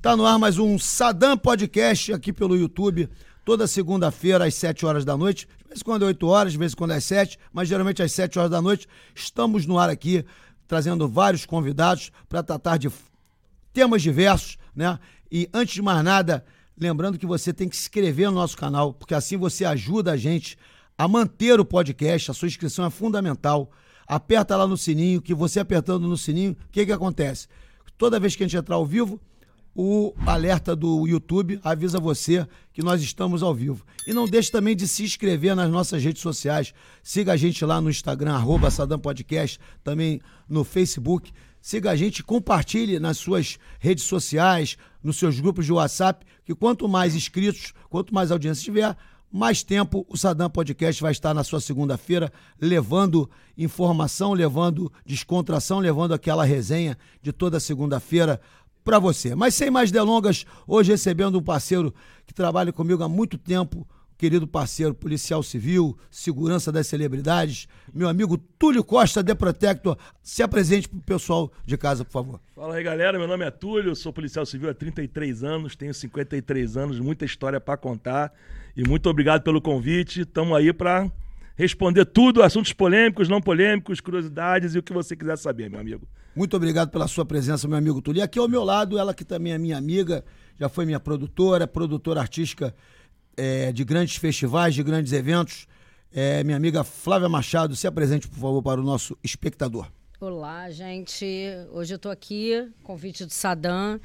Tá no ar mais um Sadam Podcast aqui pelo YouTube, toda segunda-feira às 7 horas da noite. Às vezes quando é 8 horas, às vezes quando é 7, mas geralmente às 7 horas da noite. Estamos no ar aqui, trazendo vários convidados para tratar de temas diversos, né? E antes de mais nada, lembrando que você tem que se inscrever no nosso canal, porque assim você ajuda a gente a manter o podcast. A sua inscrição é fundamental. Aperta lá no sininho, que você apertando no sininho, o que que acontece? Toda vez que a gente entrar ao vivo, o alerta do YouTube avisa você que nós estamos ao vivo. E não deixe também de se inscrever nas nossas redes sociais. Siga a gente lá no Instagram, arroba Sadam Podcast, também no Facebook. Siga a gente, compartilhe nas suas redes sociais, nos seus grupos de WhatsApp, que quanto mais inscritos, quanto mais audiência tiver, mais tempo o Sadam Podcast vai estar na sua segunda-feira, levando informação, levando descontração, levando aquela resenha de toda segunda-feira para você. Mas sem mais delongas, hoje recebendo um parceiro que trabalha comigo há muito tempo, querido parceiro policial civil, segurança das celebridades, meu amigo Túlio Costa, The Protector. Se apresente pro pessoal de casa, por favor. Fala aí, galera. Meu nome é Túlio, sou policial civil há 33 anos, tenho 53 anos, muita história para contar. E muito obrigado pelo convite. Estamos aí para responder tudo, assuntos polêmicos, não polêmicos, curiosidades e o que você quiser saber, meu amigo. Muito obrigado pela sua presença, meu amigo Túlio. E aqui ao meu lado, ela que também é minha amiga, já foi minha produtora, produtora artística é, de grandes festivais, de grandes eventos. É, minha amiga Flávia Machado, se apresente, por favor, para o nosso espectador. Olá, gente. Hoje eu estou aqui, convite do Sadam.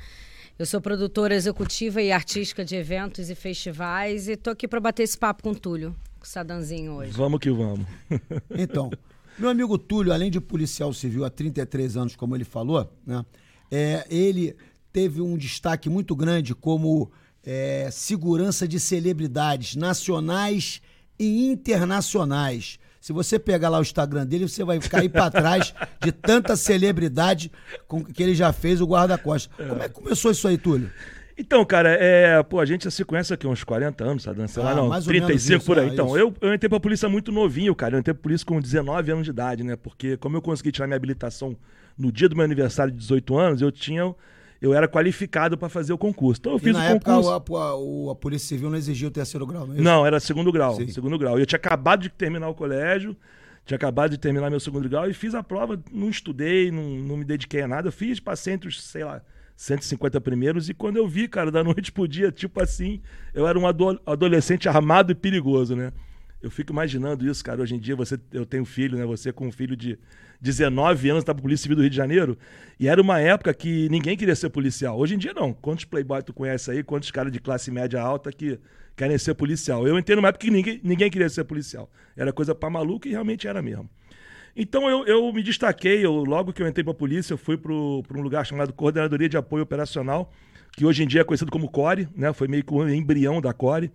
Eu sou produtora executiva e artística de eventos e festivais e estou aqui para bater esse papo com o Túlio, com o Sadanzinho hoje. Vamos que vamos. Então, meu amigo Túlio, além de policial civil há 33 anos, como ele falou, né, é, ele teve um destaque muito grande como é, segurança de celebridades nacionais e internacionais. Se você pegar lá o Instagram dele, você vai cair para trás de tanta celebridade com que ele já fez o guarda-costas. Como é que começou isso aí, Túlio? Então, cara, é, pô, a gente já se conhece aqui uns 40 anos, sabe? Sei lá, Ah, não, ou menos 35 isso, por aí. ah, então, isso. eu, eu entrei pra polícia muito novinho, cara. Eu entrei pra polícia com 19 anos de idade, né? Porque como eu consegui tirar minha habilitação no dia do meu aniversário de 18 anos, eu tinha eu era qualificado pra fazer o concurso. Então eu E fiz na o época concurso. a, a- a Polícia Civil não exigia o terceiro grau, não é isso? Não, era segundo grau. Sim. Segundo grau. E eu tinha acabado de terminar o colégio, tinha acabado de terminar meu segundo grau e fiz a prova, não estudei, não, não me dediquei a nada. Eu fiz, passei entre os, sei lá, 150 primeiros. E quando eu vi, cara, da noite pro dia, tipo assim, eu era um ado- adolescente armado e perigoso, né? Eu fico imaginando isso, cara. Hoje em dia, você, eu tenho filho, né? Você com um filho de 19 anos, tá pra Polícia Civil do Rio de Janeiro. E era uma época que ninguém queria ser policial. Hoje em dia, não. Quantos playboy tu conhece aí? Quantos caras de classe média alta que querem ser policial? Eu entendo numa época que ninguém, ninguém queria ser policial. Era coisa pra maluco e realmente era mesmo. Então eu, eu me destaquei, eu, logo que eu entrei pra polícia, eu fui para um lugar chamado Coordenadoria de Apoio Operacional, que hoje em dia é conhecido como CORE, né? Foi meio que o embrião da CORE,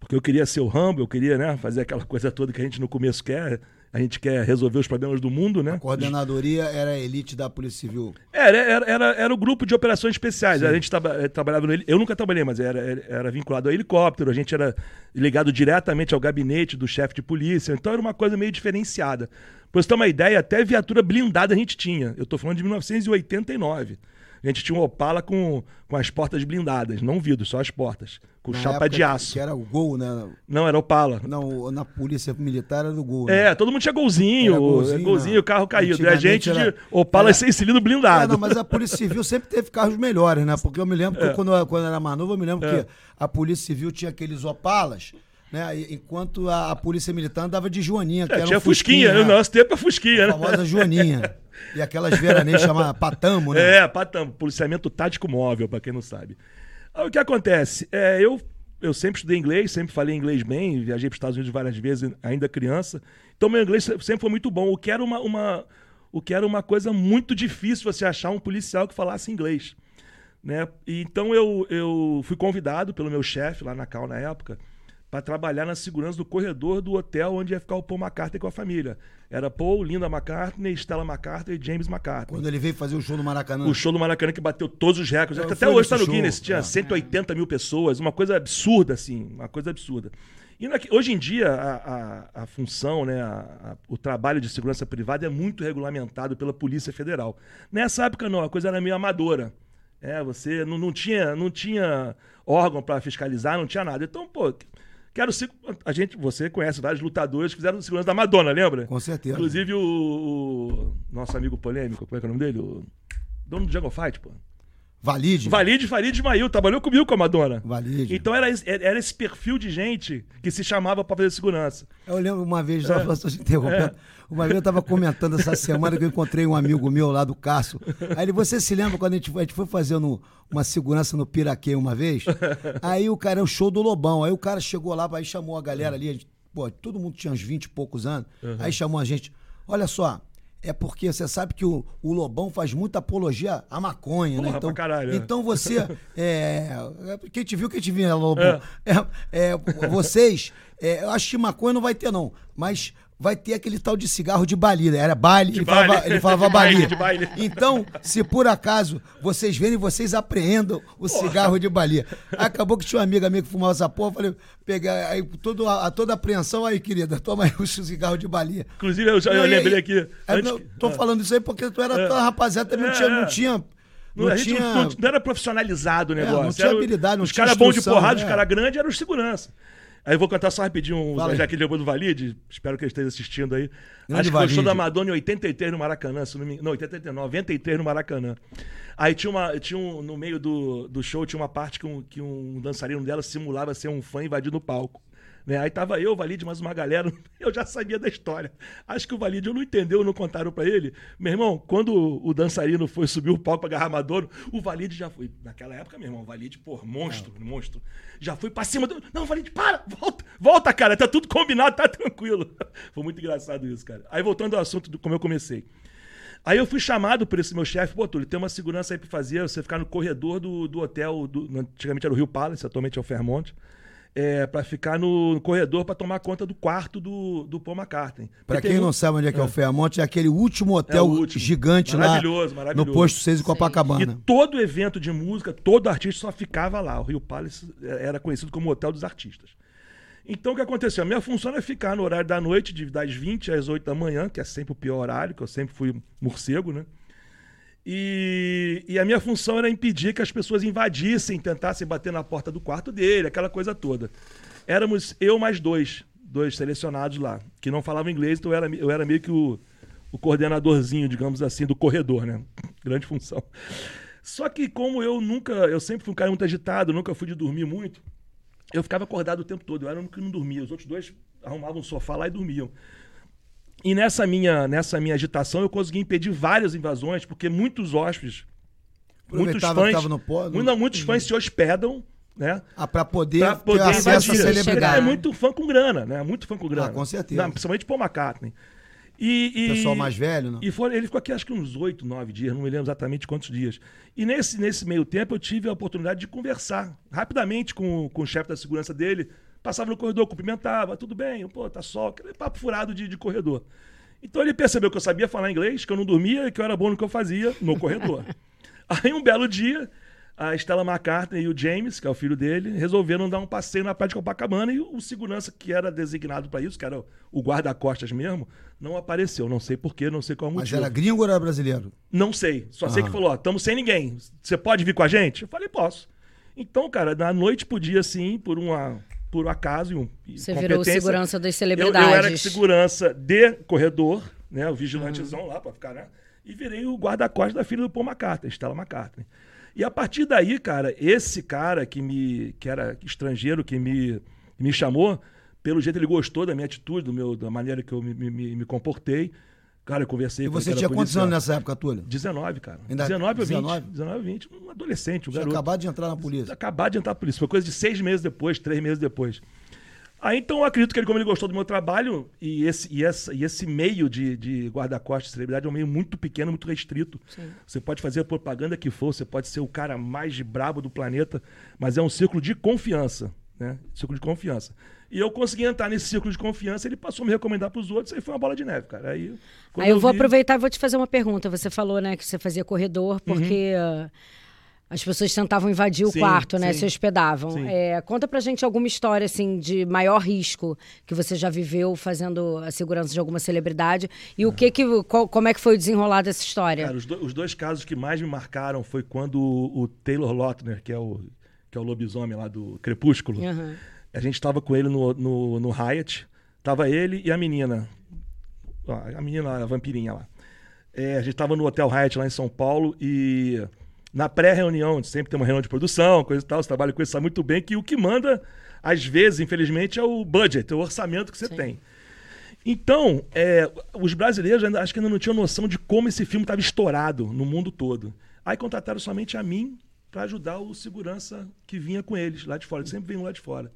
porque eu queria ser o Rambo, eu queria né, fazer aquela coisa toda que a gente no começo quer, a gente quer resolver os problemas do mundo, né? A coordenadoria era a elite da Polícia Civil. Era, era, era, era o grupo de operações especiais. A gente traba- eh, trabalhava no Eu nunca trabalhei, mas era, era, vinculado ao helicóptero, a gente era ligado diretamente ao gabinete do chefe de polícia. Então era uma coisa meio diferenciada. Pra você ter uma ideia, até viatura blindada a gente tinha. Eu tô falando de 1989. A gente tinha um Opala com, com as portas blindadas, não vidros, só as portas. Com Na chapa de aço. Que era o gol, né? Não, era Opala. Não, na Polícia Militar era do gol. né? É, todo mundo tinha golzinho, Era golzinho, golzinho, não. carro caído. E a gente era- de Opala era- sem cilindro É, blindado. não, mas a Polícia Civil sempre teve carros melhores, né? Porque eu me lembro que quando, eu, quando eu era mais novo, eu me lembro É. que a Polícia Civil tinha aqueles opalas, né? Enquanto a, a Polícia Militar andava de Joaninha, que É, era tinha um Fusquinha, né? no nosso tempo é Fusquinha, A né? famosa Joaninha. E aquelas veraneiras chamadas Patamo, né? É, patam, policiamento tático móvel, pra quem não sabe. Aí, o que acontece? É, eu, eu sempre estudei inglês, sempre falei inglês bem, viajei para os Estados Unidos várias vezes, ainda criança. Então, meu inglês sempre foi muito bom. O que era uma, uma, o que era uma coisa muito difícil você achar um policial que falasse inglês. Né? E, então, eu, eu fui convidado pelo meu chefe lá na Cal na época para trabalhar na segurança do corredor do hotel onde ia ficar o Paul McCartney com a família. Era Paul, Linda McCartney, Stella McCartney e James McCartney. Quando ele veio fazer o show no Maracanã. O show do Maracanã que bateu todos os recordes. Eu Até hoje tá nesse no show, Guinness. Tinha é. 180 mil pessoas. Uma coisa absurda, assim. Uma coisa absurda. E naque- hoje em dia, a, a- a função, né, a- o trabalho de segurança privada é muito regulamentado pela Polícia Federal. Nessa época, não. A coisa era meio amadora. É, você não, não tinha, não tinha órgão para fiscalizar, não tinha nada. Então, pô, quero ser. A gente, você conhece vários lutadores que fizeram segurança da Madonna, lembra? Com certeza. Inclusive o, o nosso amigo polêmico, como é que é o nome dele? O dono do Jungle Fight, pô. Valide. Valide Farid Ismail, trabalhou comigo com a Madonna. Valide. Então era, esse- era esse perfil de gente que se chamava pra fazer segurança. Eu lembro uma vez, só, É. te interrompendo, uma vez eu estava comentando essa semana que eu encontrei um amigo meu lá do Cássio. Aí ele, você se lembra quando a gente, foi- a gente foi fazendo uma segurança no Piraquê uma vez? Aí o cara, é o show do Lobão. Aí o cara chegou lá, aí chamou a galera ali, a gente- pô, todo mundo tinha uns 20 e poucos anos. Aí chamou a gente, olha só. É porque você sabe que o, o Lobão faz muita apologia à maconha, né? Porra, Então, pra caralho, é. então você. É, quem te viu, quem te viu, né, Lobão? É, é, vocês. é, eu acho que maconha não vai ter, não. Mas vai ter aquele tal de cigarro de Bali. Era baile, ele, baile. Falava, ele falava De Bali. de. Então, se por acaso vocês verem, vocês apreendam o cigarro de Bali. Acabou que tinha uma amiga minha que fumava essa porra. Falei, pegar aí todo, a, toda a apreensão aí, querida, toma aí o cigarro de Bali. Inclusive, eu, já- eu lembrei aqui. aí, antes não, que- tô falando isso aí porque tu era tão rapaziada, não É, tinha. Não é. tinha Não, não tinha- não, não- era profissionalizado o negócio. não tinha Era habilidade, não Os caras bons de porrada, os é. caras grandes eram os segurança. Aí eu vou cantar só rapidinho, um, Fala já que ele lembrou do Valide, espero que ele esteja assistindo aí. Grande Acho que foi o show Valide. da Madonna em 83 no Maracanã, se não, me... não 83, 93 no Maracanã. Aí tinha uma, tinha um, no meio do, do show tinha uma parte que um, que um dançarino dela simulava ser um fã invadindo o palco. Né? Aí tava eu, o Valide, mais uma galera, eu já sabia da história. Acho que o Valide não entendeu, não contaram pra ele. Meu irmão, quando o, dançarino foi subir o palco pra agarrar Madonna, o Valide já foi. Naquela época, meu irmão, o Valide, pô, monstro, monstro. Já foi pra cima do. Não, Valide, para! Volta! Volta, cara, tá tudo combinado, tá tranquilo. Foi muito engraçado isso, cara. Aí voltando ao assunto do como eu comecei. Aí eu fui chamado por esse meu chefe, pô, Túlio, tem uma segurança aí pra fazer, você ficar no corredor do, do hotel, do, antigamente era o Rio Palace, atualmente é o Fairmont, é, para ficar no corredor para tomar conta do quarto do, do Paul McCartney. Pra Porque quem não um- sabe onde é que é, o Fairmont, é aquele último É hotel o último. gigante lá Maravilhoso, maravilhoso. no posto 6 em E Copacabana. todo evento de música, todo artista só ficava lá. O Rio Palace era conhecido como Hotel dos Artistas. Então o que aconteceu? A minha função era ficar no horário da noite, de, das 20 às 8 da manhã, que é sempre o pior horário, que eu sempre fui morcego, né? E, e a minha função era impedir que as pessoas invadissem, tentassem bater na porta do quarto dele, aquela coisa toda. Éramos eu mais dois, dois selecionados lá, que não falavam inglês, então eu era, eu era meio que o, o coordenadorzinho, digamos assim, do corredor, né? Grande função. Só que como eu nunca, eu sempre fui um cara muito agitado, nunca fui de dormir muito, eu ficava acordado o tempo todo, eu era o único que não dormia. Os outros dois arrumavam um sofá lá e dormiam. E nessa minha, nessa minha agitação eu consegui impedir várias invasões, porque muitos hóspedes, muitos fãs, no pó- no- muitos fãs se hospedam, né? Ah, pra poder, Pra poder ter acesso à celebridade. É muito fã com grana, né? Muito fã com grana. Ah, com certeza. Não, principalmente Paul McCartney. E, e- Pessoal mais velho, né? E foi, ele ficou aqui acho que uns oito, nove dias, não me lembro exatamente quantos dias. E nesse, nesse meio tempo eu tive a oportunidade de conversar rapidamente com, com o chefe da segurança dele. Passava no corredor, cumprimentava, tudo bem, pô, tá só, aquele papo furado de, de corredor. Então ele percebeu que eu sabia falar inglês, que eu não dormia e que eu era bom no que eu fazia no corredor. Aí um belo dia, a Stella McCartney e o James, que é o filho dele, resolveram dar um passeio na praia de Copacabana e o segurança que era designado para isso, que era o guarda-costas mesmo, não apareceu. Não sei porquê, não sei qual Mas motivo. era gringo ou era brasileiro? Não sei. Só sei Ah. que falou, ó, estamos sem ninguém. Você pode vir com a gente? Eu falei, posso. Então, cara, na noite podia sim, por uma por acaso e um e Você virou segurança das eu, eu celebridades. era segurança de corredor, né? O vigilantezão lá pra ficar, né? E virei o guarda-costas da filha do Paul McCartney, Stella McCartney. E a partir daí, cara, esse cara que me que era estrangeiro, que me, me chamou, pelo jeito ele gostou da minha atitude, do meu, da maneira que eu me, me, me- me comportei. Cara, eu conversei E com você aquela tinha quantos anos nessa época, Túlio? 19, cara. Ainda- 19 ou 20. 19? 19 ou 20. Um adolescente, um Tinha garoto. acabado de entrar na polícia. Acabado de entrar na polícia. Foi coisa de seis meses depois, três meses depois. Aí então eu acredito que ele, como ele gostou do meu trabalho, e esse, e essa, e esse meio de, de guarda-costas de celebridade é um meio muito pequeno, muito restrito. Você pode fazer a propaganda que for, você pode ser o cara mais brabo do planeta, mas é um círculo de confiança. Né? Círculo de confiança. E eu consegui entrar nesse círculo de confiança, ele passou a me recomendar para os outros, aí foi uma bola de neve, cara. Aí, Aí eu vou vi- aproveitar e vou te fazer uma pergunta. Você falou, né, que você fazia corredor Uhum. porque ah, As pessoas tentavam invadir o Sim, quarto, né? sim. Se hospedavam. É, conta pra gente alguma história, assim, de maior risco que você já viveu fazendo a segurança de alguma celebridade. E o que que... qual- como é que foi o desenrolar dessa história? Cara, os, do- os dois casos que mais me marcaram foi quando o, o Taylor Lautner, que é o, que é o lobisomem lá do Crepúsculo, Aham. A gente tava com ele no, no, no Hyatt. Tava ele e a menina. A menina, a vampirinha lá. É, a gente tava no Hotel Hyatt lá em São Paulo e na pré-reunião, sempre tem uma reunião de produção, coisa e tal, você trabalha com isso, sabe muito bem que o que manda, às vezes, infelizmente, é o budget, é o orçamento que você tem. Então, é, os brasileiros ainda, acho que ainda não tinham noção de como esse filme estava estourado no mundo todo. Aí contrataram somente a mim para ajudar o segurança que vinha com eles lá de fora. Eles sempre vinham lá de fora.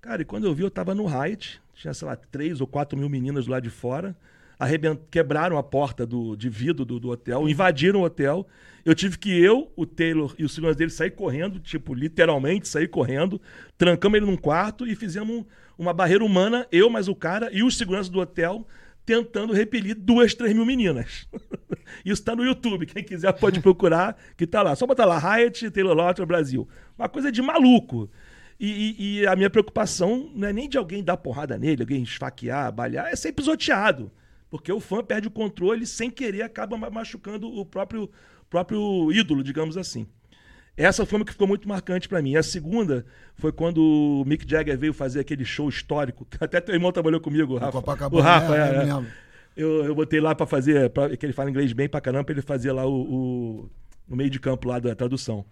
Cara, e quando eu vi, eu tava no Hyatt, tinha, sei lá, três ou quatro mil meninas lá de fora, arrebent... quebraram a porta do, de vidro do, do hotel, invadiram o hotel. Eu tive que eu, o Taylor e o segurança dele sair correndo, tipo, literalmente sair correndo, trancamos ele num quarto e fizemos um- uma barreira humana, eu mais o cara e os seguranças do hotel, tentando repelir duas, três mil meninas. Isso tá no YouTube, quem quiser pode procurar, que tá lá. Só botar lá, Hyatt, Taylor Lautner, Brasil. Uma coisa de maluco. E, e- e a minha preocupação não é nem de alguém dar porrada nele, alguém esfaquear, balhar, é ser pisoteado. Porque o fã perde o controle e, sem querer, acaba ma- machucando o próprio, próprio ídolo, digamos assim. Essa foi uma que ficou muito marcante pra mim. A segunda foi quando o Mick Jagger veio fazer aquele show histórico. que Até teu irmão trabalhou comigo, o Rafa. Copacabana, o Rafa, é, é, é. lembro. Eu, eu botei lá pra fazer, pra, que ele fala inglês bem pra caramba, pra ele fazer lá o, o- no meio de campo lá da tradução.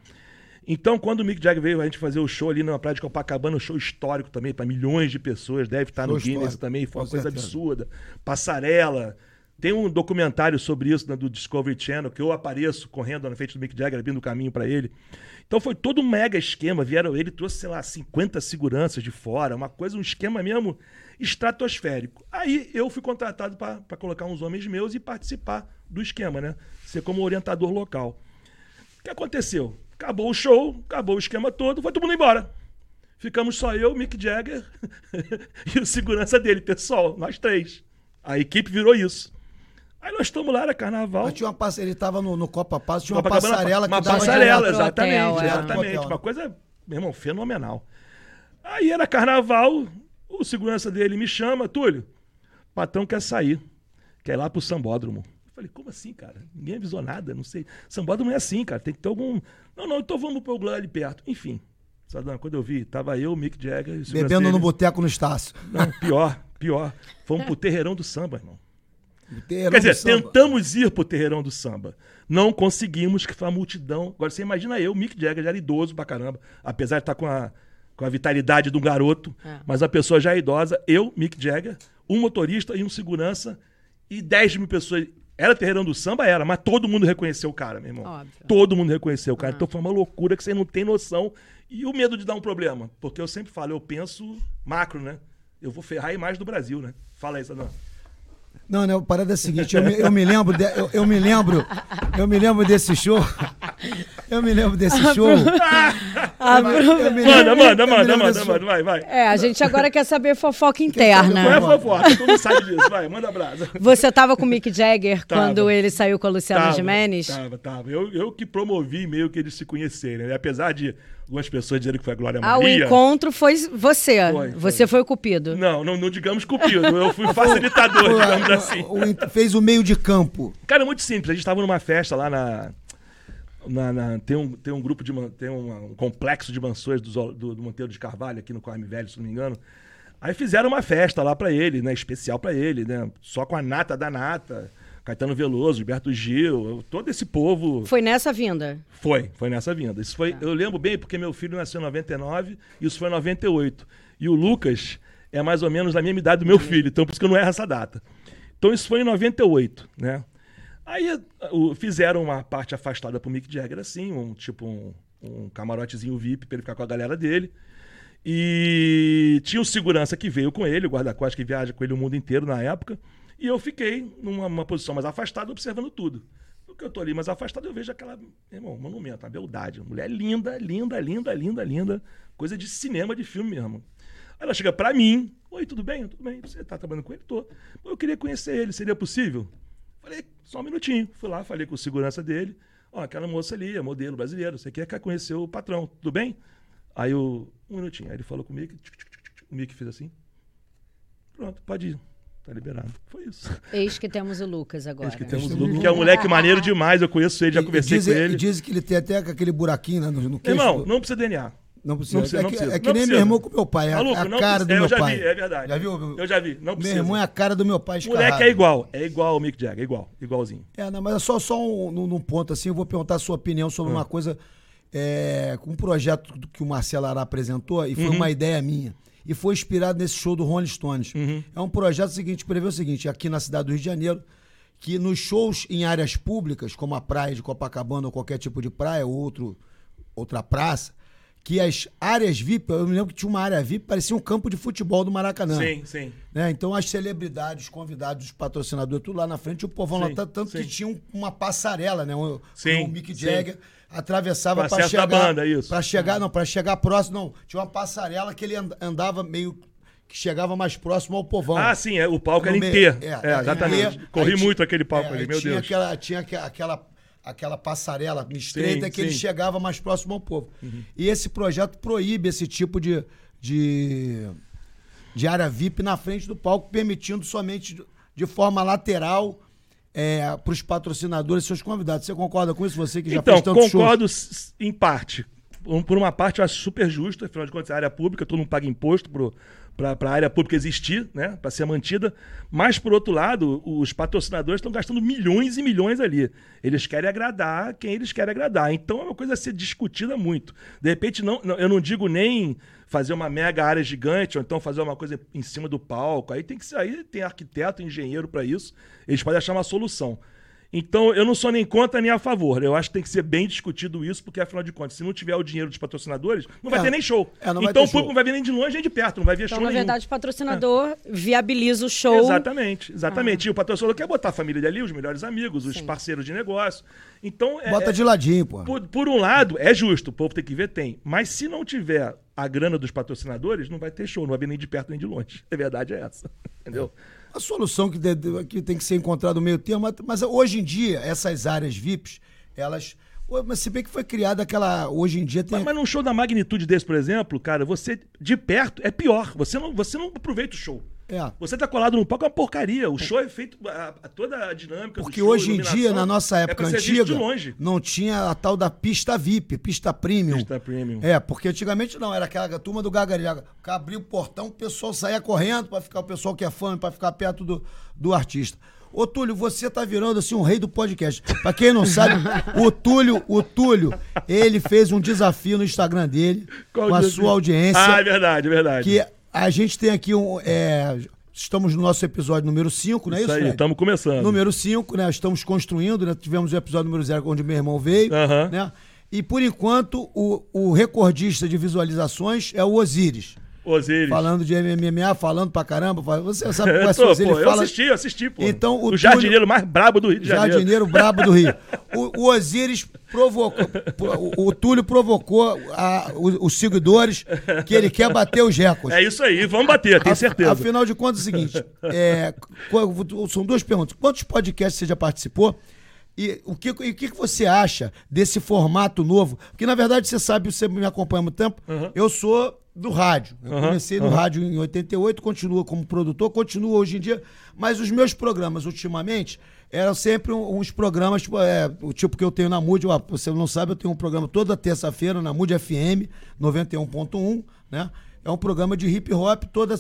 Então, quando o Mick Jagger veio a gente fazer o show ali na praia de Copacabana, um show histórico também, pra milhões de pessoas, deve estar no Show Guinness histórico, também, foi uma com coisa certeza. absurda. Passarela. Tem um documentário sobre isso né, do Discovery Channel, que eu apareço correndo na frente do Mick Jagger, abrindo o caminho pra ele. Então foi todo um mega esquema. Vieram ele, trouxe, sei lá, 50 seguranças de fora, uma coisa, um esquema mesmo estratosférico. Aí eu fui contratado para colocar uns homens meus e participar do esquema, né? Ser como orientador local. O que aconteceu? Acabou o show, acabou o esquema todo, foi todo mundo embora. Ficamos só eu, Mick Jagger e o segurança dele, pessoal, nós três. A equipe virou isso. Aí nós estamos lá, era carnaval. Mas tinha uma pass... Ele tava no, no Copa Paz, tinha uma Copacabana, passarela uma que dava passarela, exatamente, hotel, é. exatamente. Uma coisa, meu irmão, fenomenal. Aí era carnaval, o segurança dele me chama, Túlio, o patrão quer sair, quer ir lá pro sambódromo. Eu falei, como assim, cara? Ninguém avisou nada, não sei. Sambódromo é assim, cara, tem que ter algum... Não, não, então vamos pro lá ali perto. Enfim, Sadam, quando eu vi, tava eu, Mick Jagger... e Bebendo no boteco no Estácio. Não, pior, pior. Fomos pro terreirão do samba, irmão. Boteirão Quer do dizer, samba. tentamos ir pro terreirão do samba. Não conseguimos, que foi uma multidão. Agora você imagina eu, Mick Jagger, já era idoso pra caramba. Apesar de estar com a, com a vitalidade de um garoto, É. mas a pessoa já é idosa. Eu, Mick Jagger, um motorista e um segurança e 10 mil pessoas. Era terreirão do samba? Era, mas todo mundo reconheceu o cara, meu irmão. Óbvio. Todo mundo reconheceu o cara. Então foi uma loucura que você não tem noção. E o medo de dar um problema. Porque eu sempre falo, eu penso macro, né? Eu vou ferrar a imagem do Brasil, né? Fala aí, Sadão. Não, não, a parada é a seguinte, eu me, eu me lembro, de- eu, eu me lembro, eu me lembro desse show. Eu me lembro desse show. Eu me- eu me Manda, manda, manda, manda, manda, show. vai, vai. É, a gente agora quer saber fofoca Não é interna. fofoca, todo mundo sabe disso. Vai, manda brasa. Você tava com o Mick Jagger Tava. quando ele saiu com a Luciana Tava, Gimenez? Tava, tava. Eu, eu que promovi meio que eles se conhecerem. Né? Apesar de algumas pessoas dizerem que foi a Glória Ah, o Maria. encontro foi você. Foi, foi. Você foi o cupido. Não, não, não digamos cupido. Eu fui facilitador, digamos assim. O- o- fez o meio de campo. Cara, é muito simples. A gente tava numa festa lá na. na- na- tem, um, tem um grupo de. Tem um, um complexo de mansões do, do, do Monteiro de Carvalho, aqui no Corme Velho, se não me engano. Aí fizeram uma festa lá pra ele, né? Especial pra ele, né? Só com a nata da nata. Caetano Veloso, Gilberto Gil, todo esse povo. Foi nessa vinda. Foi, foi nessa vinda. Isso foi, eu lembro bem porque meu filho nasceu em 99, isso foi em 98. E o Lucas é mais ou menos da mesma idade do meu filho, então por isso que eu não erro essa data. Então isso foi em 98, né? Aí o- fizeram uma parte afastada pro Mick Jagger assim, um tipo um, um camarotezinho VIP pra ele ficar com a galera dele. E tinha o segurança que veio com ele, o guarda-costas que viaja com ele o mundo inteiro na época. E eu fiquei numa, posição mais afastada, observando tudo. Porque eu tô ali mais afastado, eu vejo aquela, irmão, monumento, uma beldade. Mulher linda, linda, linda, linda, linda. Coisa de cinema, de filme mesmo. Aí ela chega pra mim, oi, tudo bem? Tudo bem, você tá trabalhando com ele? Tô. Eu queria conhecer ele, seria possível? Falei, só um minutinho. Fui lá, falei com o segurança dele. Ó, aquela moça ali, é modelo brasileiro, você quer conhecer o patrão, tudo bem? Aí o. Um minutinho. Aí ele falou comigo, o Mickey fez assim. Pronto, pode ir. Tá liberado. Foi isso. Eis que temos o Lucas agora. Acho que temos o Lucas, que é um moleque maneiro demais. Eu conheço ele, já E- conversei dizem, com ele. e dizem que ele tem até aquele buraquinho né, no, no queixo. Irmão, não precisa DNA. não precisa. não precisa, é não que, precisa. é que nem precisa. meu irmão com meu pai. É a- Maluco, é a não cara precisa. do É, meu eu já pai. vi, é verdade. Já viu? Eu já vi, não Meu precisa. irmão é a cara do meu pai O moleque é igual, é igual ao Mick Jagger, é igual, igualzinho. É, não, mas é só, só um, num, ponto assim, eu vou perguntar a sua opinião sobre Ah. uma coisa, é, um projeto que o Marcelo Ará apresentou e foi Uhum. uma ideia minha. E foi inspirado nesse show do Rolling Stones. Uhum. É um projeto seguinte, prevê o seguinte, aqui na cidade do Rio de Janeiro, que nos shows em áreas públicas, como a praia de Copacabana ou qualquer tipo de praia, ou outro, outra praça, que as áreas VIP, eu me lembro que tinha uma área VIP, parecia um campo de futebol do Maracanã. Sim, sim. né? Então as celebridades, os convidados, os patrocinadores, tudo lá na frente, o povão Sim, lá, tanto, tanto sim. que tinha um- uma passarela, né? O, Sim, o Mick. Jagger atravessava para chegar, banda, isso. para chegar, não, para chegar próximo, não, tinha uma passarela que ele and- andava meio que chegava mais próximo ao povão. Ah, sim, é, o palco era em T. é, É, exatamente. Corri Aí muito aquele palco é, ali, meu tinha Deus. Aquela, tinha aque- aquela, aquela passarela estreita Sim, que ele sim. Uhum. chegava mais próximo ao povo. E esse projeto proíbe esse tipo de, de, de área VIP na frente do palco, permitindo somente de, de forma lateral para os patrocinadores e seus convidados. Você concorda com isso? Você que já Então, fez shows? concordo s- em parte. Por uma parte, eu acho super justo, afinal de contas, é área pública, todo mundo paga imposto para a área pública existir, né? Para ser mantida. Mas, por outro lado, os patrocinadores estão gastando milhões e milhões ali. Eles querem agradar quem eles querem agradar. Então é uma coisa a ser discutida muito. De repente, não, eu não digo nem fazer uma mega área gigante, ou então fazer uma coisa em cima do palco. Aí tem que aí tem arquiteto, engenheiro para isso. Eles podem achar uma solução. Então, eu não sou nem contra nem a favor. Eu acho que tem que ser bem discutido isso, porque afinal de contas, se não tiver o dinheiro dos patrocinadores, não vai É. ter nem show. É, então o público show. não vai ver nem de longe nem de perto, não vai ver Então, show na nenhum. verdade, o patrocinador viabiliza o show. Exatamente, exatamente. E o patrocinador quer botar a família dali, os melhores amigos, os Sim. parceiros de negócio. Então, é, Bota é- de ladinho, pô. por, por um lado, é justo, o povo tem que ver, tem. Mas se não tiver a grana dos patrocinadores, não vai ter show, não vai ver nem de perto nem de longe. A verdade é essa. Entendeu? A solução que, de- que tem que ser encontrada no meio termo, mas, mas hoje em dia, essas áreas VIPs, elas. Mas se bem que foi criada aquela. Hoje em dia tem. Mas, mas num show da magnitude desse, por exemplo, cara, você de perto é pior. Você não, você não aproveita o show. É. Você tá colado no palco é uma porcaria. O show é feito. a- a- toda a dinâmica. Porque show, hoje em dia, na nossa é época visto antiga, não tinha a tal da pista VIP, pista premium. Pista premium. É, porque antigamente não, era aquela turma do Gagariaga. Abria o portão, o pessoal saía correndo para ficar, o pessoal que é fã, para ficar perto do, do artista. Ô, Túlio, você tá virando assim um rei do podcast. Pra quem não sabe, o Túlio, o Túlio, ele fez um desafio no Instagram dele, Qual com a desafio? sua audiência. Ah, é verdade, é verdade. que a gente tem aqui um. é, estamos no nosso episódio número 5, não é isso, Isso aí, estamos começando. Número 5, né? Estamos construindo, né? Tivemos o episódio número 0, onde meu irmão veio, né? E por enquanto, o, o recordista de visualizações é o Osiris. Osiris. Falando de MMA, falando pra caramba. fala- Você sabe é tô, Osiris? pô, Ele eu fala assisti, eu assisti, pô. Então, o o jardineiro mais brabo do Rio de Janeiro. jardineiro brabo do Rio. O, o Osiris provocou, o, o Túlio provocou a- os, os seguidores que ele quer bater os recordes. É isso aí, vamos bater, tenho certeza. Afinal de contas, é o seguinte: é, são duas perguntas. Quantos podcasts você já participou? E o que, e o que você acha desse formato novo? Porque, na verdade, você sabe, você me acompanha há muito tempo, eu sou do rádio. Eu Uhum, comecei no rádio em 88, continuo como produtor, continuo hoje em dia, mas os meus programas, ultimamente, eram sempre uns programas, tipo, é, o tipo que eu tenho na MUD, ó, você não sabe, eu tenho um programa toda terça-feira na MUD FM 91.1, né? É um programa de hip hop toda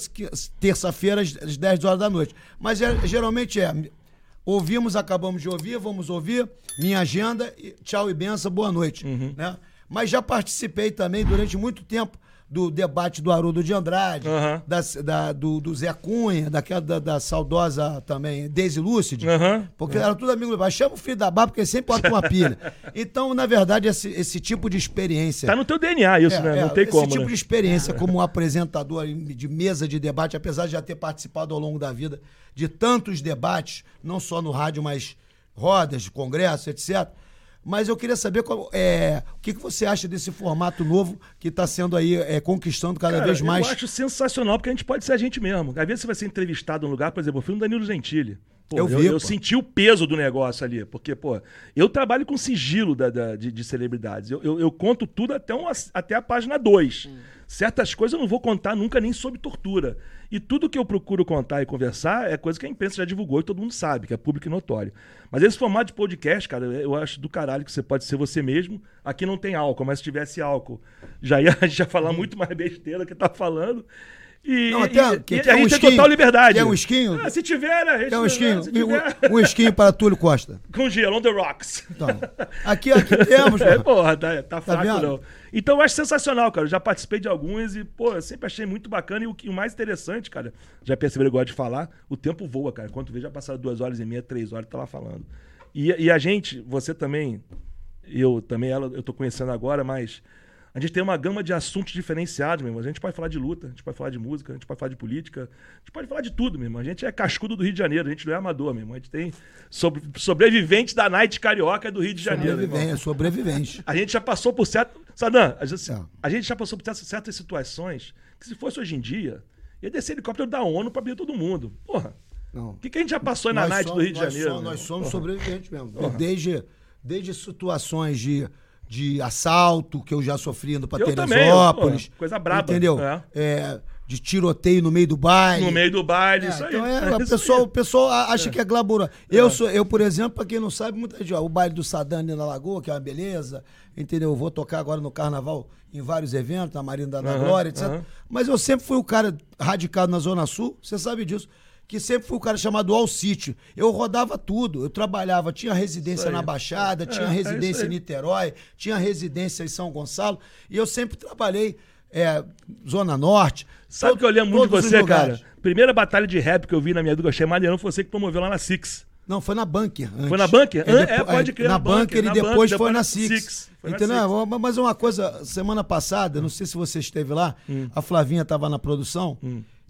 terça-feira às às 10 horas da noite. Mas é- geralmente é ouvimos, acabamos de ouvir, vamos ouvir, minha agenda, tchau e benção, boa noite. Uhum. Né? Mas já participei também durante muito tempo do debate do Haroldo de Andrade, Aham. da, da- do, do Zé Cunha, daquela da, da saudosa também Daisy Lúcid, Aham. porque era tudo amigo do pai. Chama o filho da barba, porque ele sempre bota uma pilha. Então, na verdade, esse, esse tipo de experiência. Tá no teu DNA isso, É, né? é, Não tem esse como, tipo né? de experiência como um apresentador de mesa de debate, apesar de já ter participado ao longo da vida de tantos debates, não só no rádio, mas rodas, congressos, etc. Mas eu queria saber qual- é, o que, que você acha desse formato novo que está sendo aí é, conquistando cada Cara, vez mais. Eu acho sensacional, porque a gente pode ser a gente mesmo. Às vezes você vai ser entrevistado num lugar, por exemplo, eu fui no Danilo Gentili. Pô, Eu eu, vi, eu pô. senti o peso do negócio ali. Porque, pô, eu trabalho com sigilo da, da- de, de celebridades. Eu, eu- eu conto tudo até, uma, até a página 2. Certas coisas eu não vou contar nunca nem sobre tortura. E tudo que eu procuro contar e conversar é coisa que a imprensa já divulgou e todo mundo sabe, que é público e notório. Mas esse formato de podcast, cara, eu acho do caralho que você pode ser você mesmo. Aqui não tem álcool, mas se tivesse álcool, já ia, ia falar muito mais besteira que tá falando. E, Não, e- até- e- que e um gente tem total liberdade. Quer um esquinho? Ah, se tiver, né? A gente Quer um esquinho? Tiver, Um esquinho para Túlio Costa. com gelo, on the rocks. Então, aqui, aqui temos, É, porra, tá, tá fraco vendo? não. Então eu acho sensacional, cara. Eu já participei de alguns e, pô, eu sempre achei muito bacana. E o, que- o mais interessante, cara, já perceberam, eu gosto de falar, o tempo voa, cara. Tu vê, já passaram duas horas e meia, três horas, tá lá falando. E, e a gente, você também, eu também, ela, eu tô conhecendo agora, mas a gente tem uma gama de assuntos diferenciados, meu irmão. A gente pode falar de luta, a gente pode falar de música, a gente pode falar de política, a gente pode falar de tudo, meu irmão. A gente é cascudo do Rio de Janeiro, a gente não é amador, meu irmão. A gente tem sobre, sobreviventes da Night Carioca do Rio de Janeiro. meu irmão. Sobrevivente, sobrevivente. A gente já passou por certo. Sadam, a gente, É. a gente já passou por certas- certas situações que, se fosse hoje em dia, ia descer helicóptero da ONU pra abrir todo mundo. Porra. O que, que a gente já passou aí na Nós Night somos- do Rio de Janeiro? somos- nós somos Porra. sobreviventes mesmo. Desde, desde situações de, de assalto que eu já sofri indo pra Eu também, Teresópolis. pô, coisa braba, Entendeu? é. É, de tiroteio no meio do baile. No meio do baile, É, isso aí. então é, É o pessoal, o pessoal acha que é glamour. Eu, sou, eu, por exemplo, pra quem não sabe, muita gente, ó, o baile do Sadam ali na Lagoa, que é uma beleza, entendeu? Eu vou tocar agora no carnaval em vários eventos, na Marina da, Aham, Glória, etc. aham. Mas eu sempre fui o cara radicado na Zona Sul, você sabe disso. Que sempre fui o cara chamado All City. Eu rodava tudo. Eu trabalhava, tinha residência na Baixada, tinha É, é residência aí. em Niterói, tinha residência em São Gonçalo. E eu sempre trabalhei é, Zona Norte. Sabe o que eu lembro muito de você, cara? Primeira batalha de rap que eu vi na minha eu achei maneirão, foi você que promoveu lá na Six. Não, foi na Bunker. antes. Foi na Bunker? É, é, pode crer, Na na Bunker, Bunker e na depois Bunker, foi na na Six. Six. Foi na Entendeu? Six. Mas- Mas uma coisa, semana passada, não sei se você esteve lá, Hum. a Flavinha estava na produção.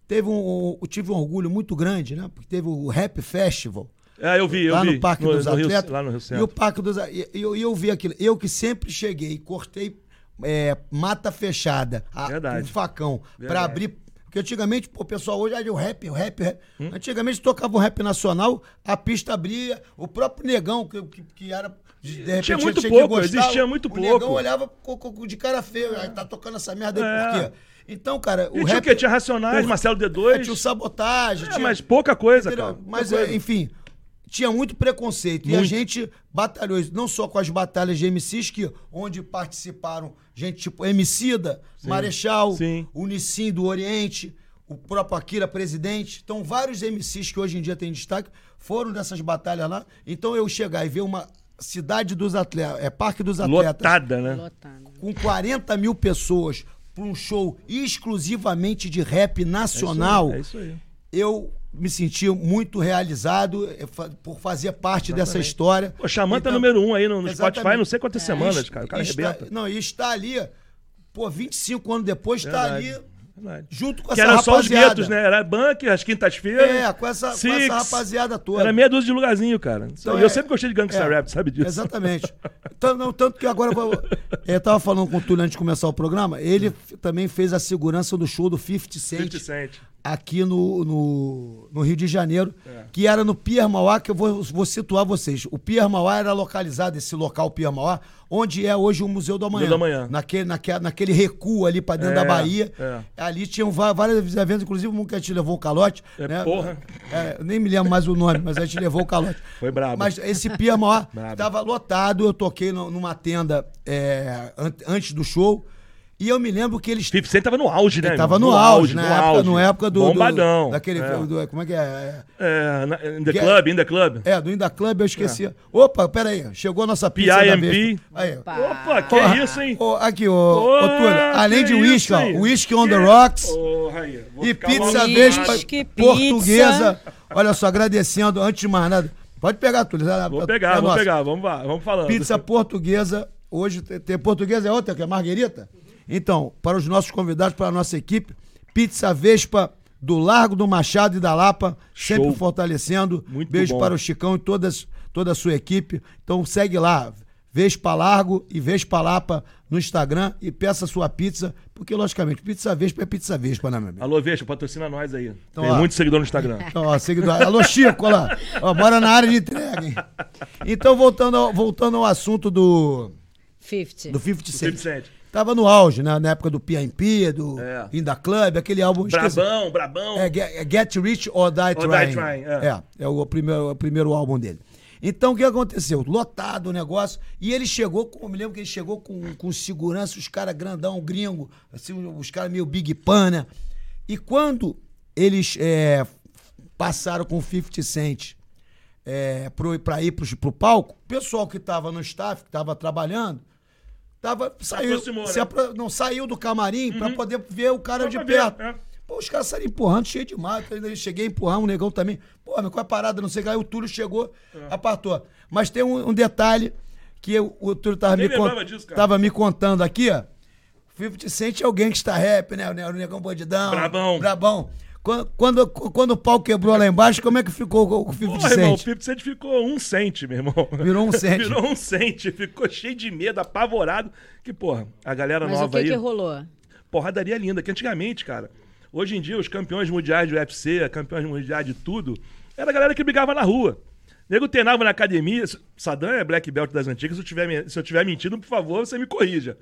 Teve um, eu tive um orgulho muito grande, né? Porque teve o Rap Festival. É, eu vi, eu lá vi. no Parque dos Rio- Atletas. lá no Rio e Centro. o Parque dos E e eu, e eu vi aquilo. Eu que sempre cheguei e cortei é, mata fechada, a, Verdade. um facão, pra Verdade. abrir. Porque antigamente, pô, o pessoal hoje é o rap, o rap, o rap. Hum? Antigamente tocava um rap nacional, a pista abria, o próprio negão, que, que, que era. De repente, Tinha muito pouco, existia muito o pouco. negão olhava de cara feia, tá tocando essa merda aí É. por quê? Então, cara, o E tinha rap. o quê? Tinha Racionais, Porra, Marcelo é, D2. tinha o sabotagem, É, tinha, mas pouca coisa, Entendeu? cara. Mas, é, coisa. enfim, tinha muito preconceito. E a Muito. gente batalhou isso, não só com as batalhas de MCs, que, onde participaram gente tipo Emicida, Marechal, Sim. o Nissim do Oriente, o próprio Akira Presidente. Então, vários MCs que hoje em dia têm destaque foram dessas batalhas lá. Então, eu chegar e ver uma cidade dos atletas, é Parque dos Atletas, Lotada, né? Lotado. com 40 mil pessoas para um show exclusivamente de rap nacional, É isso aí. eu me senti muito realizado eh, por fazer parte dessa história. Pô, Xamã tá Então, número um aí no, no exatamente. Spotify, não sei quantas semanas, Est- cara. O cara está- arrebenta. Não, e está ali, pô, 25 anos depois, está Verdade. ali Verdade. junto com Que essa era só os rapaziada. guetos, né? Era Bunker, as quintas-feiras. É, com essa, com essa rapaziada toda. Era meia dúzia de lugarzinho, cara. Então, e eu é- sempre gostei de Gangsta é, Rap, sabe disso? Exatamente. Tanto, não, tanto que agora. eu- tava falando com o Túlio antes de começar o programa. Ele também fez a segurança do show do 50 Cent. 50 Cent. Aqui no, no, no Rio de Janeiro, É. que era no Pier Mauá, que eu vou, vou situar vocês. O Pier Mauá era localizado, esse local Pier Mauá, onde é hoje o Museu do Amanhã. Museu do Amanhã. Naquele, naquele, naquele recuo ali pra dentro É, da Bahia. é. Ali tinham vários eventos, inclusive um que a gente levou o calote. É, né? porra. É, eu nem me lembro mais o nome, mas a gente levou o calote. Foi brabo. Mas esse Pier Mauá Brabo. tava lotado, eu toquei numa tenda é, an- antes do show. E eu me lembro que eles 50 Cent tava no auge, né? ele tava irmão? no, auge, na no época, auge. no época do. do- Bombadão. daquele. É, do- como é que é? É, na- in the Que- club, in the club. É, do Inda Club eu esqueci. Opa, peraí. Chegou a nossa pizza da PIMP. vez. Aí. Opa, que Porra, isso, hein? ô, aqui, ô, ô, Ô, Túlio, além de uísque, ó, whisky on the rocks aí. Vou e pizza. Vespa Whisky, portuguesa. Olha só, agradecendo, antes de mais nada. Pode pegar, Túlio. é- Vou é pegar, vou nossa. pegar. Vamos lá, vamos falando. Pizza portuguesa. Hoje tem, tem portuguesa é outra, que é marguerita. Então, para os nossos convidados, para a nossa equipe, Pizza Vespa do Largo do Machado e da Lapa, sempre Show. fortalecendo. Muito Beijo bom. para o Chicão e todas, toda a sua equipe. Então segue lá, Vespa Largo e Vespa Lapa no Instagram e peça sua pizza, porque, logicamente, pizza Vespa é pizza Vespa, né, meu amigo? Alô, Vespa, patrocina nós aí. Então, Tem ó. muito seguidor no Instagram. Então, ó, seguidor. Alô, Chico, olha lá. Ó, bora na área de entrega, hein? Então, voltando ao, voltando ao assunto do, 50. do 50 Cent. 50 Cent. Tava no auge, né? Na época do PNP, do É. Inda Club, aquele álbum. esqueci. Brabão, Brabão. É, Get, é Get Rich or Die Or Trying. Die Trying, é. é. É, o, primeiro, o primeiro álbum dele. Então, o que aconteceu? Lotado o negócio. E ele chegou, com, eu me lembro que ele chegou com, com segurança, os caras grandão, gringo, assim, os caras meio Big Pan, né? E quando eles é, passaram com o 50 Cent é, pro, pra ir pro, pro palco, o pessoal que tava no staff, que tava trabalhando, tava, saiu, aproximou, né? apro- não saiu do camarim pra poder ver o cara Só de pra ver, perto. é. Pô, os caras saíram empurrando, cheio de. Ainda eu cheguei a empurrar um negão também. Pô, mas qual é a parada? Não sei que. Aí o Túlio chegou, É. apartou. Mas tem um, um detalhe que eu- o Túlio tava me, con- lembrava disso, tava me contando aqui, ó. 50 Cent é o gangsta rap, né? O negão bandidão. Brabão. Brabão. Quando, quando, quando o pau quebrou lá embaixo, como é que ficou o 50 Porra, irmão, o Cent? 50 Cent ficou um cent, meu irmão. Virou um cent. Virou um cent. Ficou cheio de medo, apavorado. Que, porra, a galera Mas o nova que aí... que rolou? porradaria linda. Que antigamente, cara, hoje em dia, os campeões mundiais do UFC, campeões mundiais de tudo, era a galera que brigava na rua. Nego treinava na academia. Saddam é black belt das antigas. Se eu tiver, se eu tiver mentindo, por favor, você me corrija.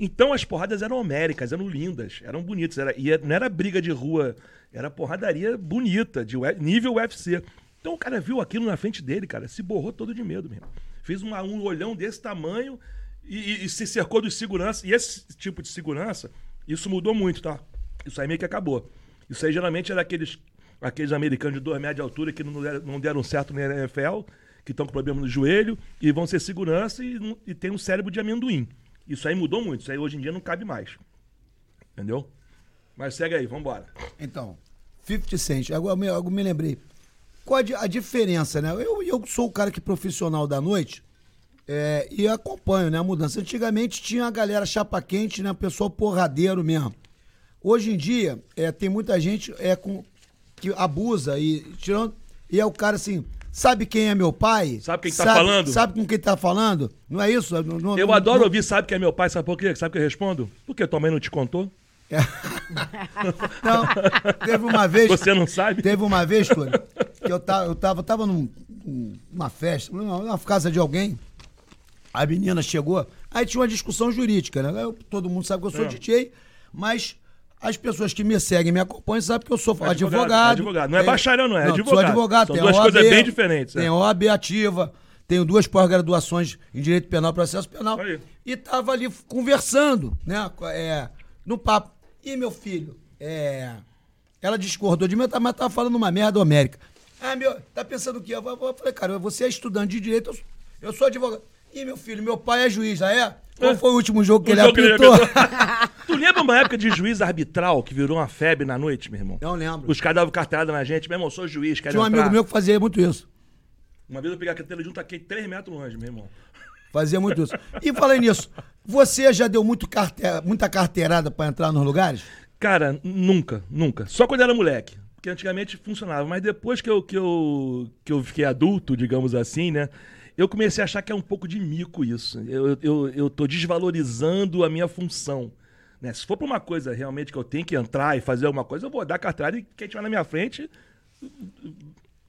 Então as porradas eram homéricas, eram lindas, eram bonitas. Era, e não era briga de rua, era porradaria bonita, de nível UFC. Então o cara viu aquilo na frente dele, cara, se borrou todo de medo mesmo. Fez uma- um olhão desse tamanho e, e- e se cercou de segurança. E esse tipo de segurança, isso mudou muito, tá? Isso aí meio que acabou. Isso aí geralmente era aqueles, aqueles americanos de 2 metros de altura que não deram, não deram certo na NFL, que estão com problema no joelho e vão ser segurança e, e tem um cérebro de amendoim. Isso aí mudou muito. Isso aí hoje em dia não cabe mais. Entendeu? Mas segue aí, vambora. Então, 50 Cent. Agora me, agora me lembrei. Qual a, a diferença, né? Eu, eu sou o cara que é profissional da noite é, e acompanho né, a mudança. Antigamente tinha a galera chapa quente, né? Pessoal porradeiro mesmo. Hoje em dia, é, tem muita gente é, com, que abusa e tirando. E é o cara assim. Sabe quem é meu pai? Sabe quem que tá falando? Sabe com quem tá falando? Não é isso? Não- não- Eu não- adoro ouvir, sabe que é meu pai, sabe por quê? Sabe o que eu respondo? Porque tua mãe não te contou? Não, teve uma vez. Você não sabe? Teve uma vez, Túlio, que eu tava, eu tava, tava num- numa festa, numa, casa de alguém. A menina chegou, aí tinha uma discussão jurídica, né? Eu- todo mundo sabe que eu sou É. DJ, mas as pessoas que me seguem, me acompanham, sabem que eu sou Advogado, advogado. advogado. Não é bacharel, não, é Sou advogado. advogado, São tenho duas OAB, coisas bem diferentes, é. Tenho OAB ativa, tenho duas pós-graduações em Direito Penal e Processo Penal. Aí. E tava ali conversando, né? É, no papo. E meu filho, é, ela discordou de mim, mas tava falando uma merda homérica. Ah, meu, tá pensando o quê? Eu falei, cara, você é estudante de direito, eu sou, eu sou advogado. Ih, meu filho, meu pai é juiz, já é? Qual É. foi o último jogo que ele jogo que ele apitou? apitou. tu lembra uma época de juiz arbitral que virou uma febre na noite, meu irmão? Não lembro. Os caras davam carteirada na gente, meu irmão, sou juiz, quero Tinha um entrar. amigo meu que fazia muito isso. Uma vez eu peguei a carteira junto, taquei 3 metros longe, meu irmão. Fazia muito isso. E falando nisso, você já deu muito carte- muita carteirada pra entrar nos lugares? Cara, nunca, nunca. Só quando era moleque. Porque antigamente funcionava. Mas depois que eu, que eu, que eu fiquei adulto, digamos assim, né? Eu comecei a achar que é um pouco de mico isso. Eu, eu, eu tô desvalorizando a minha função. Né? Se for pra uma coisa realmente que eu tenho que entrar e fazer alguma coisa, eu vou dar carteirada e quem estiver na minha frente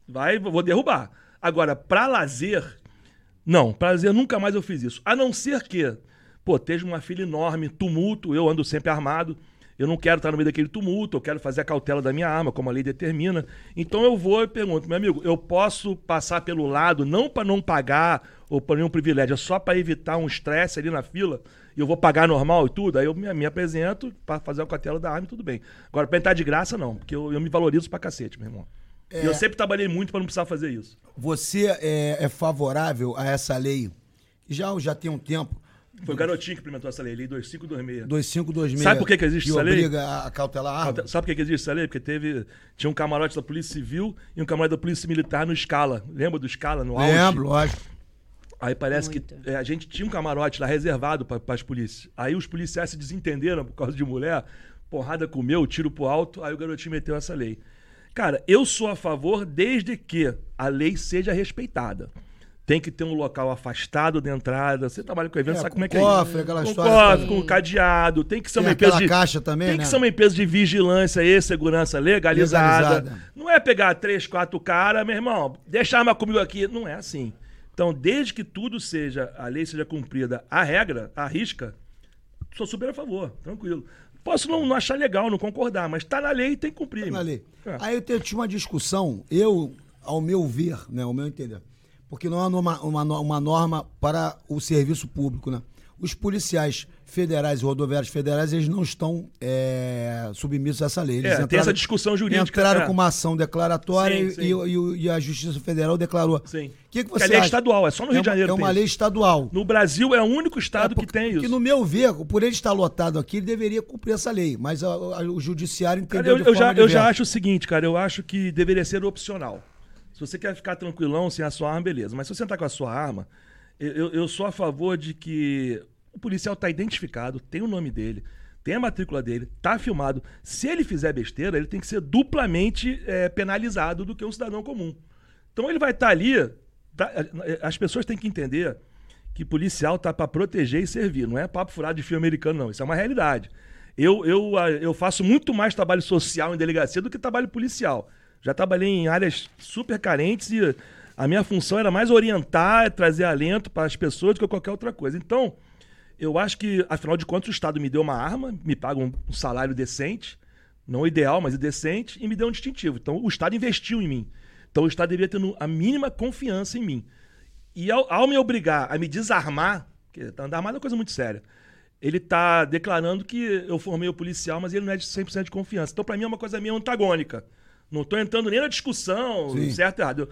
vai, vou derrubar. Agora, pra lazer, não, pra lazer nunca mais eu fiz isso. A não ser que, pô, esteja uma fila enorme, tumulto, eu ando sempre armado. Eu não quero estar no meio daquele tumulto, eu quero fazer a cautela da minha arma, como a lei determina. Então eu vou e pergunto, meu amigo, eu posso passar pelo lado, não para não pagar ou para nenhum privilégio, é só para evitar um estresse ali na fila, e eu vou pagar normal e tudo, aí eu me, me apresento para fazer a cautela da arma e tudo bem. Agora, pra entrar de graça, não, porque eu, eu me valorizo pra cacete, meu irmão. E eu sempre trabalhei muito para não precisar fazer isso. Você é, é favorável a essa lei? Já, já tem um tempo. Foi o garotinho que implementou essa lei, lei 2526. 2526. Sabe por que que existe essa lei? obriga a- a cautelar a arma? Sabe por que que existe essa lei? Porque teve, tinha um camarote da Polícia Civil e um camarote da Polícia Militar no Scala. Lembra do Scala, no? Lembro, lógico. Aí parece Muito. que é, a gente tinha um camarote lá reservado para as polícias. Aí os policiais se desentenderam por causa de mulher, porrada comeu, tiro pro alto, aí o garotinho meteu essa lei. Cara, eu sou a favor desde que a lei seja respeitada. tem que ter um local afastado da entrada. Você trabalha com evento, É, sabe com como é que cofre, é aquela com história cofre, com cadeado. Tem que ser Tem uma empresa de caixa também, Tem né? que ser uma empresa de vigilância e segurança legalizada. Legalizada. Não é pegar três, quatro caras, meu irmão, deixa a arma comigo aqui. Não é assim. Então, desde que tudo seja, a lei seja cumprida, a regra, a risca, sou super a favor, tranquilo. Posso não, não achar legal, não concordar, mas tá na lei e tem que cumprir. na irmão. lei. É. Aí eu tinha uma discussão, eu, ao meu ver, né, ao meu entender, porque não é uma, uma, uma norma para o serviço público, né? Os policiais federais e rodoviários federais, eles não estão é, submissos a essa lei. Eles É, tem essa discussão jurídica, Entraram é. com uma ação declaratória Sim, e- sim. E, e a Justiça Federal declarou. Sim. O que, que você a lei é acha? estadual, é só no Rio É de Janeiro É uma lei estadual. No Brasil é o único estado É, porque, que tem isso. no meu ver, por ele estar lotado aqui, ele deveria cumprir essa lei. Mas a- a- o judiciário Cara, entendeu eu, de eu forma já, eu já diversa. acho o seguinte, cara, eu acho que deveria ser opcional. Se você quer ficar tranquilão sem a sua arma, beleza. Mas se você tá com a sua arma, eu, eu- eu sou a favor de que o policial tá identificado, tem o nome dele, tem a matrícula dele, tá filmado. Se ele fizer besteira, ele tem que ser duplamente eh, penalizado do que um cidadão comum. Então ele vai estar ali. tá- as pessoas têm que entender que policial tá para proteger e servir. Não é papo furado de filme americano, não. Isso é uma realidade. Eu, eu, eu faço muito mais trabalho social em delegacia do que trabalho policial. Já trabalhei em áreas super carentes e a minha função era mais orientar, trazer alento para as pessoas do que qualquer outra coisa. Então, eu acho que, afinal de contas, o Estado me deu uma arma, me paga um, um salário decente, não ideal, mas decente, e me deu um distintivo. Então, o Estado investiu em mim. Então, o Estado deveria ter a mínima confiança em mim. E ao, ao me obrigar a me desarmar, porque andar armado é uma coisa muito séria, ele está declarando que eu formei o policial, mas ele não é de 100% de confiança. Então, para mim, é uma coisa meio antagônica. Não estou entrando nem na discussão, Sim. certo e errado. Eu-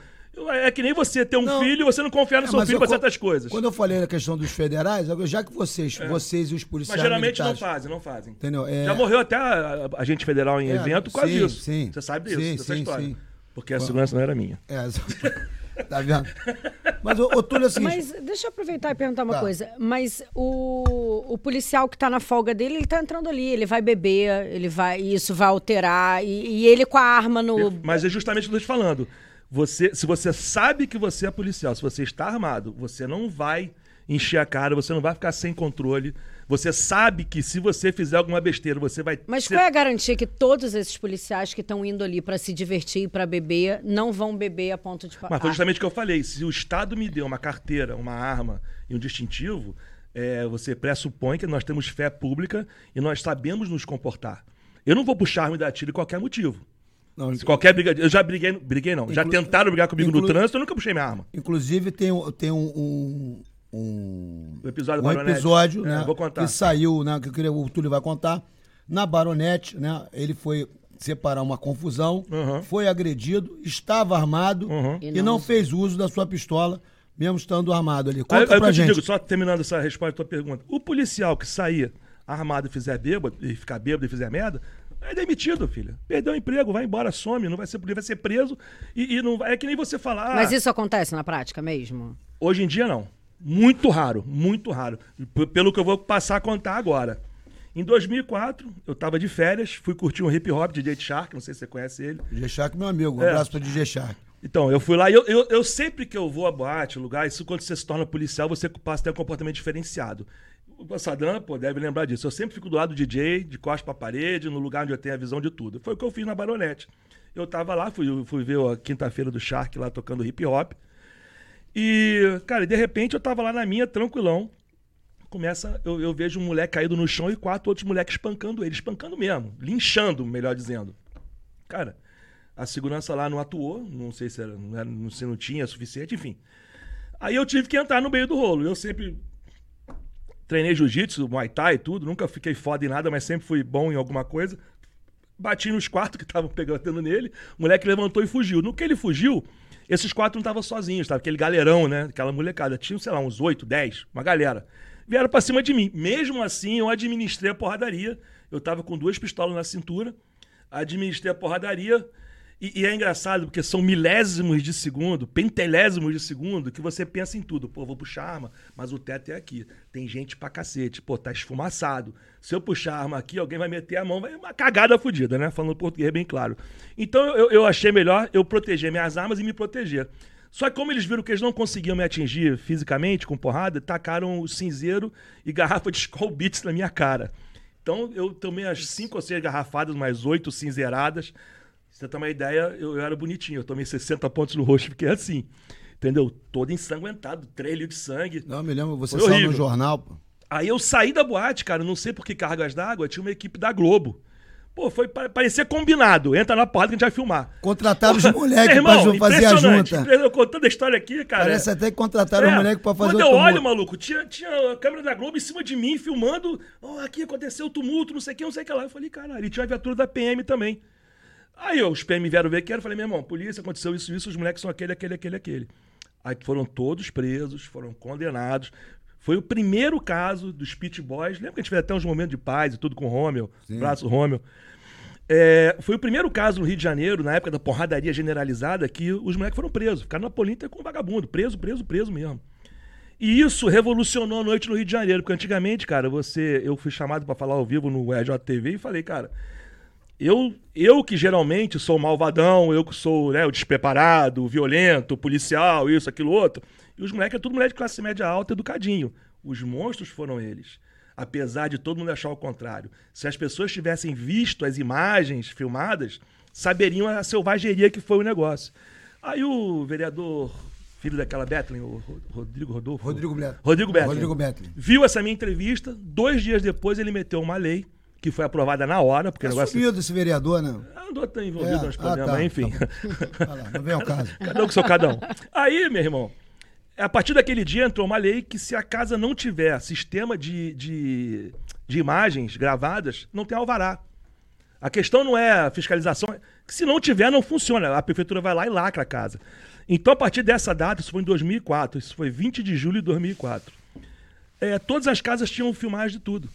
é que nem você ter um Não. filho e você não confiar no É, seu mas filho para certas coisas. Quando eu falei na questão dos federais, já que vocês, vocês e os Mas policiais geralmente não fazem, não fazem. Entendeu? É- Já morreu até a- a- agente federal em É, evento por causa sim. Você sabe disso, Sim, dessa sim, história. sim. Porque a segurança não era minha. É, tá vendo? Mas, ô, Túlio, é o seguinte, Mas deixa eu aproveitar e perguntar uma Tá. coisa. Mas o, o policial que tá na folga dele, ele tá entrando ali, ele vai beber, ele vai. Isso vai alterar. E, e ele com a arma no. Mas é justamente o que eu estou te falando. Você, se você sabe que você é policial, se você está armado, você não vai encher a cara, você não vai ficar sem controle. Você sabe que se você fizer alguma besteira, você vai. Mas ser- qual é a garantia que todos esses policiais que estão indo ali para se divertir e para beber não vão beber a ponto de. Mas foi justamente o que eu falei. Se o Estado me deu uma carteira, uma arma e um distintivo, é, você pressupõe que nós temos fé pública e nós sabemos nos comportar. Eu não vou puxar arma e dar tiro em qualquer motivo. Não, Se qualquer briga. Eu já briguei. Briguei não. Já tentaram brigar comigo inclu- no trânsito, eu nunca puxei minha arma. inclusive tem, um- tem um, um, um, O episódio um Baronete. episódio É, né, vou contar. que saiu, né, que eu queria, o Túlio vai contar, na Baronete, né, ele foi separar uma confusão, Uhum. foi agredido, estava armado Uhum. e, E não... não- fez uso da sua pistola, mesmo estando armado ali. Aí, Conta aí o que pra eu te gente. digo, só terminando essa resposta à tua pergunta. O policial que sair armado e fizer bêbado, e ficar bêbado e fizer merda, é demitido, filho. Perdeu o emprego, vai embora, some, não vai ser, vai ser preso e, e não vai. É que nem você falar. Mas ah, isso acontece na prática mesmo? Hoje em dia não. Muito raro, muito raro. P- Pelo que eu vou passar a contar agora. Em 2004, eu tava de férias, fui curtir um hip hop de DJ Shark, não sei se você conhece ele. DJ Shark, meu amigo, um É. abraço pra DJ Shark. Então, eu fui lá e eu, eu, eu sempre que eu vou a boate, lugar, isso quando você se torna policial, você passa a ter um comportamento diferenciado. O Sadam, pô, deve lembrar disso. Eu sempre fico do lado do DJ, de costas pra parede, no lugar onde eu tenho a visão de tudo. Foi o que eu fiz na Baronete. Eu tava lá, fui, fui ver a quinta-feira do Shark lá tocando hip hop. E, cara, de repente eu tava lá na minha, tranquilão. Começa, eu, eu vejo um moleque caído no chão e quatro outros moleques espancando ele, espancando mesmo, linchando, melhor dizendo. Cara, a segurança lá não atuou, não sei se, era, não, era, se não tinha suficiente, enfim. Aí eu tive que entrar no meio do rolo. Eu sempre treinei jiu-jitsu, muay thai e tudo, nunca fiquei foda em nada, mas sempre fui bom em alguma coisa. Bati nos quatro que estavam pegando nele, o moleque levantou e fugiu. No que ele fugiu, esses quatro não estavam sozinhos, tava aquele galerão, né? Aquela molecada. Tinha, sei lá, uns oito, dez, uma galera. Vieram pra cima de mim. Mesmo assim, eu administrei a porradaria. Eu tava com duas pistolas na cintura, administrei a porradaria. E, e é engraçado porque são milésimos de segundo, pentelésimos de segundo, que você pensa em tudo. Pô, vou puxar arma, mas o teto é aqui. Tem gente pra cacete. Pô, tá esfumaçado. Se eu puxar arma aqui, alguém vai meter a mão, vai uma cagada fodida, né? Falando português bem claro. Então eu, eu achei melhor eu proteger minhas armas e me proteger. Só que como eles viram que eles não conseguiam me atingir fisicamente com porrada, tacaram o cinzeiro e garrafa de Skull Beats na minha cara. Então eu tomei as cinco ou seis garrafadas, mais oito cinzeiradas. Você ter uma ideia, eu, eu, era bonitinho. Eu tomei 60 pontos no rosto, fiquei assim. Entendeu? Todo ensanguentado, litros de sangue. Não, me lembro, você saiu no jornal. Pô. Aí eu saí da boate, cara, não sei por que cargas d'água, tinha uma equipe da Globo. Pô, foi, parecia combinado. Entra na porrada que a gente vai filmar. Contrataram os moleques pra fazer a junta. Eu contando a história aqui, cara. Parece até que contrataram é, os moleques pra fazer Quando eu olho, maluco, tinha, tinha a câmera da Globo em cima de mim, filmando. Oh, aqui aconteceu o tumulto, não sei o que, não sei o que lá. Eu falei, caralho, e tinha a viatura da PM também. Aí os PM vieram ver que era. Eu falei, meu irmão, polícia, aconteceu isso, isso, os moleques são aquele, aquele, aquele, aquele. Aí foram todos presos, foram condenados. Foi o primeiro caso dos Pit Boys. Lembra que a gente fez até uns momentos de paz e tudo com o Romeu, braço Romeu. É, foi o primeiro caso no Rio de Janeiro, na época da porradaria generalizada, que os moleques foram presos. Ficaram na Polinta com vagabundo. Preso, preso, preso mesmo. E isso revolucionou a noite no Rio de Janeiro. Porque antigamente, cara, você. Eu fui chamado para falar ao vivo no EJTV e falei, cara. Eu, eu que geralmente sou malvadão, eu que sou né, o despreparado, o violento, o policial, isso, aquilo, outro. E os moleques é tudo moleque de classe média alta, educadinho. Os monstros foram eles apesar de todo mundo achar o contrário. Se as pessoas tivessem visto as imagens filmadas, saberiam a selvageria que foi o negócio. Aí o vereador, filho daquela Bethlen, o Rodrigo Rodolfo. Rodrigo Bethlen. Rodrigo Bethlen. Rodrigo Bethlen. Viu essa minha entrevista, dois dias depois ele meteu uma lei que foi aprovada na hora. Porque é negócio... sumido esse vereador, né? Andou tão envolvido é. nos problemas, ah, tá, enfim. Tá lá, não vem ao caso. Cada um com seu cada um. Aí, meu irmão, a partir daquele dia entrou uma lei que se a casa não tiver sistema de, de, de imagens gravadas, não tem alvará. A questão não é a fiscalização, se não tiver, não funciona. A prefeitura vai lá e lacra a casa. Então, a partir dessa data, isso foi em 2004, isso foi 20 de julho de 2004, é, todas as casas tinham filmagem de tudo.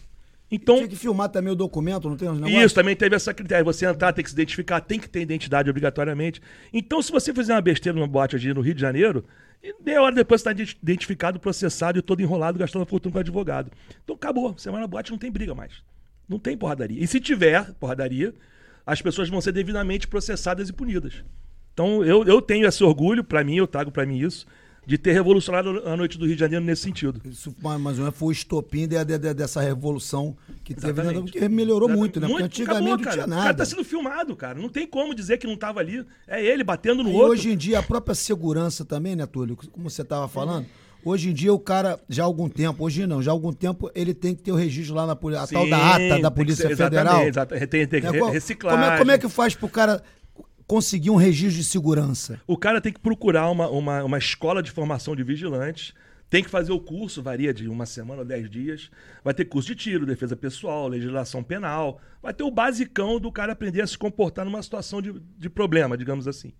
Então, Tinha que filmar também o documento, não tem os negócios? Isso, também teve essa critério. Você entrar, tem que se identificar, tem que ter identidade obrigatoriamente. Então, se você fizer uma besteira numa boate hoje no Rio de Janeiro, meia hora depois está identificado, processado e todo enrolado, gastando fortuna com advogado. Então acabou. Semana boate não tem briga mais. Não tem porradaria. E se tiver porradaria, as pessoas vão ser devidamente processadas e punidas. Então eu, eu tenho esse orgulho, para mim, eu trago para mim isso de ter revolucionado a noite do Rio de Janeiro nesse sentido. Isso mais ou menos foi o estopim de, de, de, dessa revolução que teve, né? porque melhorou Exatamente. muito, né? Porque antigamente Acabou, não tinha nada. O cara tá sendo filmado, cara. Não tem como dizer que não tava ali. É ele batendo no e outro. hoje em dia, a própria segurança também, né, Túlio? Como você tava falando, Hoje em dia o cara, já há algum tempo, hoje não, já há algum tempo ele tem que ter o registro lá na polícia, a Sim, tal da ata da Polícia ser, Federal. Exatamente, tem, tem que né? reciclar. Como é, como é que faz pro cara conseguir um registro de segurança? O cara tem que procurar uma, uma, uma escola de formação de vigilantes, tem que fazer o curso, varia de uma semana ou dez dias. Vai ter curso de tiro, defesa pessoal, legislação penal. Vai ter o basicão do cara aprender a se comportar numa situação de, de problema, digamos assim.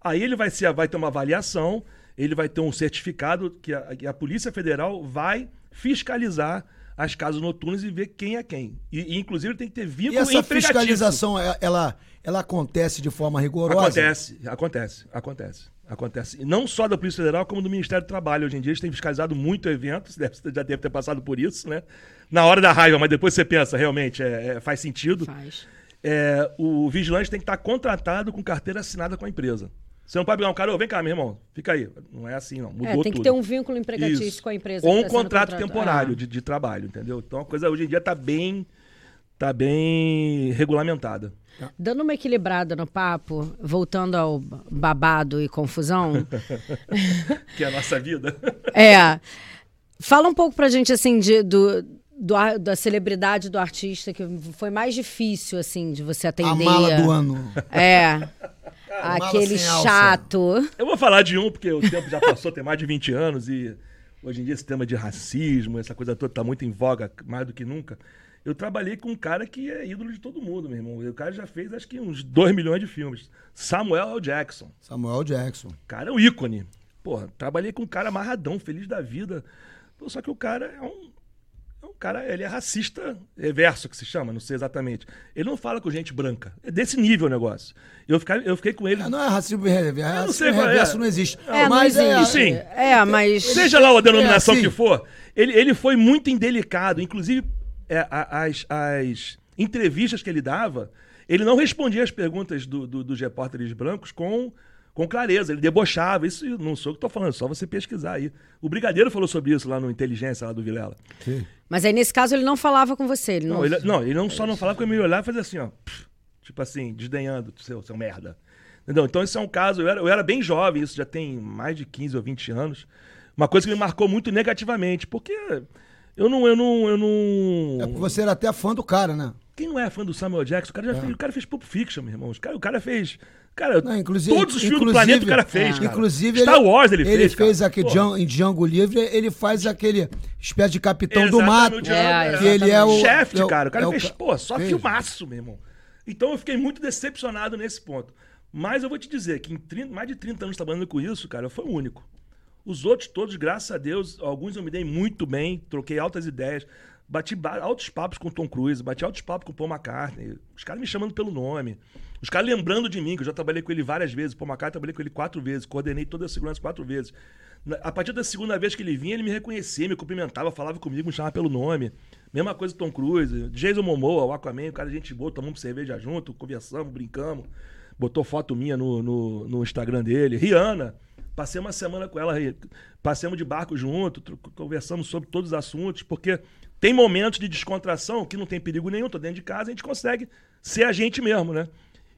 Aí ele vai, ser, vai ter uma avaliação, ele vai ter um certificado que a, que a Polícia Federal vai fiscalizar as casas noturnas e ver quem é quem. E, e inclusive tem que ter vínculo E essa fiscalização, é, ela, ela acontece de forma rigorosa? Acontece, acontece, acontece. Acontece. E não só da Polícia Federal, como do Ministério do Trabalho. Hoje em dia eles têm fiscalizado muito eventos, deve, já deve ter passado por isso, né? Na hora da raiva, mas depois você pensa, realmente, é, é, faz sentido. Faz. É, o vigilante tem que estar contratado com carteira assinada com a empresa. Você não pode pegar um cara, oh, vem cá, meu irmão, fica aí. Não é assim, não. Mudou é, tem tudo. que ter um vínculo empregatício Isso. com a empresa. Ou um tá contrato temporário ah. de, de, trabalho, entendeu? Então a coisa hoje em dia está bem, tá bem regulamentada. Dando uma equilibrada no papo, voltando ao babado e confusão. que é a nossa vida. é. Fala um pouco pra gente, assim, de, do, do, da celebridade do artista que foi mais difícil, assim, de você atender. A mala do ano. É. Aquele chato. Eu vou falar de um, porque o tempo já passou, tem mais de 20 anos e hoje em dia esse tema de racismo, essa coisa toda está muito em voga, mais do que nunca. Eu trabalhei com um cara que é ídolo de todo mundo, meu irmão. O cara já fez acho que uns 2 milhões de filmes. Samuel L. Jackson. Samuel Jackson. O cara é um ícone. Porra, trabalhei com um cara amarradão, feliz da vida. Só que o cara é um cara, ele é racista reverso, que se chama, não sei exatamente. Ele não fala com gente branca. É desse nível o negócio. Eu fiquei, eu fiquei com ele. É, não é racismo reverso. Racismo não sei reverso é. não existe. É, mas é, sim. É, mas. Seja lá a denominação é, que for, ele, ele foi muito indelicado. Inclusive, é, as, as entrevistas que ele dava, ele não respondia as perguntas do, do, dos repórteres brancos com com clareza. Ele debochava. Isso não sou eu que tô falando, é só você pesquisar aí. O Brigadeiro falou sobre isso lá no Inteligência, lá do Vilela. Mas aí, nesse caso, ele não falava com você. Ele não... Não, ele, não, ele não só não falava, como ele olhava e fazia assim, ó. Tipo assim, desdenhando, seu, seu merda. Entendeu? Então, esse é um caso. Eu era, eu era bem jovem, isso já tem mais de 15 ou 20 anos. Uma coisa que me marcou muito negativamente, porque eu não. Eu não, eu não... É porque você era até fã do cara, né? Quem não é fã do Samuel Jackson? O cara, já fez, o cara fez Pulp Fiction, meu irmão. O cara, o cara fez. Cara, Não, todos os filmes do planeta o cara fez. é. cara. Inclusive, Star Wars ele, ele fez. fez cara. aquele Pô, Djan- em Django Livre, ele faz aquele espécie de capitão do mato. Exatamente, É, que ele é o Chefe, é cara. O cara é fez, pô, só fez. filmaço, meu irmão. Então eu fiquei muito decepcionado nesse ponto. Mas eu vou te dizer que em 30 mais de 30 anos trabalhando com isso, cara, foi o único. Os outros todos, graças a Deus, alguns eu me dei muito bem, troquei altas ideias, bati ba- altos papos com Tom Cruise, bati altos papos com Paul McCartney, os caras me chamando pelo nome, os caras lembrando de mim, que eu já trabalhei com ele várias vezes, Paul McCartney trabalhei com ele quatro vezes, coordenei toda a segurança quatro vezes. A partir da segunda vez que ele vinha, ele me reconhecia, me cumprimentava, falava comigo, me chamava pelo nome. Mesma coisa Tom Cruise, Jason Momoa, o Aquaman, o cara, gente boa, tomamos cerveja junto, conversamos, brincamos. Botou foto minha no, no, no Instagram dele. Rihanna, passei uma semana com ela, passemos de barco junto, conversamos sobre todos os assuntos, porque tem momentos de descontração que não tem perigo nenhum, tô dentro de casa, a gente consegue ser a gente mesmo, né?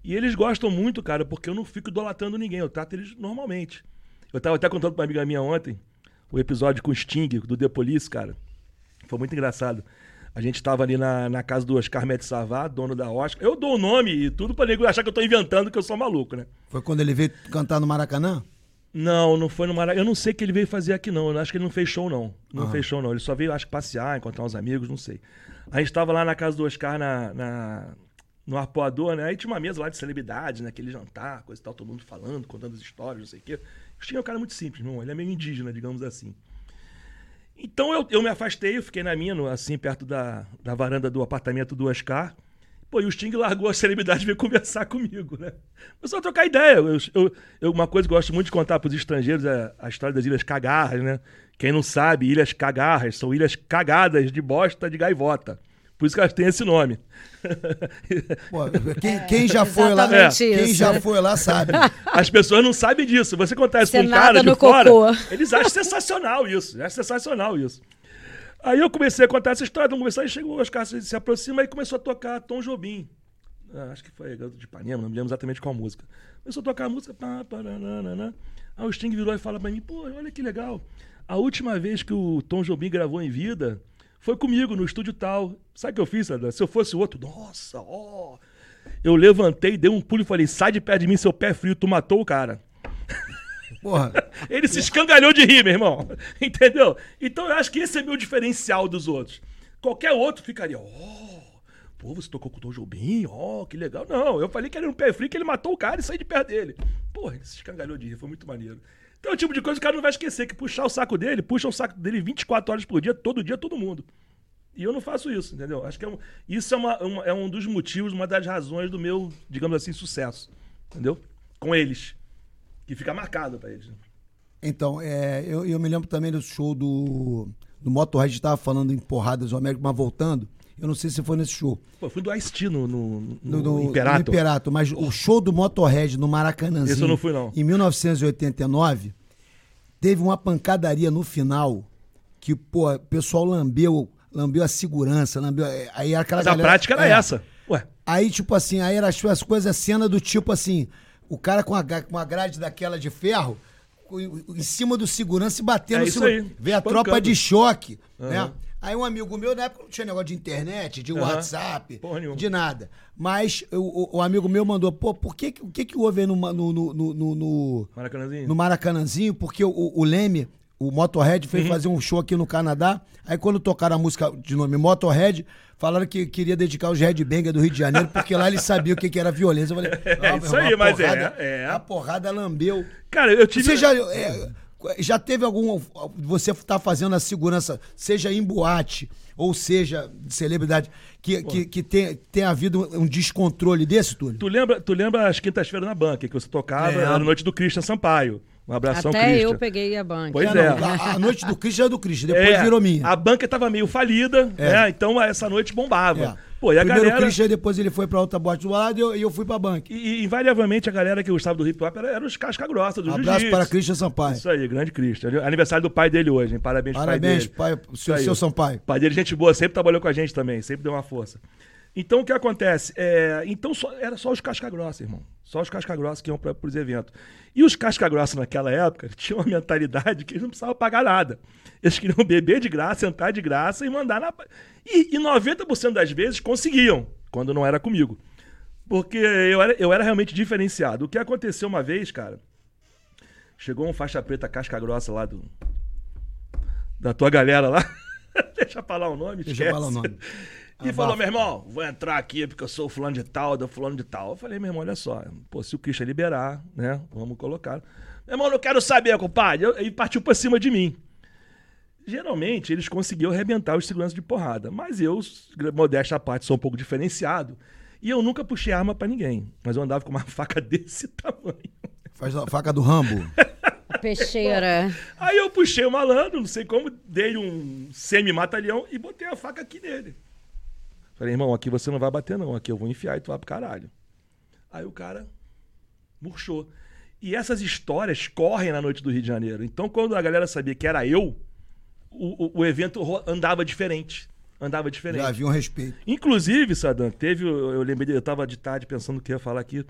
E eles gostam muito, cara, porque eu não fico idolatrando ninguém, eu trato eles normalmente. Eu tava até contando pra uma amiga minha ontem, o episódio com o Sting, do The Police, cara. Foi muito engraçado. A gente tava ali na, na casa do Oscar Metz Savá, dono da Oscar. Eu dou o nome e tudo pra nego achar que eu tô inventando que eu sou maluco, né? Foi quando ele veio cantar no Maracanã? Não, não foi no Maracanã. Eu não sei o que ele veio fazer aqui, não. Eu acho que ele não fez show, não. Não Ah. fez show, não. Ele só veio, acho que, passear, encontrar uns amigos, não sei. A gente tava lá na casa do Oscar, na, na- no arpoador, né? Aí tinha uma mesa lá de celebridades, né? Aquele jantar, coisa e tal, todo mundo falando, contando as histórias, não sei o quê. O Sting é um cara muito simples, irmão. Ele é meio indígena, digamos assim. Então eu, eu me afastei, eu fiquei na minha, no- assim, perto da, da varanda do apartamento do Oscar. Pô, e o Sting largou a celebridade e veio conversar comigo, né? Começou a trocar ideia. Eu, eu- eu- uma coisa que eu gosto muito de contar para os estrangeiros é a história das Ilhas Cagarras, né? Quem não sabe, Ilhas Cagarras são ilhas cagadas de bosta de gaivota. Por isso que elas têm esse nome. Pô, quem, quem já foi lá, exatamente quem já foi lá sabe. As pessoas não sabem disso. Você contar isso Você pra um cara de fora, cocô. eles acham sensacional isso. É sensacional isso. Aí eu comecei a contar essa história, vamos conversar, e chegou o Oscar se, se aproxima e começou a tocar Tom Jobim. Ah, acho que foi Garoto de Ipanema, não me lembro exatamente qual música. Começou a tocar a música, pá, pá, nananana. Aí o Sting virou e fala pra mim, pô, olha que legal. A última vez que o Tom Jobim gravou em vida foi comigo, no estúdio tal. Sabe o que eu fiz, Sandra? Se eu fosse o outro, nossa, ó. Eu levantei, dei um pulo e falei, sai de perto de mim, seu pé frio, tu matou o cara. Porra, Ele se escangalhou de rir, meu irmão. Entendeu? Então eu acho que esse é meu diferencial dos outros. Qualquer outro ficaria, ó, pô, você tocou com o Tom Jobim, ó, que legal. Não, eu falei que ele era um pé frio, que ele matou o cara e saí de perto dele. Porra, ele se escangalhou de rir, foi muito maneiro. Então é o tipo de coisa que o cara não vai esquecer, que puxar o saco dele, puxa o saco dele 24 horas por dia, todo dia, todo mundo. E eu não faço isso, entendeu? Acho que é um, isso é, uma- uma- é um dos motivos, uma das razões do meu, digamos assim, sucesso. Entendeu? Com eles. Que fica marcado pra eles. né? Então, é, eu, eu me lembro também do show do, do Motorhead, estava falando em porradas do América, mas voltando, eu não sei se foi nesse show, Pô, fui do Ice-T no, no, no, no, no- Imperato. no Imperato, mas o show do Motorhead no Maracanãzinho, Esse eu não fui, não. em 1989, teve uma pancadaria no final, que, pô, o pessoal lambeu, lambeu a segurança, lambeu, aí era aquela Mas a galera- prática era é. essa. Ué, Aí, tipo assim, aí eram as, as coisas, cena do tipo assim, o cara com a, com a grade daquela de ferro, em cima do segurança e batendo É no segurança. aí, Vê a espancando. tropa de choque, né? Aí um amigo meu, na época não tinha negócio de internet, de WhatsApp, Porra nenhuma. de nada. Mas o, o- amigo meu mandou, pô, por que, que- o que que houve aí no, no, no, no- no- Maracanãzinho. no Maracanãzinho? Porque o, o Leme, o Motorhead, fez Uhum. fazer um show aqui no Canadá. Aí quando tocaram a música de nome Motorhead, falaram que queria dedicar os Red Banger do Rio de Janeiro, porque lá ele sabia o que, que era violência. Eu falei, É "Ah, isso irmão, aí, mas é, porrada- é. A porrada lambeu. Cara, eu tive. Você já, é, já teve algum. Você tá fazendo a segurança, seja em boate, ou seja, de celebridade, que, que, que tem, tem havido um descontrole desse, Túlio? Tu lembra, tu lembra as quintas-feiras na banca que você tocava? Lembro. Era a noite do Christian Sampaio. Um abração, Até Christian. eu peguei a banca. Pois É, é. não, a, a noite do Cristo é do Cristo, depois É, virou minha. A banca tava meio falida, É. né? Então essa noite bombava. É. Pô, e a Primeiro galera- o Christian, depois ele foi pra outra boate do lado e eu, eu fui pra banca. E, e, invariavelmente a galera que gostava do hip hop era, era os casca grossa do Abraço para Christian Sampaio. Isso aí, grande Christian. Aniversário do pai dele hoje, hein? Parabéns, Parabéns, pai dele. pai, seu, seu Sampaio. pai dele, gente boa, sempre trabalhou com a gente também, sempre deu uma força. Então o que acontece? É, então só- era só os casca grossa, irmão. Só os casca grossa que iam para os eventos. E os casca grossa naquela época tinham uma mentalidade que eles não precisavam pagar nada. Eles queriam beber de graça, entrar de graça e mandar na. E, e 90% das vezes conseguiam, quando não era comigo. Porque eu era, eu era realmente diferenciado. O que aconteceu uma vez, cara? Chegou um faixa preta casca grossa lá do. Da tua galera lá. Deixa eu falar o nome, Deixa eu esquece. falar o nome. E Abafa. falou, meu irmão, vou entrar aqui porque eu sou o fulano de tal, do fulano de tal. Eu falei, meu irmão, olha só, pô, se o Christian liberar, né, vamos colocar. Meu irmão, não quero saber, compadre. E partiu pra cima de mim. Geralmente, eles conseguiam arrebentar os seguranças de porrada. Mas eu, modéstia à parte, sou um pouco diferenciado. E eu nunca puxei arma pra ninguém. Mas eu andava com uma faca desse tamanho. Faz a faca do Rambo. Peixeira. Aí eu puxei o malandro, não sei como, dei um semi-matalhão e botei a faca aqui nele. Falei, irmão, aqui você não vai bater não, aqui eu vou enfiar e tu vai pro caralho. Aí o cara murchou. E essas histórias correm na noite do Rio de Janeiro. Então quando a galera sabia que era eu, o, o- o evento andava diferente. Andava diferente. Já havia um respeito. Inclusive, Sadam, teve. Eu lembrei, eu tava de tarde pensando o que ia falar aqui.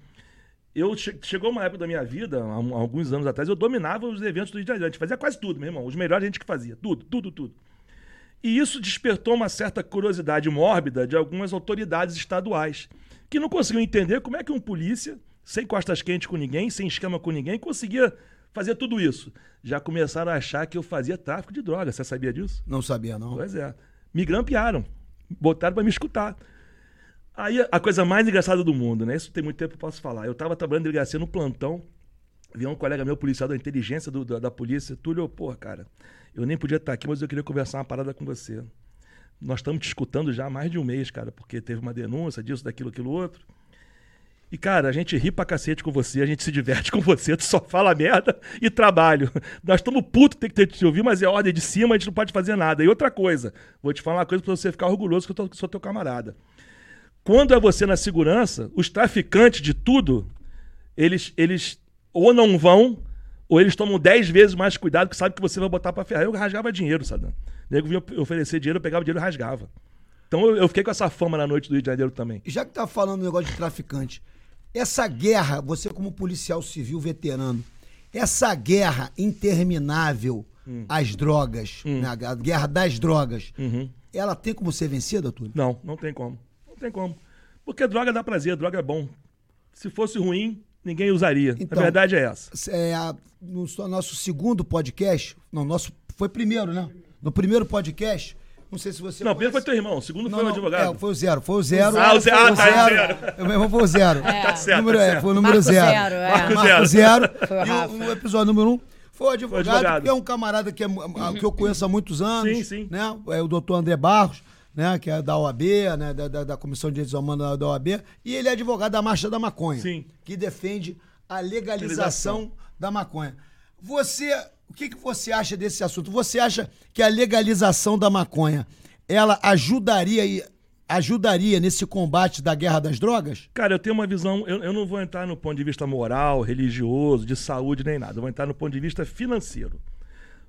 Eu che- chegou uma época da minha vida, há alguns anos atrás, eu dominava os eventos do Rio de Janeiro. A gente fazia quase tudo, meu irmão. Os melhores a gente que fazia. Tudo, tudo, tudo. E isso despertou uma certa curiosidade mórbida de algumas autoridades estaduais, que não conseguiam entender como é que um polícia, sem costas quentes com ninguém, sem esquema com ninguém, conseguia fazer tudo isso. Já começaram a achar que eu fazia tráfico de drogas. Você sabia disso? Não sabia, não. Pois é. Me grampearam. Botaram pra me escutar. Aí a coisa mais engraçada do mundo, né? Isso tem muito tempo que eu posso falar. Eu tava trabalhando em delegacia no plantão. Veio um colega meu, policial da inteligência do- da, da polícia. Túlio, pô, cara, eu nem podia estar aqui, mas eu queria conversar uma parada com você. Nós estamos te escutando já há mais de um mês, cara, porque teve uma denúncia disso, daquilo, aquilo outro. E, cara, a gente ri pra cacete com você, a gente se diverte com você, tu só fala merda e trabalho. Nós estamos putos, tem que ter te ouvir, mas é ordem de cima, a gente não pode fazer nada. E outra coisa, vou te falar uma coisa pra você ficar orgulhoso que eu tô- sou teu camarada. Quando é você na segurança, os traficantes de tudo, eles, eles ou não vão, ou eles tomam 10 vezes mais cuidado, que sabe que você vai botar pra ferrar. Eu rasgava dinheiro, Sadam. O nego vinha oferecer dinheiro, eu pegava dinheiro e rasgava. Então eu, fiquei com essa fama na noite do Rio de Janeiro também. E já que tá falando do negócio de traficante, essa guerra, você como policial civil veterano, essa guerra interminável Hum. às drogas, né, a guerra das drogas, Uhum. ela tem como ser vencida, Túlio? Não, não tem como. Não tem como. Porque droga dá prazer, droga é bom. Se fosse ruim, ninguém usaria. Então, a verdade é essa. É, a- no so- nosso segundo podcast, não, nosso foi primeiro, né? No primeiro podcast, não sei se você Não, primeiro foi teu irmão, o segundo Não, foi o advogado. é, foi o zero, foi o zero. Ah, o zero, foi ah, tá, o zero. Eu mesmo foi o zero. Tá certo, número, tá é, certo. foi o número Marco zero. zero, é. Marco Marco zero. Foi o e o, o episódio número um foi o advogado, advogado. que é um camarada que, é, que eu conheço há muitos anos. Sim, sim. Né? É o doutor André Barros, né? que é da OAB, né? da, da, da Comissão de Direitos Humanos da, OAB. E ele é advogado da Marcha da Maconha. Sim. Que defende a legalização da maconha. Você, o que, que você acha desse assunto? Você acha que a legalização da maconha, ela ajudaria ajudaria nesse combate da guerra das drogas? Cara, eu tenho uma visão. Eu, eu não vou entrar no ponto de vista moral, religioso, de saúde nem nada. Eu vou entrar no ponto de vista financeiro.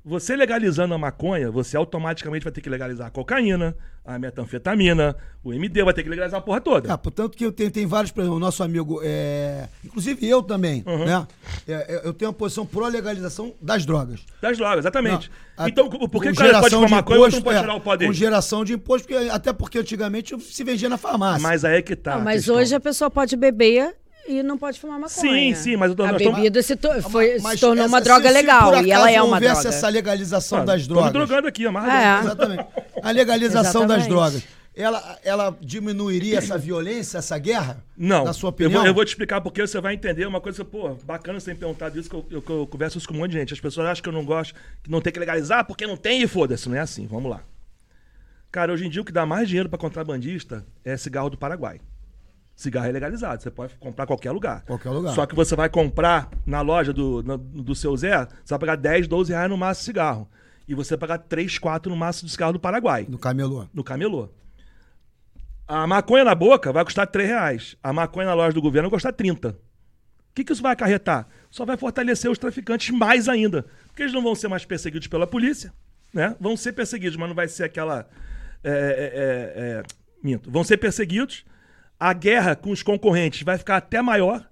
Você legalizando a maconha, você automaticamente vai ter que legalizar a cocaína, a metanfetamina, o MD, vai ter que legalizar a porra toda. Ah, portanto que eu tenho, tem vários, por exemplo, o nosso amigo, é, inclusive eu também, Uhum. né? É, é, eu tenho uma posição pró-legalização das drogas. Das drogas, exatamente. Não, a- então, por que o cara pode geração fumar de maconha e o outro não imposto, pode é, tirar o pó dele? Com geração de imposto, porque, até porque antigamente se vendia na farmácia. Mas aí é que tá. Não, mas hoje a pessoa pode beber e não pode fumar maconha. Sim, sim, mas eu tô- a bebida se, to- foi- se tornou essa- uma droga se- se legal por e ela é uma houvesse droga. essa legalização Ah, das drogas. drogando aqui, amarra. É. Exatamente. A legalização das Exatamente. drogas. Ela, ela diminuiria essa violência, essa guerra? Não. Na sua eu opinião? vou, eu vou te explicar porque você vai entender uma coisa, pô, bacana você ter perguntado isso, que eu, eu- que eu converso isso com um monte de gente. As pessoas acham que eu não gosto, que não tem que legalizar porque não tem e foda-se. Não é assim, vamos lá. Cara, hoje em dia o que dá mais dinheiro pra contrabandista é cigarro do Paraguai. Cigarro é legalizado, você pode comprar em qualquer lugar. Qualquer lugar. Só que você vai comprar na loja do, na- do seu Zé, você vai pagar 10, 12 reais no máximo de cigarro. E você vai pagar 3, 4 no máximo de cigarro do Paraguai No camelô. no camelô. A maconha na boca vai custar 3 reais. A maconha na loja do governo vai custar 30. O que, que isso vai acarretar? Só vai fortalecer os traficantes mais ainda. Porque eles não vão ser mais perseguidos pela polícia, né? Vão ser perseguidos, mas não vai ser aquela. É, é, é, é minto. Vão ser perseguidos. A guerra com os concorrentes vai ficar até maior.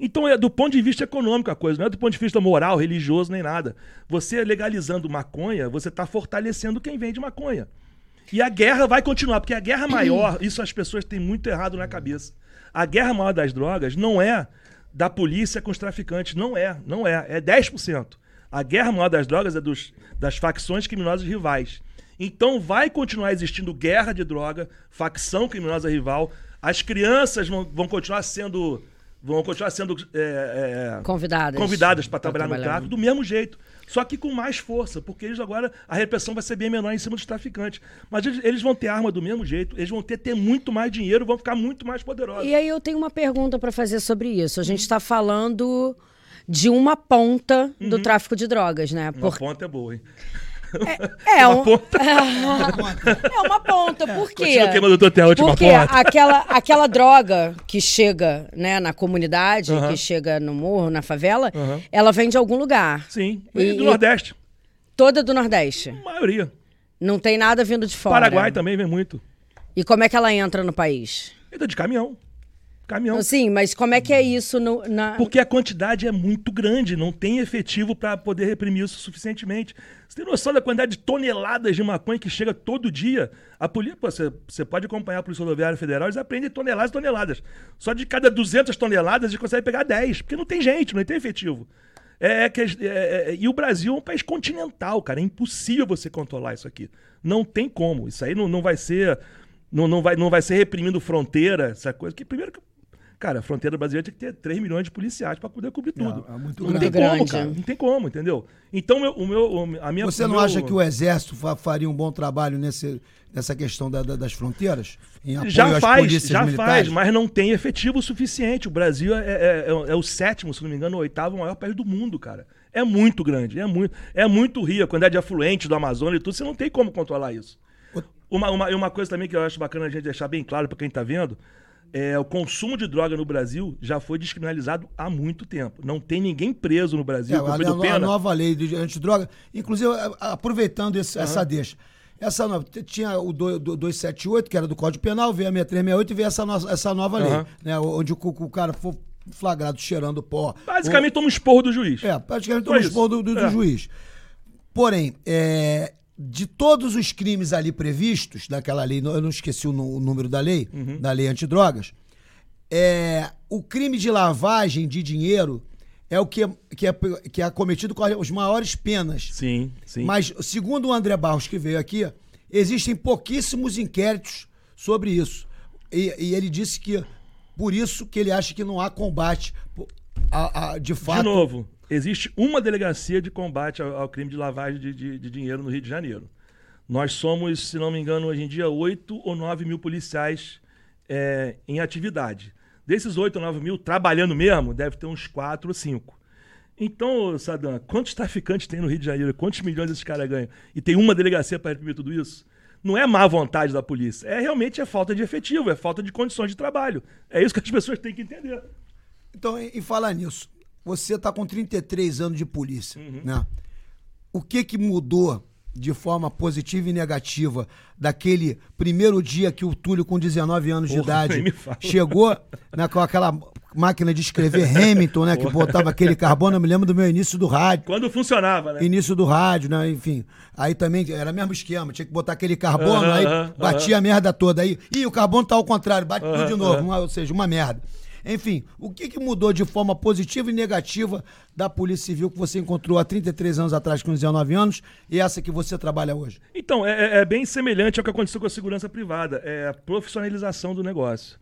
Então é do ponto de vista econômico a coisa, não é do ponto de vista moral, religioso, nem nada. Você legalizando maconha, você está fortalecendo quem vende maconha. E a guerra vai continuar, porque a guerra maior, isso as pessoas têm muito errado na cabeça. A guerra maior das drogas não é da polícia com os traficantes, não é, não é, é 10%. A guerra maior das drogas é dos, das facções criminosas rivais. Então vai continuar existindo guerra de droga, facção criminosa rival. As crianças vão, vão continuar sendo vão continuar sendo é, é, convidadas, convidadas para trabalhar, trabalhar no tráfico do mesmo jeito. Só que com mais força, porque eles agora a repressão vai ser bem menor em cima dos traficantes. Mas eles, eles vão ter arma do mesmo jeito, eles vão ter, ter muito mais dinheiro, vão ficar muito mais poderosos. E aí eu tenho uma pergunta para fazer sobre isso. A gente está falando de uma ponta do uhum. tráfico de drogas, né? Uma Por... ponta é boa, hein? É, é, uma um, ponta. é uma ponta, por quê? Continua do hotel, Porque ponta. Aquela, aquela droga que chega né, na comunidade, que chega no morro, na favela, ela vem de algum lugar. Sim, e, do Nordeste. Toda do Nordeste? A maioria. Não tem nada vindo de fora. Paraguai também vem muito. E como é que ela entra no país? Entra de caminhão caminhão. Sim, mas como é que é isso no, na... Porque a quantidade é muito grande, não tem efetivo para poder reprimir isso suficientemente. Você tem noção da quantidade de toneladas de maconha que chega todo dia? A polícia, você, você pode acompanhar a Polícia Rodoviária Federal, eles aprendem toneladas e toneladas. Só de cada 200 toneladas eles conseguem pegar 10, porque não tem gente, não tem efetivo. É, é que, é, é, e o Brasil é um país continental, cara. É impossível você controlar isso aqui. Não tem como. Isso aí não, não vai ser. Não, não, vai, não vai ser reprimindo fronteira, essa coisa. Que primeiro que Cara, a fronteira brasileira tem que ter 3 milhões de policiais para poder cobrir tudo. É, é muito não grande. tem como, cara. Não tem como, entendeu? Então, o meu, a minha. Você não meu... acha que o Exército faria um bom trabalho nesse, nessa questão da, da, das fronteiras? já faz, já militares? faz, mas não tem efetivo suficiente. O Brasil é, é, é, é, o sétimo, se não me engano, o oitavo maior país do mundo, cara. É muito grande, é muito, é muito rio. A quantidade de afluentes do Amazonas e tudo, você não tem como controlar isso. Uma, uma, uma coisa também que eu acho bacana a gente deixar bem claro para quem está vendo é, o consumo de droga no Brasil já foi descriminalizado há muito tempo. Não tem ninguém preso no Brasil. É, a, a, pena. a nova lei de antidroga, inclusive aproveitando esse, uhum. essa deixa. Essa nova, tinha o 278, que era do Código Penal, veio a 6368 e veio essa, no, essa nova uhum. lei, né, onde o, o cara for flagrado cheirando pó. Basicamente ou... toma um esporro do juiz. É, praticamente toma um esporro do, do, do é. juiz. Porém, é, de todos os crimes ali previstos, daquela lei, eu não esqueci o, número da lei, uhum. da lei antidrogas, é, o crime de lavagem de dinheiro é o que é, que é, que é cometido com as maiores penas. Sim, sim. Mas, segundo o André Barros, que veio aqui, existem pouquíssimos inquéritos sobre isso. E, e ele disse que, por isso, que ele acha que não há combate a, a, de fato. De novo, existe uma delegacia de combate ao, ao crime de lavagem de, de, de, dinheiro no Rio de Janeiro. Nós somos, se não me engano, hoje em dia, 8 ou 9 mil policiais é, em atividade. Desses 8 ou 9 mil, trabalhando mesmo, deve ter uns 4 ou 5. Então, Sadam, quantos traficantes tem no Rio de Janeiro? Quantos milhões esses caras ganham? E tem uma delegacia para reprimir tudo isso? Não é má vontade da polícia, é realmente é falta de efetivo, é falta de condições de trabalho. É isso que as pessoas têm que entender. Então, em falar nisso, você está com 33 anos de polícia, uhum. né? O que que mudou de forma positiva e negativa daquele primeiro dia que o Túlio, com 19 anos Porra, de idade, chegou né, com aquela máquina de escrever Hamilton, né? Que botava aquele carbono, eu me lembro do meu início do rádio. Quando funcionava, né? Início do rádio, né? Enfim. Aí também era o mesmo esquema, tinha que botar aquele carbono, uh -huh, aí uh -huh, batia uh -huh. a merda toda. Aí, ih, o carbono tá ao contrário, bate tudo de novo, uma, ou seja, uma merda. Enfim, o que, que mudou de forma positiva e negativa da Polícia Civil que você encontrou há 33 anos atrás, com 19 anos, e essa que você trabalha hoje? Então, é, é, é bem semelhante ao que aconteceu com a segurança privada. É a profissionalização do negócio.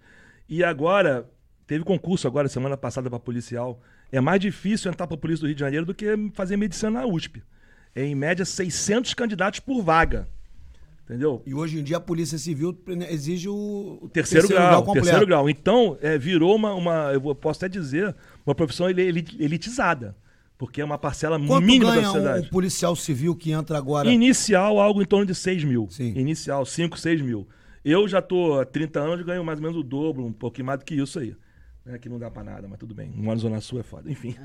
E agora, teve concurso agora, semana passada, para policial. É mais difícil entrar para a Polícia do Rio de Janeiro do que fazer medicina na USP. É, em média, 600 candidatos por vaga. Entendeu? E hoje em dia a Polícia Civil exige o, terceiro, terceiro, grau, grau terceiro grau. Então, é, virou uma, uma, eu posso até dizer, uma profissão elitizada. Porque é uma parcela Quanto mínima ganha da sociedade. um policial civil que entra agora? Inicial, algo em torno de 6 mil. Sim. Inicial, 5, 6 mil. Eu já tô há 30 anos e ganho mais ou menos o dobro, um pouquinho mais do que isso aí. Né? Que não dá pra nada, mas tudo bem. Na Zona Sul é foda. Enfim.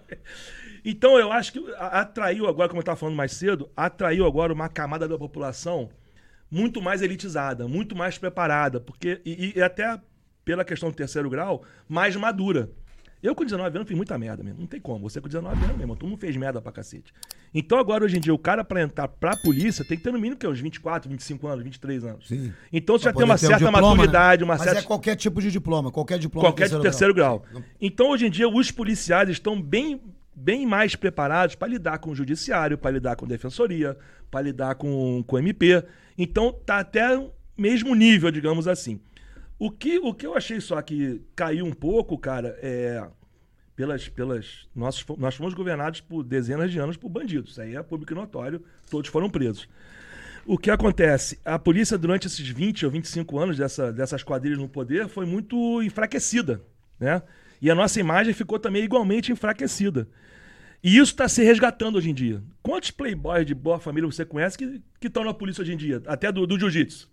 então eu acho que atraiu agora, como eu estava falando mais cedo, atraiu agora uma camada da população muito mais elitizada, muito mais preparada, porque e, e até pela questão do terceiro grau, mais madura. Eu com 19 anos fiz muita merda mesmo. Não tem como. Você com 19 anos mesmo. Tu não fez merda pra cacete. Então agora, hoje em dia, o cara pra entrar pra polícia tem que ter no mínimo que, uns 24, 25 anos, 23 anos. Sim. Então você já tem uma o certa diploma, né? maturidade, uma Mas certa é qualquer tipo de diploma, qualquer diploma qualquer de terceiro grau. Então, hoje em dia, os policiais estão bem, bem mais preparados para lidar com o judiciário, para lidar com defensoria, para lidar com, com MP. Então, tá até o mesmo nível, digamos assim. O que, o que eu achei só que caiu um pouco, cara, é. Pelas, pelas, nós, nós fomos governados por dezenas de anos por bandidos. Isso aí é público e notório, todos foram presos. O que acontece? A polícia, durante esses 20 ou 25 anos dessa, dessas quadrilhas no poder, foi muito enfraquecida. Né? E a nossa imagem ficou também igualmente enfraquecida. E isso está se resgatando hoje em dia. Quantos playboys de boa família você conhece que estão na polícia hoje em dia? Até do, do jiu-jitsu?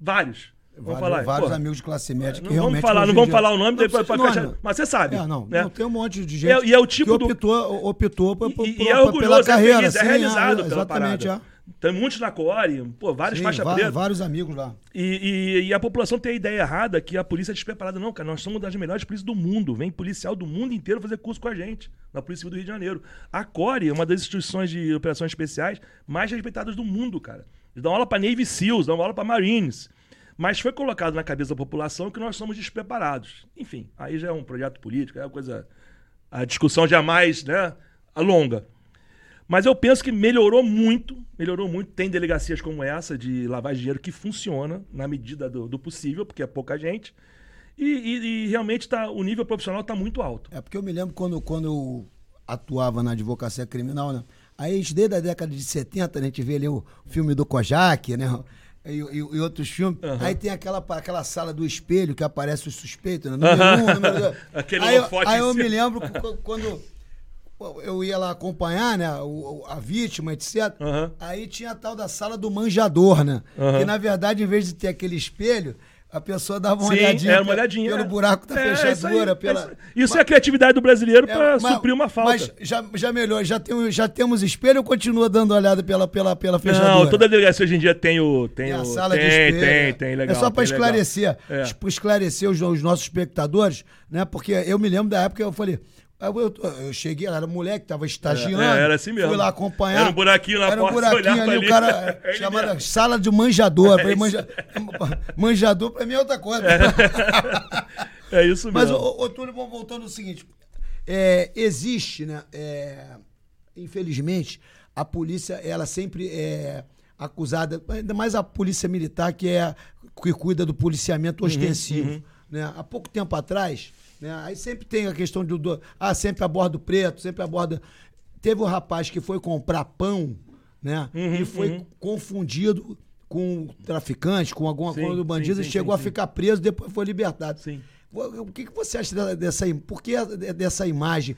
Vários. Vamos Vários, falar. vários Pô, amigos de classe média que não vamos realmente. falar, hoje não vamos falar o nome, Não depois pode. Mas você sabe. É, não, né? não, tem um monte de E gente é- e é o tipo que do- optou, optou por, por, E, e é orgulhoso, pela é carreira. feliz, é sim, realizado é, pela exatamente, parada. Tem muitos na Core, pô, vários Sim, faixa preta. vários amigos lá. E, e- e a população tem a ideia errada que a polícia é despreparada. Não, cara, nós somos das melhores polícias do mundo. Vem policial do mundo inteiro fazer curso com a gente, na Polícia Civil do Rio de Janeiro. A CORE é uma das instituições de operações especiais mais respeitadas do mundo, cara. Eles dão aula para Navy SEALs, dão aula para Marines. Mas foi colocado na cabeça da população que nós somos despreparados. Enfim, aí já é um projeto político, é uma coisa. A discussão jamais, né, alonga. Mas eu penso que melhorou muito, melhorou muito. Tem delegacias como essa de lavagem de dinheiro que funciona na medida do, do possível, porque é pouca gente. E, e- e realmente tá, o nível profissional está muito alto. É porque eu me lembro quando, quando eu atuava na advocacia criminal, né? Aí, desde a década de 70, né, a gente vê ali o filme do Kojak, né? E, e- e outros filmes. Aí tem aquela, aquela sala do espelho que aparece o suspeito, né? Número Aham. um, número dois. Aquele aí, eu- aí eu me lembro quando eu ia lá acompanhar, né, o- a vítima, etc. Aham. Aí tinha a tal da sala do manjador, né? Que na verdade, em vez de ter aquele espelho, a pessoa dava uma Sim, olhadinha, era uma olhadinha. pelo é. buraco da É, fechadura, isso é pela. isso. Isso é a criatividade do brasileiro É, para mas- suprir uma falta. Mas já, já melhorou, já, tem, já temos espelho ou continua dando olhada pela, pela, pela fechadura? Não, toda delegacia hoje em dia tem o. Tem, Tem a sala tem, de espelho. tem, tem, legal. É só para esclarecer, É. tipo, esclarecer os, os nossos espectadores, né? Porque eu me lembro da época que eu falei. Eu, eu, eu cheguei, era moleque, tava estagiando. É, era assim mesmo. Fui lá acompanhar. Era um buraquinho na Era um porta, você buraquinho olhava ali, ali. o cara É chamada mesmo. sala de manjador. Isso. manja- manjador pra mim é outra coisa. É isso mesmo. Mas, ô, ô Túlio, voltando ao seguinte. É, existe, né? é, infelizmente, a polícia, ela sempre é acusada, ainda mais a polícia militar, que é que cuida do policiamento ostensivo. Né? Há pouco tempo atrás, né? aí sempre tem a questão do, do. Ah, sempre aborda o preto, sempre aborda. Teve um rapaz que foi comprar pão, né? e foi confundido com traficante, com alguma Sim, coisa do sim, bandido, e sim, chegou sim, a ficar preso, depois foi libertado. Sim. O que, que você acha dessa, im- por que de- dessa imagem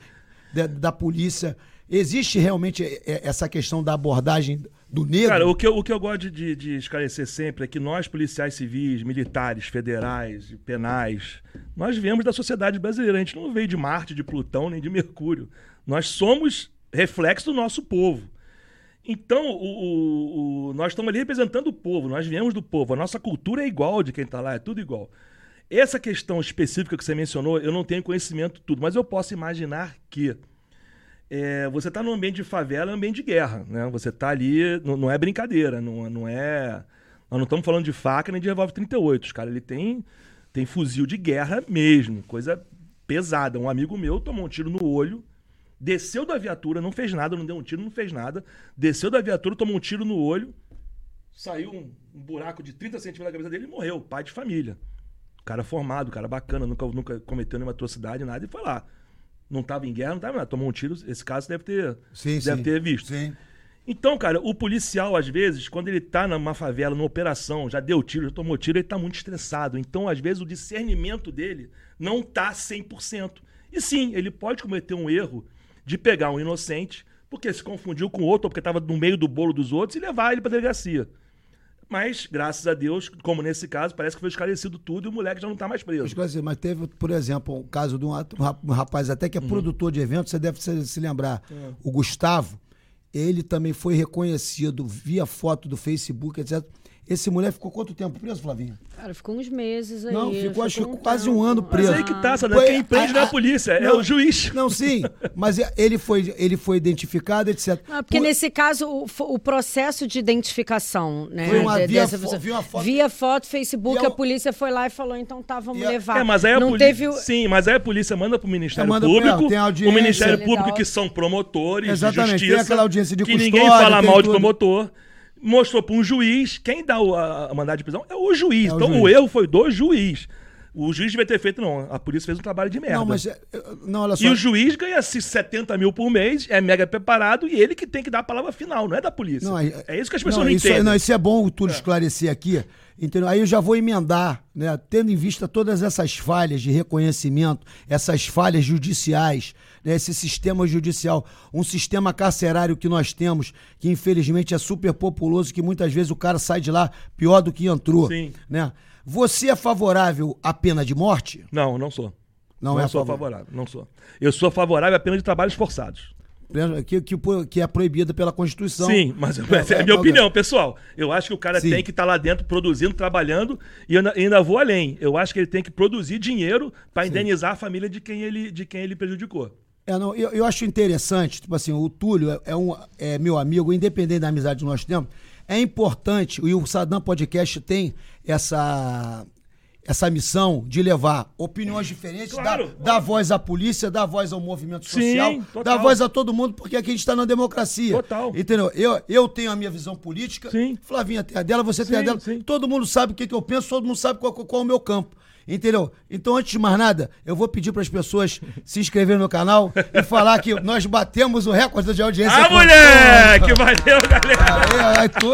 da, da polícia? Existe realmente é, é, essa questão da abordagem do negro? Cara, o que, eu, o que eu gosto de, de esclarecer sempre é que nós, policiais civis, militares, federais, penais, nós viemos da sociedade brasileira. A gente não veio de Marte, de Plutão, nem de Mercúrio. Nós somos reflexo do nosso povo. Então, o, o- o- nós estamos ali representando o povo, nós viemos do povo. A nossa cultura é igual de quem está lá, é tudo igual. Essa questão específica que você mencionou, eu não tenho conhecimento tudo, mas eu posso imaginar que é, você está num ambiente de favela, é um ambiente de guerra, né? Você está ali, não, não é brincadeira, não, não é... Nós não estamos falando de faca nem de revólver 38, os caras, ele tem, tem fuzil de guerra mesmo, coisa pesada. Um amigo meu tomou um tiro no olho, desceu da viatura, não fez nada, não deu um tiro, não fez nada, desceu da viatura, tomou um tiro no olho, saiu um, um buraco de 30 centímetros na cabeça dele e morreu, pai de família. Cara formado, cara bacana, nunca, nunca cometeu nenhuma atrocidade, nada, e foi lá. Não estava em guerra, não estava nada. Tomou um tiro, esse caso deve ter, Sim, deve sim. ter visto. Sim. Então, cara, o policial, às vezes, quando ele tá numa favela, numa operação, já deu tiro, já tomou tiro, ele tá muito estressado. Então, às vezes, o discernimento dele não tá 100%. E sim, ele pode cometer um erro de pegar um inocente, porque se confundiu com outro, ou porque tava no meio do bolo dos outros, e levar ele pra delegacia. Mas, graças a Deus, como nesse caso, parece que foi esclarecido tudo e o moleque já não tá mais preso. Esclarecido, Mas teve, por exemplo, o caso de um, um um rapaz até que é produtor de eventos, você deve se, se lembrar. O Gustavo, ele também foi reconhecido via foto do Facebook, etc. Esse mulher ficou quanto tempo preso, Flavinha? Cara, ficou uns meses aí. Não, ficou, acho que um quase um ano Mas preso. aí que tá, sabe? Foi- Quem prende não é a- polícia, é não, o juiz. Não, sim, mas ele foi, ele foi identificado, etc. Não, porque Por- nesse caso, o, o processo de identificação, né? Foi uma de- via dessa fo- pessoa- via uma foto- Via foto, Facebook, E a- a polícia foi lá e falou, então tá, vamos E a- levar. É, mas aí a não polícia. teve. Sim, mas aí a polícia manda pro Ministério É, manda Público. é, tem o. Ministério. Público, que são promotores Exatamente, de tem justiça. aquela audiência de que custódia, ninguém fala mal de tudo. promotor. Mostrou pra um juiz. Quem dá o a, a mandado de prisão é o juiz. É o então juiz. o erro foi do juiz. O juiz devia ter feito, não. A polícia fez um trabalho de merda. Não, mas. é- Não, olha só. E o juiz ganha-se 70 mil por mês, é mega preparado, e ele que tem que dar a palavra final, não é da polícia. Não, aí- é isso que as pessoas não, não, isso, é- entendem. Não, isso é bom o Túlio esclarecer aqui. Entendeu? Aí eu já vou emendar, né? Tendo em vista todas essas falhas de reconhecimento, essas falhas judiciais, né? esse sistema judicial, um sistema carcerário que nós temos, que infelizmente é super populoso, que muitas vezes o cara sai de lá pior do que entrou. Sim. Né? Você é favorável à pena de morte? Não, não sou. Não Não, é sou favorável. favorável, não sou. Eu sou favorável à pena de trabalhos forçados. Que, que, que é proibida pela Constituição. Sim, mas É, é é, a minha é, opinião, pessoal. Eu acho que o cara Sim. tem que estar lá dentro produzindo, trabalhando, e eu ainda, ainda vou além. Eu acho que ele tem que produzir dinheiro para indenizar a família de quem ele, de quem ele prejudicou. É, não, eu, eu acho interessante, tipo assim, o Túlio é, é um, é meu amigo, independente da amizade que nós temos, é importante, e o Sadam Podcast tem essa, essa missão de levar opiniões diferentes, Claro, dar, dar voz à polícia, dar voz ao movimento Sim, social, total. dar voz a todo mundo, porque aqui a gente está na democracia. Total. Entendeu? Eu, eu tenho a minha visão política, Sim. Flavinha tem a dela, você tem a Sim, dela. sim. Todo mundo sabe o que, que eu penso, todo mundo sabe qual, qual é o meu campo. Entendeu? Então, antes de mais nada, eu vou pedir para as pessoas se inscreverem no canal e falar que nós batemos o recorde de audiência. Ah, com- moleque! Valeu, galera! Aí, aí, tu,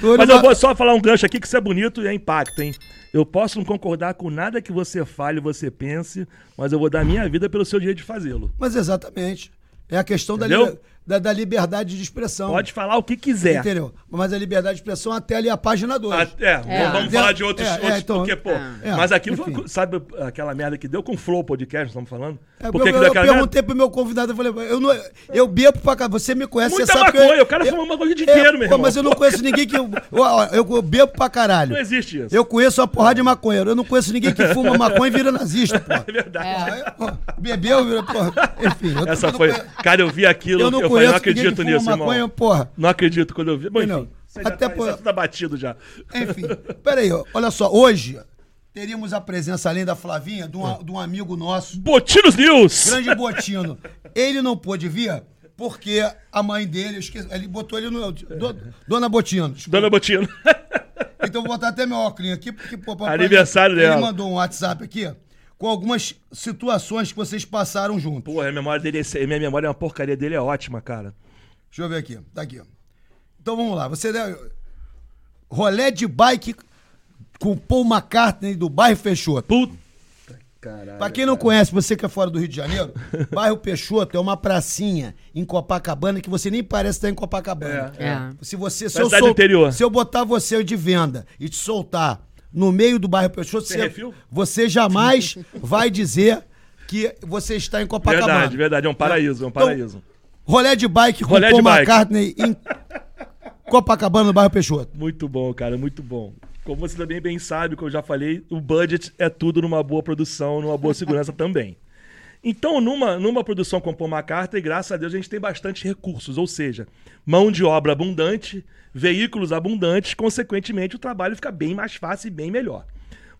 tu, Mas eu vou só falar um gancho aqui que isso é bonito e é impacto, hein? Eu posso não concordar com nada que você fale, você pense, mas eu vou dar minha vida pelo seu direito de fazê-lo. Mas exatamente. É a questão da, Entendeu? Da, da liberdade de expressão. Pode falar o que quiser. Entendeu? Mas a liberdade de expressão até ali a página 2. Ah, é, vamos É. falar de outros, É, é, outros então, porque, pô. é, mas aquilo enfim. foi, sabe aquela merda que deu com o Flow Podcast, nós estamos falando? É, Por eu, eu, deu eu aquela merda? perguntei pro meu convidado, eu falei, eu, não, eu bebo pra cá, você me conhece, Muita você sabe maconha, que eu, o cara fuma maconha o dia é, inteiro, meu irmão. Mas eu não conheço ninguém que. Eu, eu, eu bebo pra caralho. Não existe isso. Eu conheço uma porrada de maconheiro. Eu não conheço ninguém que fuma maconha e vira nazista, pô. É verdade. Bebeu, vira, pô. Enfim. eu- Essa foi. Cara, eu vi aquilo, Eu não conheço não acredito nisso, maconha, irmão. porra. Não acredito quando eu vi. Bom, enfim, Até tá, por- isso tá batido já. Enfim, peraí, olha só, hoje teríamos a presença, além da Flavinha, de um, de um amigo nosso, Botinos News! grande Botino. Ele não pôde vir porque a mãe dele, eu esqueci, ele botou ele no. do- Dona Botino. Dona Botino. Então vou botar até meu óculos aqui, porque, pô, papai, Aniversário ele dela. mandou um WhatsApp aqui com algumas situações que vocês passaram juntos. Porra, a memória dele, é- minha memória é uma porcaria dele, é ótima, cara. Deixa eu ver aqui. Tá aqui. Então vamos lá. Você deve... Rolé de bike com Paul McCartney do bairro Peixoto. Puta. Caralho. Pra quem não conhece, você que é fora do Rio de Janeiro, bairro Peixoto é uma pracinha em Copacabana que você nem parece estar em Copacabana. É, é. Se você se eu, do interior. se eu botar você de venda e te soltar no meio do bairro Peixoto, você, você jamais vai dizer que você está em Copacabana. Verdade, verdade. É um paraíso, é um Então, paraíso. Rolé de bike com Rolé Paul de bike. McCartney em Copacabana, no bairro Peixoto. Muito bom, cara, muito bom. Como você também bem sabe, como eu já falei, o budget é tudo numa boa produção, numa boa segurança também. Então, numa, numa produção com Paul McCartney, graças a Deus, a gente tem bastante recursos, ou seja, mão de obra abundante, veículos abundantes, consequentemente, o trabalho fica bem mais fácil e bem melhor.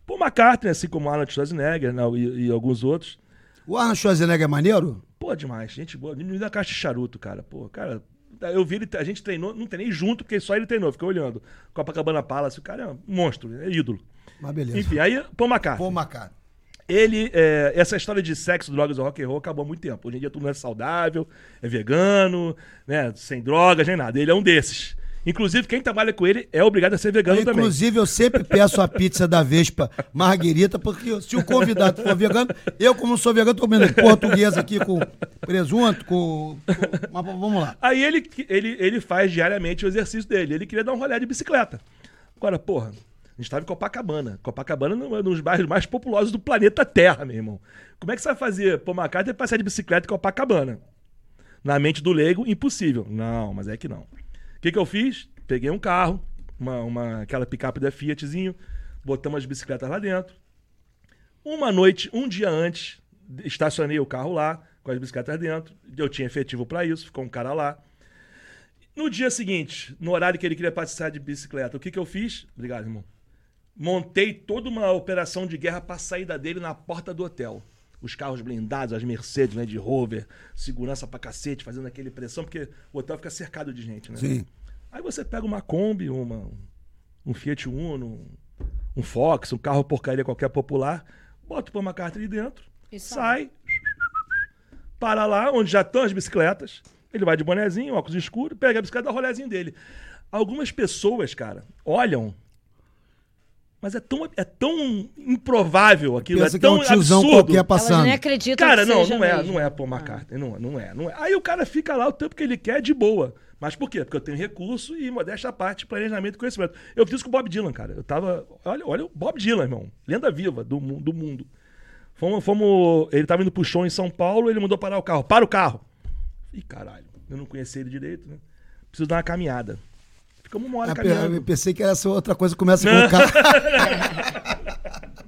Paul McCartney, assim como Arnold Schwarzenegger né, e, e alguns outros, O Arnold Schwarzenegger é maneiro? Pô, demais, gente boa. Me dá caixa de charuto, cara. Pô, cara, eu vi ele, a gente treinou, não treinei junto, porque só ele treinou, fiquei olhando. Copacabana Palace, o cara é um monstro, é ídolo. Mas beleza. Enfim, aí, Paul McCartney. Paul McCartney. Ele, é, essa história de sexo, drogas e rock and roll acabou há muito tempo. Hoje em dia tudo é saudável, é vegano, né, sem drogas, nem nada. Ele é um desses. Inclusive, quem trabalha com ele é obrigado a ser vegano também. Inclusive, eu sempre peço a pizza da Vespa Marguerita, porque se o convidado for vegano, eu, como não sou vegano, tô comendo português aqui com presunto, com. com- Mas vamos lá. Aí ele, ele, ele faz diariamente o exercício dele. Ele queria dar um rolê de bicicleta. Agora, porra, a gente tava em Copacabana. Copacabana é um dos bairros mais populosos do planeta Terra, meu irmão. Como é que você vai fazer Paul McCartney passear de bicicleta em Copacabana? Na mente do leigo, impossível. Não, mas é que não. O que, que eu fiz? Peguei um carro, uma, uma, aquela picape da Fiatzinho, botamos as bicicletas lá dentro. Uma noite, um dia antes, estacionei o carro lá, com as bicicletas dentro. Eu tinha efetivo para isso, ficou um cara lá. No dia seguinte, no horário que ele queria passear de bicicleta, o que, que eu fiz? Obrigado, irmão. Montei toda uma operação de guerra para saída dele na porta do hotel. Os carros blindados, as Mercedes, né, de Rover, segurança pra cacete, fazendo aquele pressão, porque o hotel fica cercado de gente, né? Sim. Aí você pega uma Kombi, uma, um Fiat Uno, um Fox, um carro porcaria qualquer popular, bota o McCartney ali dentro, E sai, para lá, onde já estão as bicicletas, ele vai de bonezinho, óculos escuro, pega a bicicleta e dá o rolezinho dele. Algumas pessoas, cara, olham, mas é tão, é tão improvável aquilo, Pensa é que é tão um tiozão absurdo. qualquer passando. nem acreditam Cara, que não, seja não é, mesmo. não é Paul McCartney, não, não é, não é. Aí o cara fica lá o tempo que ele quer de boa. Mas por quê? Porque eu tenho recurso e modéstia à parte, planejamento e conhecimento. Eu fiz isso com o Bob Dylan, cara. Eu tava, olha, olha o Bob Dylan, irmão, lenda viva do, do mundo. Fomos, fomos, ele tava indo pro show em São Paulo, ele mandou parar o carro. Para o carro. Ih, caralho, eu não conhecia ele direito, né? Preciso dar uma caminhada. Ficamos uma hora caminhando. Eu pensei que era essa outra coisa, começa com o carro.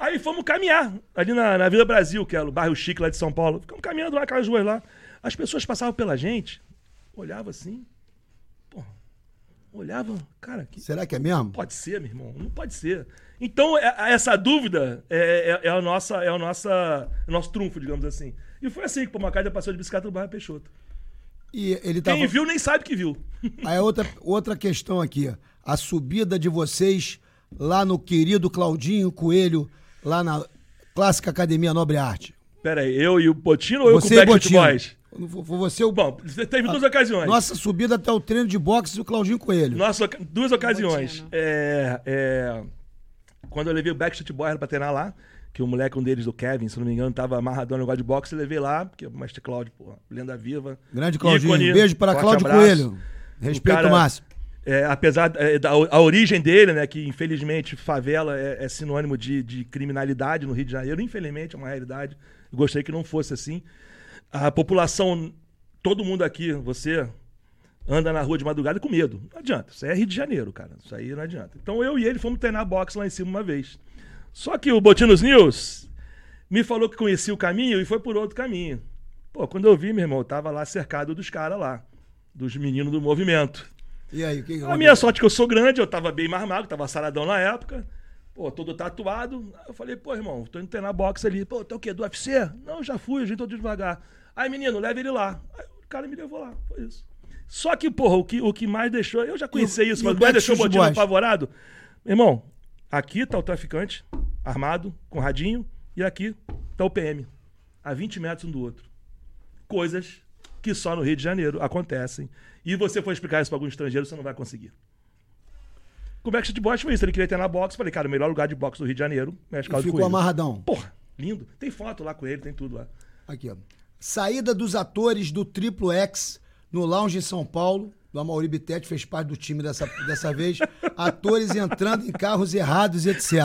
Aí fomos caminhar ali na, na Vila Brasil, que é o bairro chique lá de São Paulo. Ficamos caminhando lá, aquelas ruas lá. As pessoas passavam pela gente, olhavam assim. Porra, olhavam, cara, que Será que é mesmo? pode ser, meu irmão? Não pode ser. Então, é- essa dúvida é, é, é a nossa, é a nossa, o nosso trunfo, digamos assim. E foi assim que o McCartney passou de bicicleta no bairro Peixoto. E ele tava... Quem viu nem sabe que viu. Aí outra, outra questão aqui. A subida de vocês lá no querido Claudinho Coelho, lá na Clássica Academia Nobre Arte. Pera aí, eu e o Botino ou eu com o Você Backstreet. Boys? Você o... Bom, teve duas ocasiões. Nossa subida até o treino de boxe do Claudinho Coelho. Nossa, duas ocasiões. É, é, quando eu levei o Backstreet Boys pra treinar lá, que o moleque, um deles, do Kevin, se não me engano, tava amarradão no negócio de boxe, eu levei lá, porque o Mestre Cláudio, porra, lenda viva. Grande Claudinho. ícone, Beijo para Cláudio abraço. Coelho. Respeito O cara- máximo. É, apesar é, da a origem dele, né, que infelizmente favela é, é sinônimo de, de criminalidade no Rio de Janeiro, infelizmente é uma realidade. Eu gostaria que não fosse assim. A população, todo mundo aqui, você anda na rua de madrugada com medo. Não adianta. Isso aí é Rio de Janeiro, cara. Isso aí não adianta. Então eu e ele fomos treinar boxe lá em cima uma vez. Só que o Botinos News me falou que conhecia o caminho e foi por outro caminho. Pô, quando eu vi, meu irmão, eu tava lá cercado dos caras lá, dos meninos do movimento. E aí, o que, que A minha sorte é que eu sou grande, eu tava bem mais magro, tava saradão na época. Pô, todo tatuado. Aí eu falei, pô, irmão, tô indo treinar boxe ali. Pô, tá o quê? Do UFC? Não, já fui, a gente tô devagar. Aí, menino, leva ele lá. Aí o cara me levou lá, foi isso. Só que, porra, o que, o que mais deixou. Eu já conhecia E isso, e mas o o mais deixou o Botinho apavorado. Meu irmão, aqui tá o traficante, armado, com radinho, e aqui tá o PM. A 20 metros um do outro. Coisas que só no Rio de Janeiro acontecem. E você for explicar isso pra algum estrangeiro, você não vai conseguir. Com o Backstreet Boys foi isso. Ele queria ter na boxe. Falei, cara, o melhor lugar de boxe do Rio de Janeiro, Cláudio ficou Coelho. amarradão. Porra, lindo. Tem foto lá com ele, tem tudo lá. Aqui, ó. Saída dos atores do Triplo X no Lounge em São Paulo. O Amaury Bittetti fez parte do time dessa, dessa vez. Atores entrando em carros errados e etc.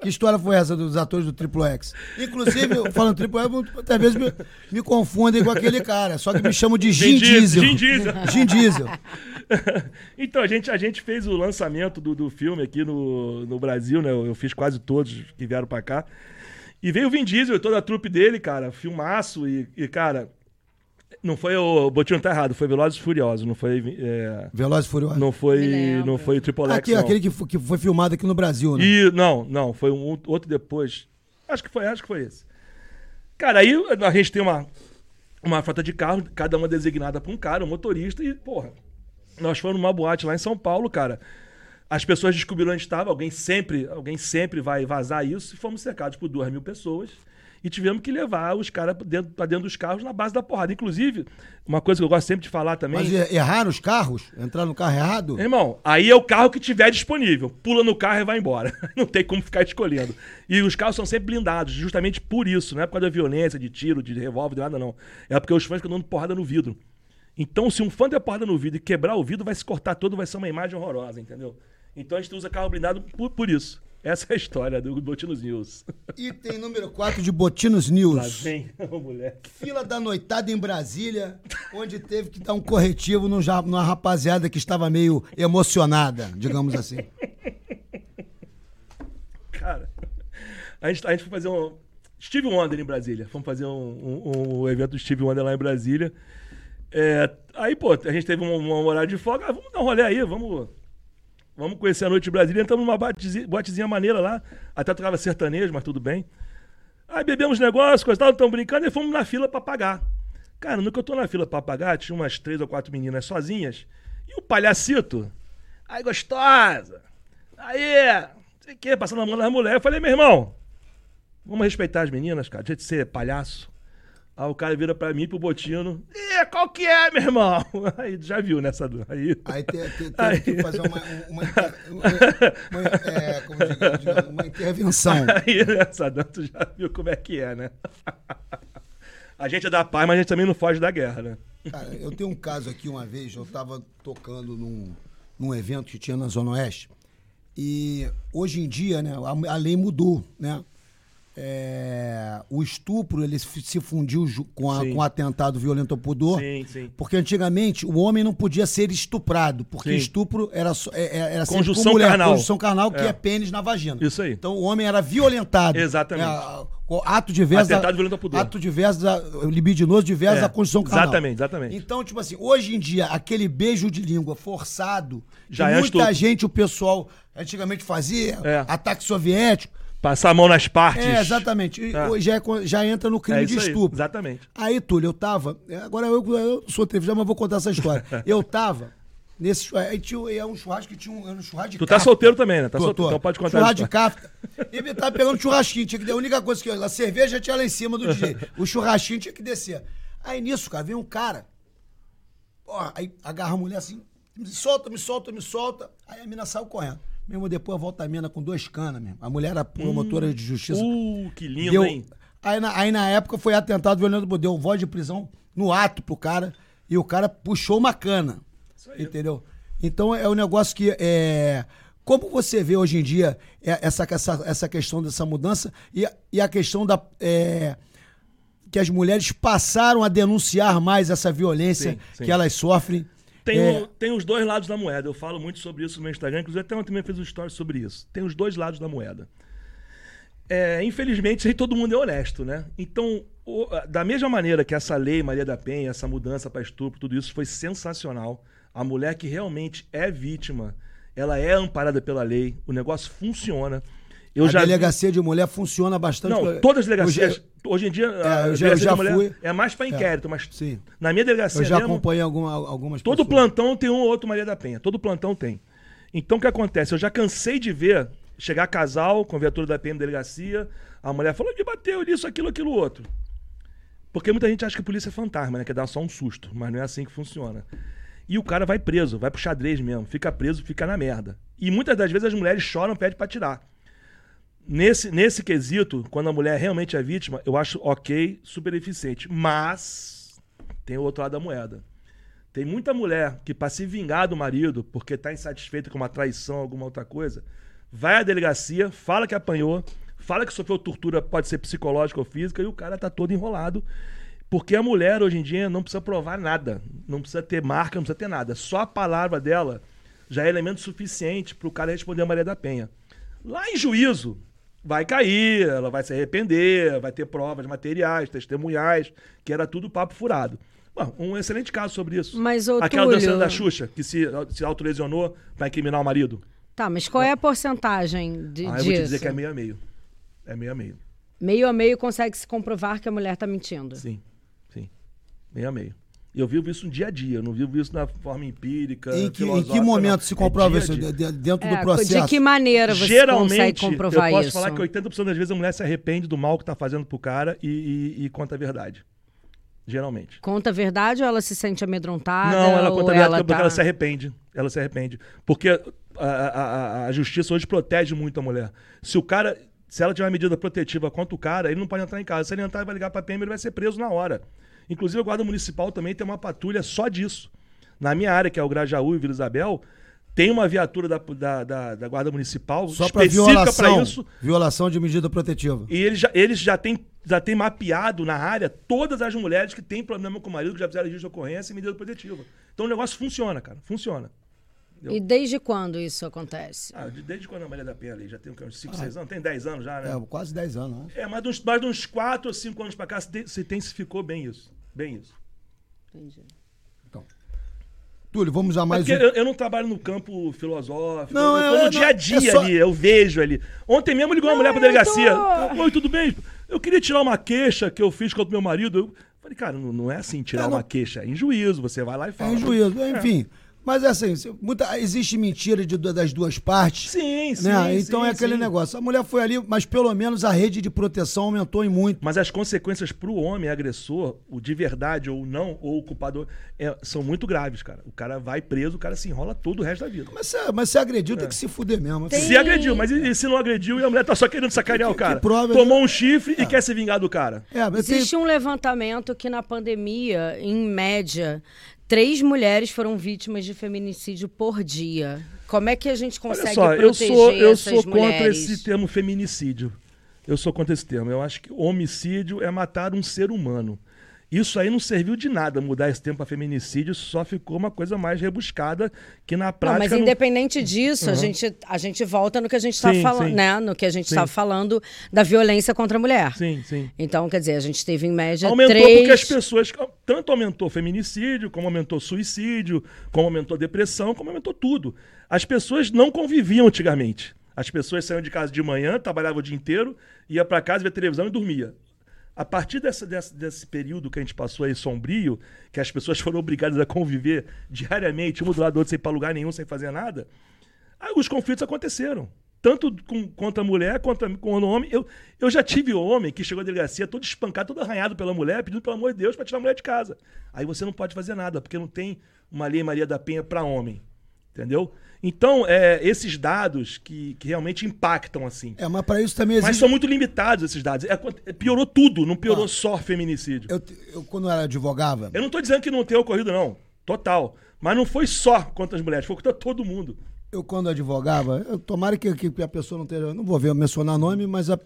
Que história foi essa dos atores do Triplo X? Inclusive, falando Triplo X, muitas vezes me, me confundem com aquele cara. Só que me chamam de Gin Diesel. Vin Diesel. Gin Diesel. então, a gente, a gente fez o lançamento do, do filme aqui no, no Brasil, né? Eu, eu fiz quase todos que vieram pra cá. E veio o Vin Diesel e toda a trupe dele, cara, filmaço. E, e, cara, não foi o. O Botinho tá errado, foi Velozes e Furiosos, não foi. é, Velozes e Furiosos. não foi, não foi o Triple X. Aqui, não. aquele que foi, que foi filmado aqui no Brasil, né? E não, não, foi um outro- outro depois. Acho que foi, acho que foi esse. Cara, aí a gente tem uma uma frota de carro, cada uma designada pra um cara, um motorista e, porra, nós fomos numa boate lá em São Paulo, cara. As pessoas descobriram onde estava, alguém sempre, alguém sempre vai vazar isso, e fomos cercados por duas mil pessoas. E tivemos que levar os caras pra dentro, pra dentro dos carros na base da porrada. Inclusive, uma coisa que eu gosto sempre de falar também. Mas er- erraram os carros? Entraram no carro errado? Irmão, aí é o carro que tiver disponível. Pula no carro e vai embora. Não tem como ficar escolhendo. E os carros são sempre blindados, justamente por isso. Não é por causa da violência, de tiro, de revólver, de nada, não. É porque os fãs ficam dando porrada no vidro. Então, se um fã der porrada no vidro e quebrar o vidro, vai se cortar todo, vai ser uma imagem horrorosa, entendeu? Então a gente usa carro blindado por, por isso. Essa é a história do Botinos News. Item número 4 de Botinos News. Lá vem, moleque. Fila da noitada em Brasília, onde teve que dar um corretivo numa rapaziada que estava meio emocionada, digamos assim. Cara, a gente, a gente foi fazer um. Steve Wonder em Brasília. Fomos fazer um, um, um evento do Steve Wonder lá em Brasília. É, aí, pô, a gente teve um, um horário de folga. Ah, vamos dar um rolê aí, vamos. Vamos conhecer a noite de Brasília. Entramos numa botezinha, maneira lá. Até tocava sertanejo, mas tudo bem. Aí bebemos negócios, coisa tal, estamos brincando e fomos na fila pra pagar. Cara, no que eu tô na fila pra pagar, tinha umas três ou quatro meninas sozinhas. E o palhacito. Aí, gostosa. Aí, sei o que, passando a mão nas mulheres. Eu falei, meu irmão, vamos respeitar as meninas, cara. Deixa de ser palhaço. Aí o cara vira pra mim, pro Botino. Ih, qual que é, meu irmão? Aí já viu nessa. Aí, Aí te- te- Aí- teve que fazer uma, uma, inter- uma- é, como digamos, uma intervenção. Aí, essa tu já viu como é que é, né? A gente é da paz, mas a gente também não foge da guerra, né? Cara, eu tenho um caso aqui uma vez, eu estava tocando num, num evento que tinha na Zona Oeste. E hoje em dia, né, a, a lei mudou, né? É, o estupro ele se fundiu com, a- com o atentado violento ao pudor. Sim, sim. Porque antigamente o homem não podia ser estuprado, porque Sim. estupro era, é- é- era Conjunção com mulher, carnal. conjunção carnal, que É. é. pênis na vagina. Isso aí. Então o homem era violentado. Exatamente. É, ato diverso. Atentado violento ao pudor. Ato diverso, da, libidinoso diverso É, da conjunção carnal. exatamente, exatamente. Então, tipo assim, hoje em dia, aquele beijo de língua forçado, Já que é muita estupro. gente, o pessoal antigamente fazia, ataque soviético. Passar a mão nas partes. É, exatamente. E É. hoje já, é co- já entra no crime É de isso aí, estupro. exatamente. Aí, Túlio, eu tava. é, Agora eu, eu sou televisão, mas vou contar essa história. eu tava nesse. churrasco- Aí tinha, é um churrasco que tinha um, um churrasco de Tu tá solteiro também, né? Tá Tô, solteiro, tô. então pode contar Churrasco de cafta. E ele tava pegando churrasquinho. Tinha que a única coisa que. A cerveja tinha lá em cima do DJ. O churrasquinho tinha que descer. Aí nisso, cara, vem um cara. Porra, aí agarra a mulher assim. Me solta, me solta, me solta. Aí a mina saiu correndo. Mesmo depois volta a mina com dois canas mesmo. A mulher era promotora de justiça. Uh, que lindo, Deu- hein? Aí, na, aí na época foi atentado violento, deu voz de prisão no ato pro cara e o cara puxou uma cana. Entendeu? Então é um negócio que é. Como você vê hoje em dia é, essa, essa, essa questão dessa mudança e, a- e a questão da. é, que as mulheres passaram a denunciar mais essa violência Sim, sim. que elas sofrem. Tem, É, o- tem os dois lados da moeda. Eu falo muito sobre isso no meu Instagram. Inclusive, até ontem também fiz um story sobre isso. Tem os dois lados da moeda. É, infelizmente, aí todo mundo é honesto, né? Então, o- da mesma maneira que essa lei Maria da Penha, essa mudança para estupro, tudo isso foi sensacional. A mulher que realmente é vítima, ela é amparada pela lei, o negócio funciona. Eu a já delegacia de mulher funciona bastante. Não, todas as delegacias. Eu, hoje em dia, É, a eu já- eu já mulher fui. é mais para inquérito, mas sim. na minha delegacia eu já mesmo, acompanhei alguma, algumas Todo pessoas. plantão tem um ou outro Maria da Penha. Todo plantão tem. Então o que acontece? Eu já cansei de ver chegar casal com viatura da PM delegacia, a mulher falou que bateu isso, aquilo, aquilo, outro. Porque muita gente acha que a polícia é fantasma, né? Quer dar só um susto, mas não é assim que funciona. E o cara vai preso, vai pro xadrez mesmo, fica preso, fica na merda. E muitas das vezes as mulheres choram, pedem pra tirar. Nesse, nesse quesito, quando a mulher realmente é vítima, eu acho ok, super eficiente. Mas tem o outro lado da moeda. Tem muita mulher que, para se vingar do marido, porque está insatisfeita com uma traição, alguma outra coisa, vai à delegacia, fala que apanhou, fala que sofreu tortura, pode ser psicológica ou física, e o cara tá todo enrolado. Porque a mulher, hoje em dia, não precisa provar nada. Não precisa ter marca, não precisa ter nada. Só a palavra dela já é elemento suficiente para o cara responder a Maria da Penha. Lá em juízo, vai cair, ela vai se arrepender, vai ter provas materiais, testemunhais, que era tudo papo furado. Bom, um excelente caso sobre isso. Mas, ô, Aquela Túlio- dançando da Xuxa, que se, se autolesionou para incriminar o marido. Tá, mas qual é a porcentagem de, ah, eu disso? vou te dizer que é meio a meio. É meio a meio. Meio a meio consegue se comprovar que a mulher tá mentindo. Sim, sim. Meio a meio. E eu vivo isso no dia a dia, eu não vivo isso na forma empírica. Em que, em que momento não. se É comprova a isso? dia. De- de- Dentro É, do processo? de que maneira você Geralmente, consegue comprovar eu posso isso? falar que 80% das vezes a mulher se arrepende do mal que tá fazendo pro cara e, e- e conta a verdade. Geralmente. Conta a verdade ou ela se sente amedrontada? Não, ela conta a verdade ela porque tá... ela se arrepende. Ela se arrepende. Porque a, a- a- a justiça hoje protege muito a mulher. Se o cara. Se ela tiver uma medida protetiva contra o cara, ele não pode entrar em casa. Se ele entrar e vai ligar pra PM, ele vai ser preso na hora. Inclusive, a Guarda Municipal também tem uma patrulha só disso. Na minha área, que é o Grajaú e Vila Isabel, Tem uma viatura da, da, da, da Guarda Municipal Só para específica para violação. isso. Violação de medida protetiva. E eles já, eles já têm já tem mapeado na área todas as mulheres que têm problema com o marido, que já fizeram registro de ocorrência e medida protetiva. Então o negócio funciona, cara. Funciona. E desde quando isso acontece? Ah, de- desde quando a Maria da Penha ali? Já tem uns 5, 6 anos? Tem 10 anos já, né? É, quase 10 anos, né? É, mas de uns, mais de uns 4 ou 5 anos pra cá se, se intensificou bem isso. Bem isso. Entendi. Então. Túlio, vamos a É mais porque um. eu, eu não trabalho no campo filosófico. Não, eu tô é- no dia a dia é só- ali, eu vejo ali. Ontem mesmo ligou uma mulher pra eu delegacia. tô- Oi, tudo bem? Eu queria tirar uma queixa que eu fiz contra meu marido. Eu falei, cara, não, não é assim tirar É, não- uma queixa, é em juízo. Você vai lá e É fala. em juízo, enfim. Mas é assim, muita, existe mentira de, das duas partes. Sim, sim. né? Então sim, é aquele sim. negócio. A mulher foi ali, mas pelo menos a rede de proteção aumentou em muito. Mas as consequências pro homem agressor, o de verdade ou não, ou o culpado, é- são muito graves, cara. O cara vai preso, o cara se enrola todo o resto da vida. Mas se, mas se agrediu, tem que se fuder mesmo. Tem- Se agrediu, mas e, e se não agrediu e a mulher tá só querendo sacanear o Que- cara? que prova- Tomou um chifre e quer se vingar do cara. É, mas tem- Existe um levantamento que na pandemia, em média, três mulheres foram vítimas de feminicídio por dia. Como é que a gente Olha consegue só, eu proteger sou, eu sou contra mulheres? esse termo feminicídio. Eu sou contra esse termo. Eu acho que homicídio é matar um ser humano. Isso aí não serviu de nada mudar esse termo para feminicídio, só ficou uma coisa mais rebuscada que na Não, prática. mas não- independente disso, a, gente, a gente volta no que a gente está Sim, falando, né? No que a gente Sim. está falando da violência contra a mulher. Sim, sim. Então, quer dizer, a gente teve em média Aumentou três... porque as pessoas. Tanto aumentou feminicídio, como aumentou suicídio, como aumentou depressão, como aumentou tudo. As pessoas não conviviam antigamente. As pessoas saíam de casa de manhã, trabalhavam o dia inteiro, ia para casa, via televisão e dormia. A partir dessa, dessa- desse período que a gente passou aí sombrio, que as pessoas foram obrigadas a conviver diariamente, uma do lado do outro, sem ir pra lugar nenhum, sem fazer nada, os conflitos aconteceram. Tanto com, contra a mulher quanto com o homem. Eu, eu já tive homem que chegou à delegacia todo espancado, todo arranhado pela mulher, pedindo pelo amor de Deus para tirar a mulher de casa. Aí você não pode fazer nada, porque não tem uma lei Maria da Penha para homem. Entendeu? Então, é, esses dados que, que realmente impactam assim. É, mas para isso também Mas existe. são muito limitados esses dados. É, é, piorou tudo, não piorou Ah. só feminicídio. Eu, eu, quando eu era advogava, Eu não tô dizendo que não tenha ocorrido, não. Total. Mas não foi só contra as mulheres, foi contra todo mundo. eu quando advogava, eu, tomara que, que a pessoa não esteja. Não vou ver, mencionar nome, mas a,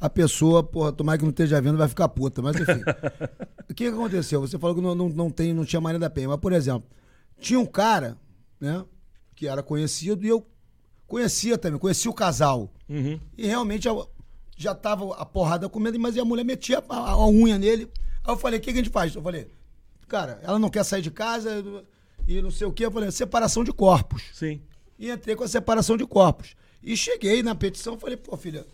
a pessoa, porra, tomara que não esteja vendo, vai ficar puta. Mas enfim. o que, que aconteceu? Você falou que não, não, não, tem, não tinha Maria da Penha. Mas, por exemplo, tinha um cara, né, que era conhecido e eu conhecia também, conhecia o casal. Uhum. E realmente já tava a porrada comendo, mas a mulher metia a, a- a unha nele. Aí eu falei, o que, que a gente faz? Eu falei, cara, ela não quer sair de casa e não sei o que. Eu falei, separação de corpos. Sim. E entrei com a separação de corpos. E cheguei na petição, falei, pô, filha,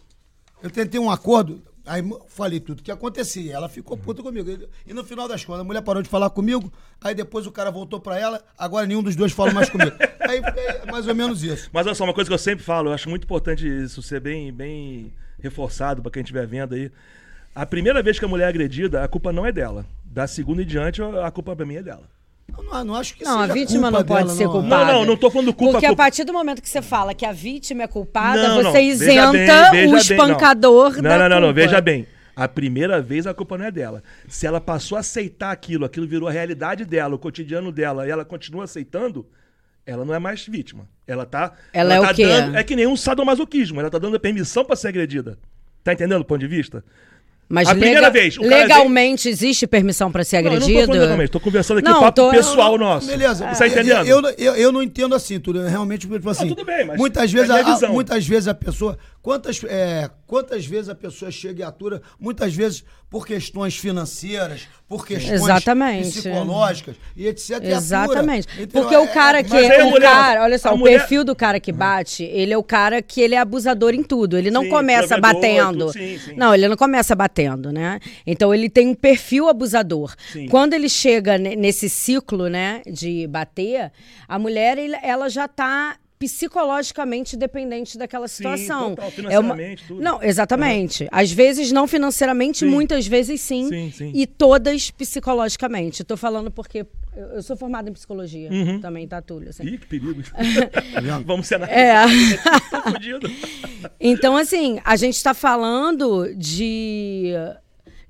eu tentei um acordo, aí falei tudo que acontecia. Ela ficou puta comigo. E- no final das contas, a mulher parou de falar comigo, aí depois o cara voltou pra ela, agora nenhum dos dois fala mais comigo. aí é mais ou menos isso. Mas olha só, uma coisa que eu sempre falo, eu acho muito importante isso ser bem, bem reforçado para quem estiver vendo aí. A primeira vez que a mulher é agredida, a culpa não é dela. Da segunda em diante, a culpa pra mim é dela. Eu não, não acho que Não, a vítima culpa não pode dela, ser não. culpada. Não, não, não tô falando culpa, Porque a partir do momento que você fala que a vítima é culpada, Não, não, você veja isenta bem, veja o bem, não. espancador Não, da não, não, não, culpa. veja bem. A primeira vez a culpa não é dela. Se ela passou a aceitar aquilo, aquilo virou a realidade dela, o cotidiano dela, e ela continua aceitando, ela não é mais vítima. Ela tá. Ela é o tá quê? dando- é que nem um sadomasoquismo. Ela tá dando a permissão pra ser agredida. Tá entendendo o ponto de vista? Mas A primeira lega- vez, o cara legalmente existe permissão para ser Não, eu não tô agredido? legalmente, tô conversando aqui Não, papo tô- pessoal nosso. Beleza. Você tá entendendo? Eu, eu, eu, não entendo assim, tudo. Eu Realmente, tipo assim. tudo bem, mas muitas é vezes, minha a, muitas vezes a pessoa. Quantas, é, quantas vezes a pessoa chega e atura? Muitas vezes por questões financeiras, por questões Exatamente. psicológicas e etc. e. Exatamente. Então, Porque o é- cara que. a o mulher- cara, olha só, o mulher- perfil do cara que bate, ele é o cara que ele é abusador em tudo. Ele não Sim, começa batendo. tudo, sim, sim. Não, ele não começa batendo, né? Então ele tem um perfil abusador. Quando ele chega ne- nesse ciclo, né, de bater, a mulher, ela já tá psicologicamente dependente daquela situação. total, é uma... financeiramente, tudo. Não, exatamente. Às vezes não financeiramente, Sim. muitas vezes sim. Sim, sim. E todas psicologicamente. Tô falando porque eu, sou formada em psicologia também, tá, Túlio? assim. Ih, que perigo. Vamos ser É. Fudido. Então, assim, a gente está falando de,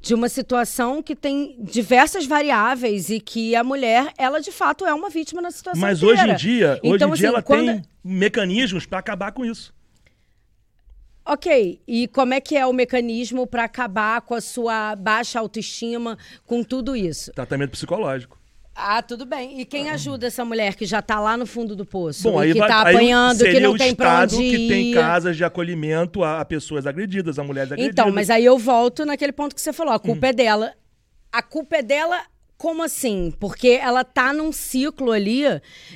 de uma situação que tem diversas variáveis e que a mulher, ela de fato é uma vítima na situação Mas inteira. hoje em dia, hoje Então, em dia assim, ela quando- tem mecanismos pra acabar com isso. Ok, e como é que é o mecanismo para acabar com a sua baixa autoestima, com tudo isso? Tratamento psicológico. Ah, tudo bem. E quem ajuda essa mulher que já tá lá no fundo do poço? Bom, aí que tá aí apanhando, que não tem estado onde que tem ir. casas de acolhimento a, a pessoas agredidas, a mulheres agredidas. Então, mas aí eu volto naquele ponto que você falou. A Hum. culpa é dela. A culpa é dela, como assim? Porque ela tá num ciclo ali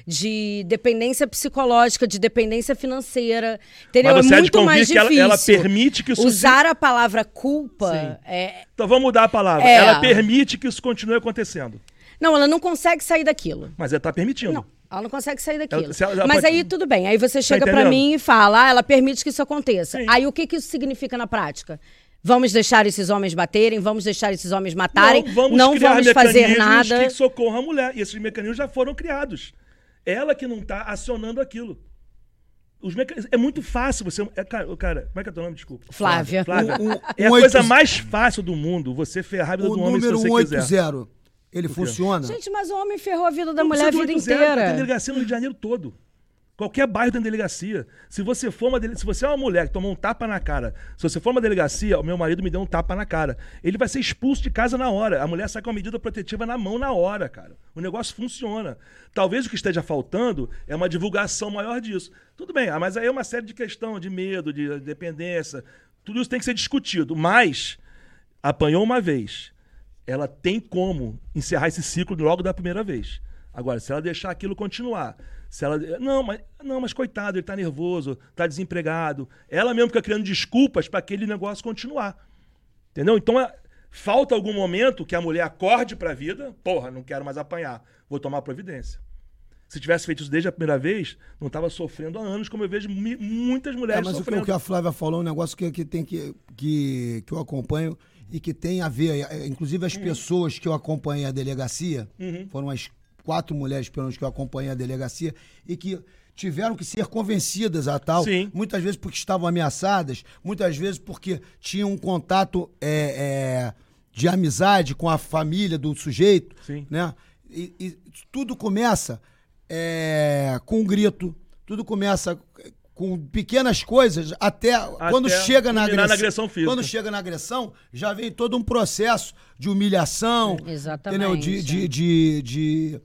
de dependência psicológica, de dependência financeira. Entendeu? Mas você é há de muito mais que ela- difícil. ela permite que isso se- Usar a palavra culpa é. Então vamos mudar a palavra. É. Ela permite que isso continue acontecendo. Não, ela não consegue sair daquilo. Mas ela tá permitindo. Não. Ela não consegue sair daquilo. Ela- ela- ela Mas pode- aí tudo bem. Aí você chega pra entendendo? mim e fala: ah, ela permite que isso aconteça. Sim. Aí o que, que isso significa na prática? Vamos deixar esses homens baterem, vamos deixar esses homens matarem, Não, vamos, não criar vamos fazer nada. que socorram a mulher. E esses mecanismos já foram criados. Ela que não tá acionando aquilo. Os meca- É muito fácil você. É, cara, cara, como é que é teu nome? Desculpa. Flávia. Flávia. Um- um- é a coisa mais fácil do mundo você ferrar a vida O do homem se número você quiser. 180, ele funciona? Gente, mas o homem ferrou a vida da Não mulher a vida 80, Tem inteira. delegacia no Rio de Janeiro todo. Qualquer bairro tem delegacia. Se você for uma dele- se você é uma mulher que tomou um tapa na cara, se você for uma delegacia, o meu marido me deu um tapa na cara. Ele vai ser expulso de casa na hora. A mulher sai com a medida protetiva na mão na hora, cara. O negócio funciona. Talvez o que esteja faltando é uma divulgação maior disso. Tudo bem, ah, mas aí é uma série de questão de medo, de dependência. Tudo isso tem que ser discutido. Mas apanhou uma vez. Ela tem como encerrar esse ciclo logo da primeira vez. Agora, se ela deixar aquilo continuar, se ela. Não, mas, não, mas coitado, ele tá nervoso, tá desempregado. Ela mesmo fica criando desculpas para aquele negócio continuar. Entendeu? Então, é- falta algum momento que a mulher acorde pra vida, porra, não quero mais apanhar, vou tomar providência. Se tivesse feito isso desde a primeira vez, não estava sofrendo há anos, como eu vejo muitas É, mulheres mas o que, sofrendo. o que a Flávia falou é um negócio que, que tem que, que, que eu acompanho e que tem a ver, é, inclusive Uhum. as pessoas que eu acompanhei a delegacia, foram as quatro mulheres pelo menos que eu acompanhei a delegacia e que tiveram que ser convencidas a tal, Sim. muitas vezes porque estavam ameaçadas, muitas vezes porque tinham um contato é, é, de amizade com a família do sujeito, Sim. né? E, e tudo começa é, com um grito, tudo começa com pequenas coisas até, quando chega na agressão, na agressão física. quando chega na agressão já vem todo um processo de humilhação, Exatamente. entendeu? De, de, de, de-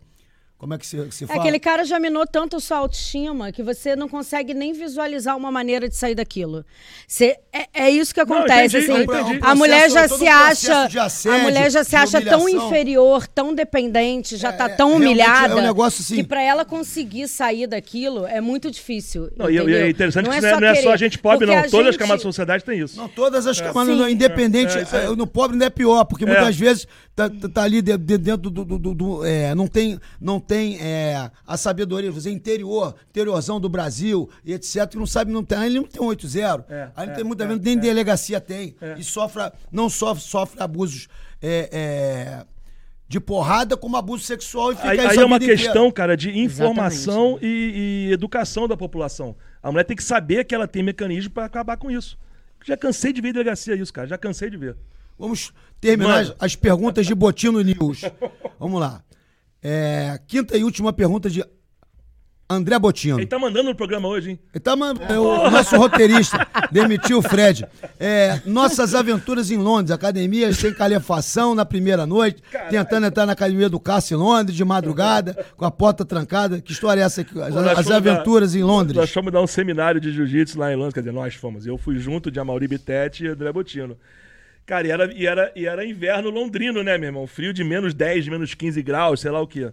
como é que se, se É, fala? aquele cara já minou tanto a sua autoestima que você não consegue nem visualizar uma maneira de sair daquilo. Você, é, é isso que Não, acontece. entendi, assim, entendi. a mulher já se acha. assédio, a mulher já se acha tão inferior, tão dependente, já É, tá é, tão humilhada. é um negócio assim- Que pra ela conseguir sair daquilo é muito difícil. Não, e, e entendeu? é interessante que não é, não é só a gente pobre, porque não. a Todas as gente- camadas da sociedade têm isso. Não, todas as camadas, não, independente, É, é no pobre não é pior, porque É. muitas vezes tá, tá- tá ali de- de- dentro do, do- do- do- é, não tem, não tem é, a sabedoria, você interior, interiorzão do Brasil e etc, que não sabe, não tem, aí ele não tem um 8-0, É, aí não é, tem muita é, vezes, nem é. delegacia tem, e sofre, não só sofre abusos é, é, de porrada, como abuso sexual e fica Aí, aí é uma vida inteira. questão, cara, de informação e, e educação da população. A mulher tem que saber que ela tem mecanismo pra acabar com isso. Já cansei de ver delegacia isso, cara. Já cansei de ver. Vamos terminar Manda. as, as perguntas de Botino News. Vamos lá. É, quinta e última pergunta de André Botino. Ele tá mandando no programa hoje, hein? Ele tá man- é, o nosso roteirista demitiu o Fred. É, nossas aventuras em Londres, academia sem calefação na primeira noite, tentando entrar na academia do Cássio em Londres de madrugada, com a porta trancada. Que história é essa? aqui? As, as fomos dar- aventuras em Londres. Nós fomos dar um seminário de jiu-jitsu lá em Londres. Quer dizer, nós fomos. Eu fui junto de Amauri Bittetti e André Botino. Cara, e era, e, era, e era inverno londrino, né, meu irmão? Frio de menos 10, menos 15 graus, sei lá o quê.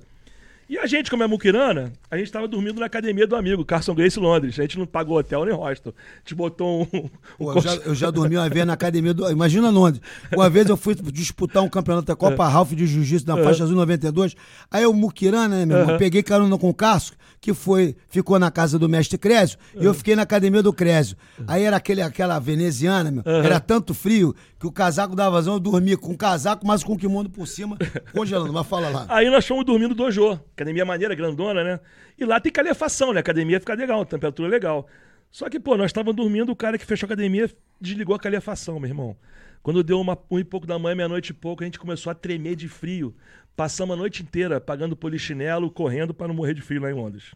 E a gente, como é muquirana, a gente tava dormindo na academia do amigo, Carson Grace Londres. A gente não pagou hotel nem hostel. A gente botou um... um Pô, eu, já, eu já dormi uma vez na academia do. Imagina Londres. Uma vez eu fui disputar um campeonato da Copa Ralph de Jiu-Jitsu na faixa azul 92. Aí eu, Muquirana, né, meu irmão? Peguei carona com o Casco, que foi, ficou na casa do mestre Crésio, e eu fiquei na academia do Crésio. Aí era aquele, aquela veneziana, meu. Era tanto frio que o casaco dava vazão, eu dormia com o casaco, mas com o kimono por cima, congelando. Mas fala lá. Aí nós fomos dormindo do dojo. Academia maneira, grandona, né? E lá tem calefação, né? A academia fica legal, temperatura legal. Só que, pô, nós estávamos dormindo, o cara que fechou a academia desligou a calefação, meu irmão. Quando deu uma, um e pouco da manhã, meia-noite e pouco, a gente começou a tremer de frio. Passamos a noite inteira pagando polichinelo, correndo para não morrer de frio lá em Londres.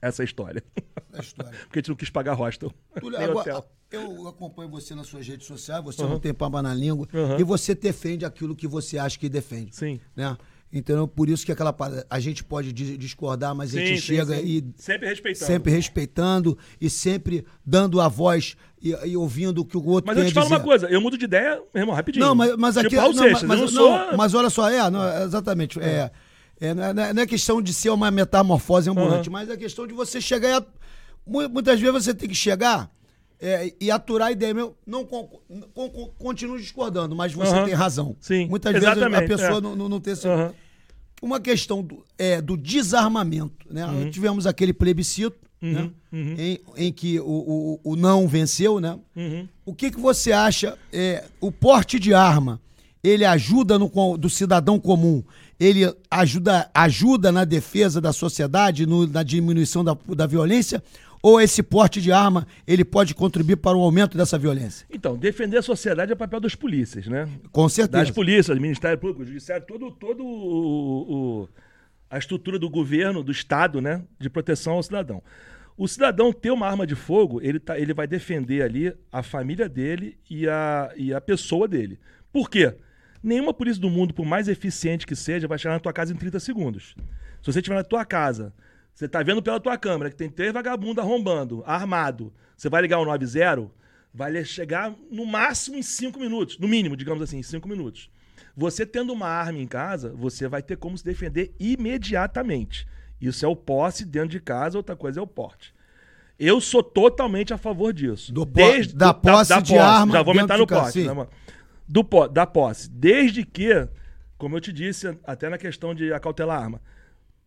Essa é a história. É a história. Porque a gente não quis pagar hostel. Túlio, agora, hotel. Eu acompanho você nas suas redes sociais, você Uhum. não tem papa na língua, Uhum. e você defende aquilo que você acha que defende. Sim. Né? Então, por isso que aquela a gente pode dis- discordar, mas a Sim, gente sim, chega sim. e Sempre respeitando. sempre respeitando e sempre dando a voz e, e ouvindo o que o outro Mas eu te a falo uma coisa, eu mudo de ideia, meu irmão, rapidinho. Não, mas, mas tipo aqui. Raul não, Seixas, mas, não não, sou... mas olha só, é, não, é, exatamente. É, é, não, é, não é questão de ser uma metamorfose ambulante, Uhum. mas é questão de você chegar e. Muitas vezes você tem que chegar é, e aturar a ideia. Meu, não con, con, con- continue discordando, mas você Uhum. tem razão. Sim, Muitas vezes a exatamente, pessoa é. não, não, não tem esse. Aham. Uma questão do, é, do desarmamento. Né? Uhum. Tivemos aquele plebiscito né? Em, em que o, o, o não venceu, né? Uhum. O que, que você acha? É, o porte de arma, ele ajuda no do cidadão comum? Ele ajuda, ajuda na defesa da sociedade, no- na diminuição da, da violência? Ou esse porte de arma, ele pode contribuir para o aumento dessa violência? Então, defender a sociedade é papel das polícias, né? Com certeza. Das polícias, Ministério Público, Judiciário, todo, todo o, o- a estrutura do governo, do Estado, né? De proteção ao cidadão. O cidadão ter uma arma de fogo, ele, tá, ele vai defender ali a família dele e a, e a pessoa dele. Por quê? Nenhuma polícia do mundo, por mais eficiente que seja, vai chegar na tua casa em 30 segundos. Se você estiver na tua casa, você tá vendo pela tua câmera que tem três vagabundos arrombando, armado, você vai ligar o 90, vai chegar no máximo em 5 minutos, no mínimo, digamos assim, em 5 minutos. Você tendo uma arma em casa, você vai ter como se defender imediatamente. Isso é o posse dentro de casa, outra coisa é o porte. Eu sou totalmente a favor disso. Do po- da posse de arma Já vou aumentar no posse. né, mano? Do da posse. Desde que, como eu te disse, até na questão de acautelar arma,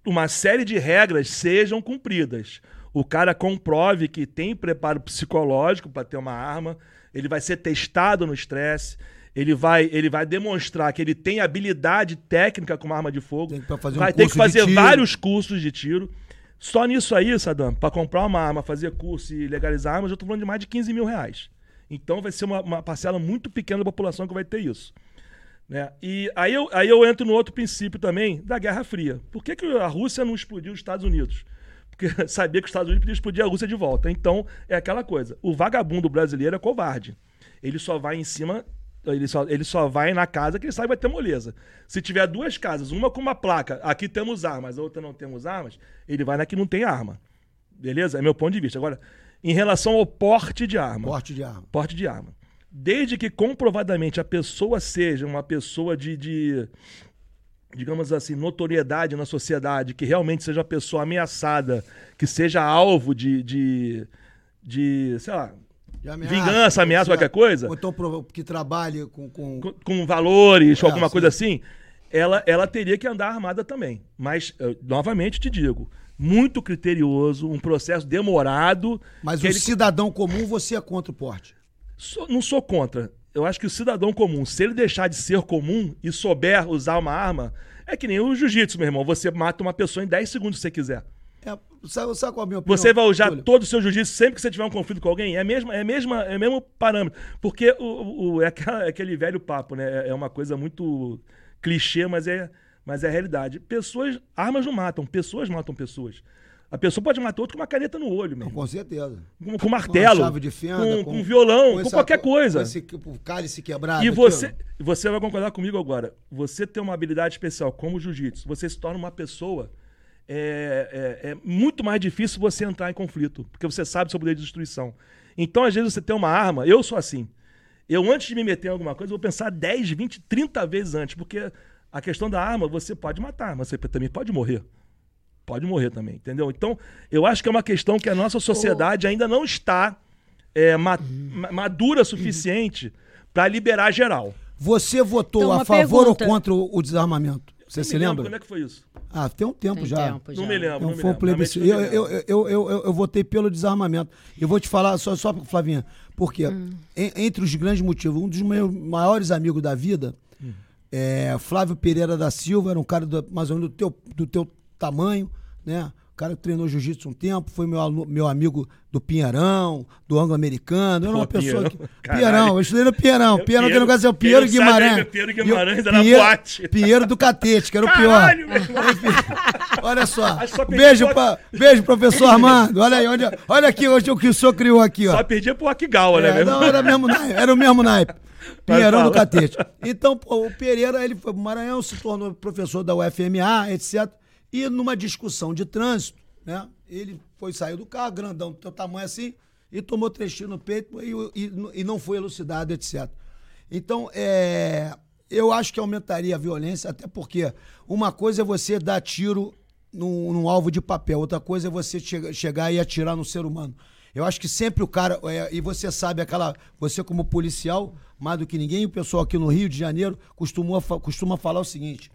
uma série de regras sejam cumpridas. O cara comprove que tem preparo psicológico para ter uma arma, ele vai ser testado no estresse, ele vai, ele vai demonstrar que ele tem habilidade técnica com uma arma de fogo, um vai ter que fazer vários cursos de tiro. Só nisso aí, Saddam, para comprar uma arma, fazer curso e legalizar armas, eu tô falando de mais de 15 mil reais. Então vai ser uma, uma parcela muito pequena da população que vai ter isso. Né? E aí eu, aí eu entro no outro princípio também da Guerra Fria. Por que, que a Rússia não explodiu os Estados Unidos? Porque sabia que os Estados Unidos podiam explodir a Rússia de volta. Então, é aquela coisa. O vagabundo brasileiro é covarde. Ele só vai em cima. Ele só, ele só vai na casa que ele sabe que vai ter moleza. Se tiver duas casas, uma com uma placa, aqui temos armas, a outra não temos armas, ele vai na que não tem arma. Beleza? É meu ponto de vista. Agora, em relação ao porte de arma. Porte de arma. Porte de arma. Desde que comprovadamente a pessoa seja uma pessoa de, de, digamos assim, notoriedade na sociedade, que realmente seja uma pessoa ameaçada, que seja alvo de, de, de sei lá, De Vingança, ameaça, qualquer coisa? Ou então que trabalhe com. com... com, com valores, É, alguma sim. coisa assim, ela, ela teria que andar armada também. Mas, eu, novamente te digo, muito criterioso, um processo demorado. Mas o ele- cidadão comum, você é contra o porte. Não sou contra. Eu acho que o cidadão comum, se ele deixar de ser comum e souber usar uma arma, é que nem o jiu-jitsu, meu irmão. Você mata uma pessoa em 10 segundos se você quiser. É, sabe, sabe qual é a minha opinião? Você vai usar Túlio? todo o seu jiu-jitsu sempre que você tiver um conflito com alguém? É a mesma, é a mesma, é mesmo parâmetro. Porque o, o- é, aquela- é aquele velho papo, né? É uma coisa muito clichê, mas é, mas é a realidade. Pessoas, armas não matam, pessoas matam pessoas. A pessoa pode matar outro com uma caneta no olho, meu irmão. Com certeza. Com, com martelo, Com chave de fenda, com, com- com violão, com, essa- qualquer coisa. Com esse cálice quebrado. E você, você vai concordar comigo agora. Você ter uma habilidade especial como o jiu-jitsu, você se torna uma pessoa. É, é- é muito mais difícil você entrar em conflito, porque você sabe o seu poder de destruição. Então, às vezes, você tem uma arma. Eu sou assim. Eu, antes de me meter em alguma coisa, eu vou pensar 10, 20, 30 vezes antes, porque a questão da arma, você pode matar, mas você também pode morrer. Pode morrer também, entendeu? Então, eu acho que é uma questão que a nossa sociedade ainda não está é, ma- ma- madura o suficiente para liberar geral. Você votou Então, a favor pergunta. ou contra o desarmamento? Você Eu se me lembro lembra? Quando é que foi isso? Ah, tem um tempo Tem já. tempo já. Não me lembro. Então não me foi um plebiscito. Eu, não eu, eu, eu, eu, eu votei pelo desarmamento. Eu vou te falar, só, só Flavinha, porque Hum. en- entre os grandes motivos, um dos meus maiores amigos da vida. É Flávio Pereira da Silva, era um cara do- mais ou menos do teu, do teu tamanho, né? Um cara que treinou jiu-jitsu um tempo, foi meu, meu amigo do Pinheirão, do anglo-americano. Era uma Pô, pessoa Pinheirão, que. caralho. Pinheirão, eu estudei no Pinheirão. É, Pinheirão, que Pinheiro- negócio é o Pinheiro é Guimarães. o Pinheiro o Guimarães era Pinheiro- boate. Pinheiro do Catete, que era o Caralho, pior. meu irmão. Olha só. Beijo, pro- pra, beijo, professor Armando. Olha aí, olha, olha aqui hoje o que o senhor criou aqui, ó. Só perdia pro Akigawa, né? É, mesmo? não, era, mesmo naipe, era o mesmo naipe. Pinheirão do. Catete. Então, pô, o Pereira, ele foi pro Maranhão, se tornou professor da UFMA, etc. E numa discussão de trânsito, né? Ele foi sair do carro, grandão, do teu tamanho assim, e tomou trechinho no peito e, e- e não foi elucidado, etc. Então, é, eu acho que aumentaria a violência, até porque uma coisa é você dar tiro num, num alvo de papel, outra coisa é você che- chegar e atirar no ser humano. Eu acho que sempre o cara, é, e você sabe aquela, você como policial, mais do que ninguém, o pessoal aqui no Rio de Janeiro costumou, fa- costuma falar o seguinte,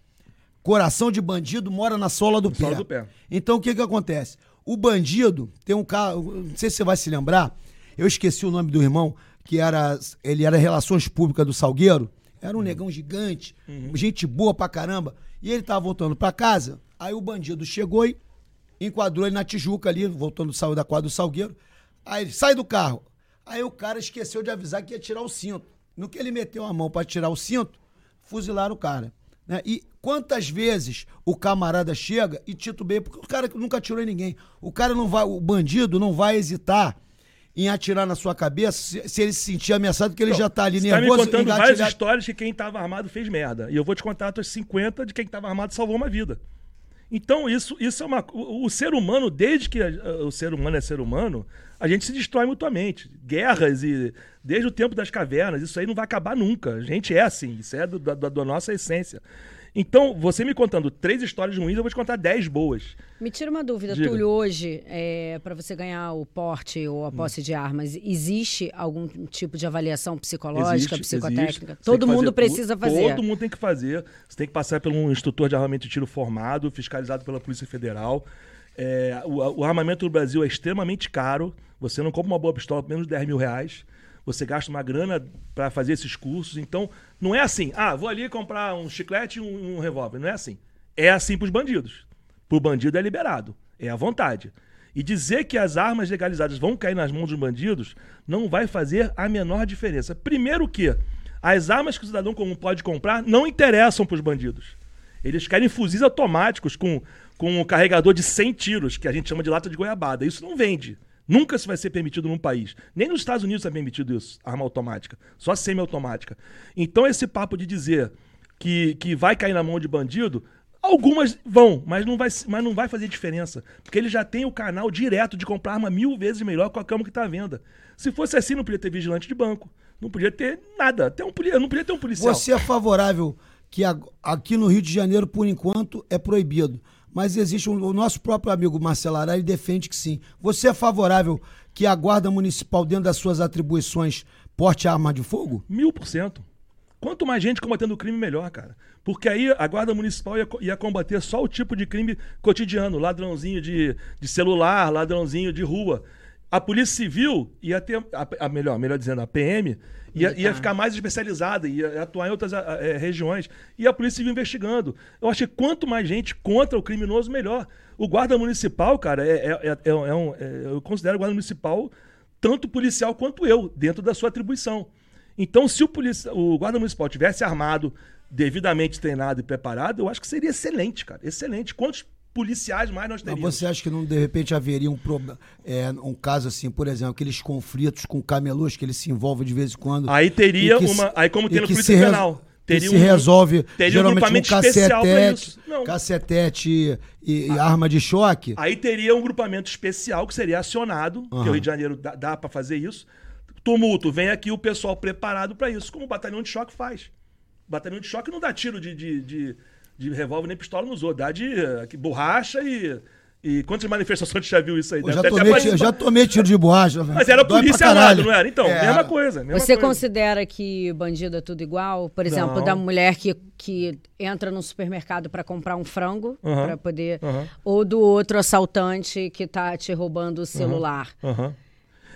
coração de bandido mora na sola do, pé. sola do pé. Então o que que acontece? O bandido tem um cara, não sei se você vai se lembrar, eu esqueci o nome do irmão, que era, ele era Relações Públicas do Salgueiro, era um negão gigante, gente boa pra caramba, e ele tava voltando pra casa, aí o bandido chegou e enquadrou ele na Tijuca ali, voltando, saiu da quadra do Salgueiro, aí ele, sai do carro. Aí o cara esqueceu de avisar que ia tirar o cinto. No que ele meteu a mão pra tirar o cinto, fuzilaram o cara. Né? E quantas vezes o camarada chega e titubeia, porque o cara nunca atirou em ninguém. O cara não vai, o bandido não vai hesitar em atirar na sua cabeça se, se ele se sentir ameaçado, porque ele já tá ali Você tá me nervoso. contando várias histórias que quem tava armado fez merda. E eu vou te contar outras 50 de quem tava armado salvou uma vida. Então, isso, isso é uma. O, o ser humano, desde que a- o ser humano é ser humano, a gente se destrói mutuamente. Guerras e. Desde o tempo das cavernas, isso aí não vai acabar nunca. A gente é assim, isso é do- da, da- da nossa essência. Então, você me contando três histórias ruins, eu vou te contar dez boas. Me tira uma dúvida, Diga. Túlio, hoje, é, para você ganhar o porte ou a posse de armas, existe algum tipo de avaliação psicológica, Existe, psicotécnica? existe. Todo mundo fazer precisa fazer. Todo mundo tem que fazer. Você tem que passar por um instrutor de armamento de tiro formado, fiscalizado pela Polícia Federal. É, o, o armamento no Brasil é extremamente caro. Você não compra uma boa pistola por menos de 10 mil reais. Você gasta uma grana para fazer esses cursos. Então, não é assim. Ah, vou ali comprar um chiclete e um, um revólver. Não é assim. É assim para os bandidos. Para o bandido é liberado. É à vontade. E dizer que as armas legalizadas vão cair nas mãos dos bandidos não vai fazer a menor diferença. Primeiro que as armas que o cidadão comum pode comprar não interessam para os bandidos. Eles querem fuzis automáticos com, com um carregador de 100 tiros, que a gente chama de lata de goiabada. Isso não vende. Nunca isso vai ser permitido num país. Nem nos Estados Unidos é permitido isso, arma automática. Só semiautomática. Então esse papo de dizer que, que vai cair na mão de bandido, algumas vão, mas não, vai, mas não vai fazer diferença. Porque ele já tem o canal direto de comprar arma mil vezes melhor com a cama que está à venda. Se fosse assim, não podia ter vigilante de banco. Não podia ter nada. Até um, não podia ter um policial. Você é favorável que aqui no Rio de Janeiro, por enquanto, é proibido. Mas existe um, o nosso próprio amigo Marcelo Arari defende que sim. Você é favorável que a Guarda Municipal, dentro das suas atribuições, porte arma de fogo? Mil por cento. Quanto mais gente combatendo o crime, melhor, cara. Porque aí a Guarda Municipal ia, ia combater só o tipo de crime cotidiano: ladrãozinho de, de celular, ladrãozinho de rua. A Polícia Civil ia ter, a, a melhor, melhor dizendo, a PM, ia, ia ficar mais especializada, ia atuar em outras eh, regiões. E a Polícia Civil investigando. Eu acho que quanto mais gente contra o criminoso, melhor. O Guarda Municipal, cara, é, é- é- é um- é- eu considero o Guarda Municipal tanto policial quanto eu, dentro da sua atribuição. Então, se o, policia- o guarda municipal tivesse armado, devidamente treinado e preparado, eu acho que seria excelente, cara. Excelente. Quantos policiais mais nós Mas teríamos? você acha que não, de repente, haveria um, prob- é, um caso assim, por exemplo, aqueles conflitos com camelôs que eles se envolvem de vez em quando? Aí teria que uma. Aí, como tem no que Polícia Penal. que Teria se um- resolve teria um geralmente um grupamento especial pra cacetete, cacetete e, e arma de choque. Aí teria um grupamento especial que seria acionado, que Aham. o Rio de Janeiro dá, dá para fazer isso. Tumulto, vem aqui o pessoal preparado para isso, como o batalhão de choque faz. Batalhão de choque não dá tiro de, de, de, de revólver nem pistola nos outros, dá de eh, que borracha e. E quantas manifestações você já viu isso aí? Eu já, tomei, tiro- já tomei tiro de borracha. Mas era Dói pra polícia caralho. armada, não era? Então, É. mesma coisa. Mesma Você coisa. considera que bandido é tudo igual? Por exemplo, Não. da mulher que, que entra no supermercado para comprar um frango, Aham. para poder. Ou do outro assaltante que tá te roubando o celular.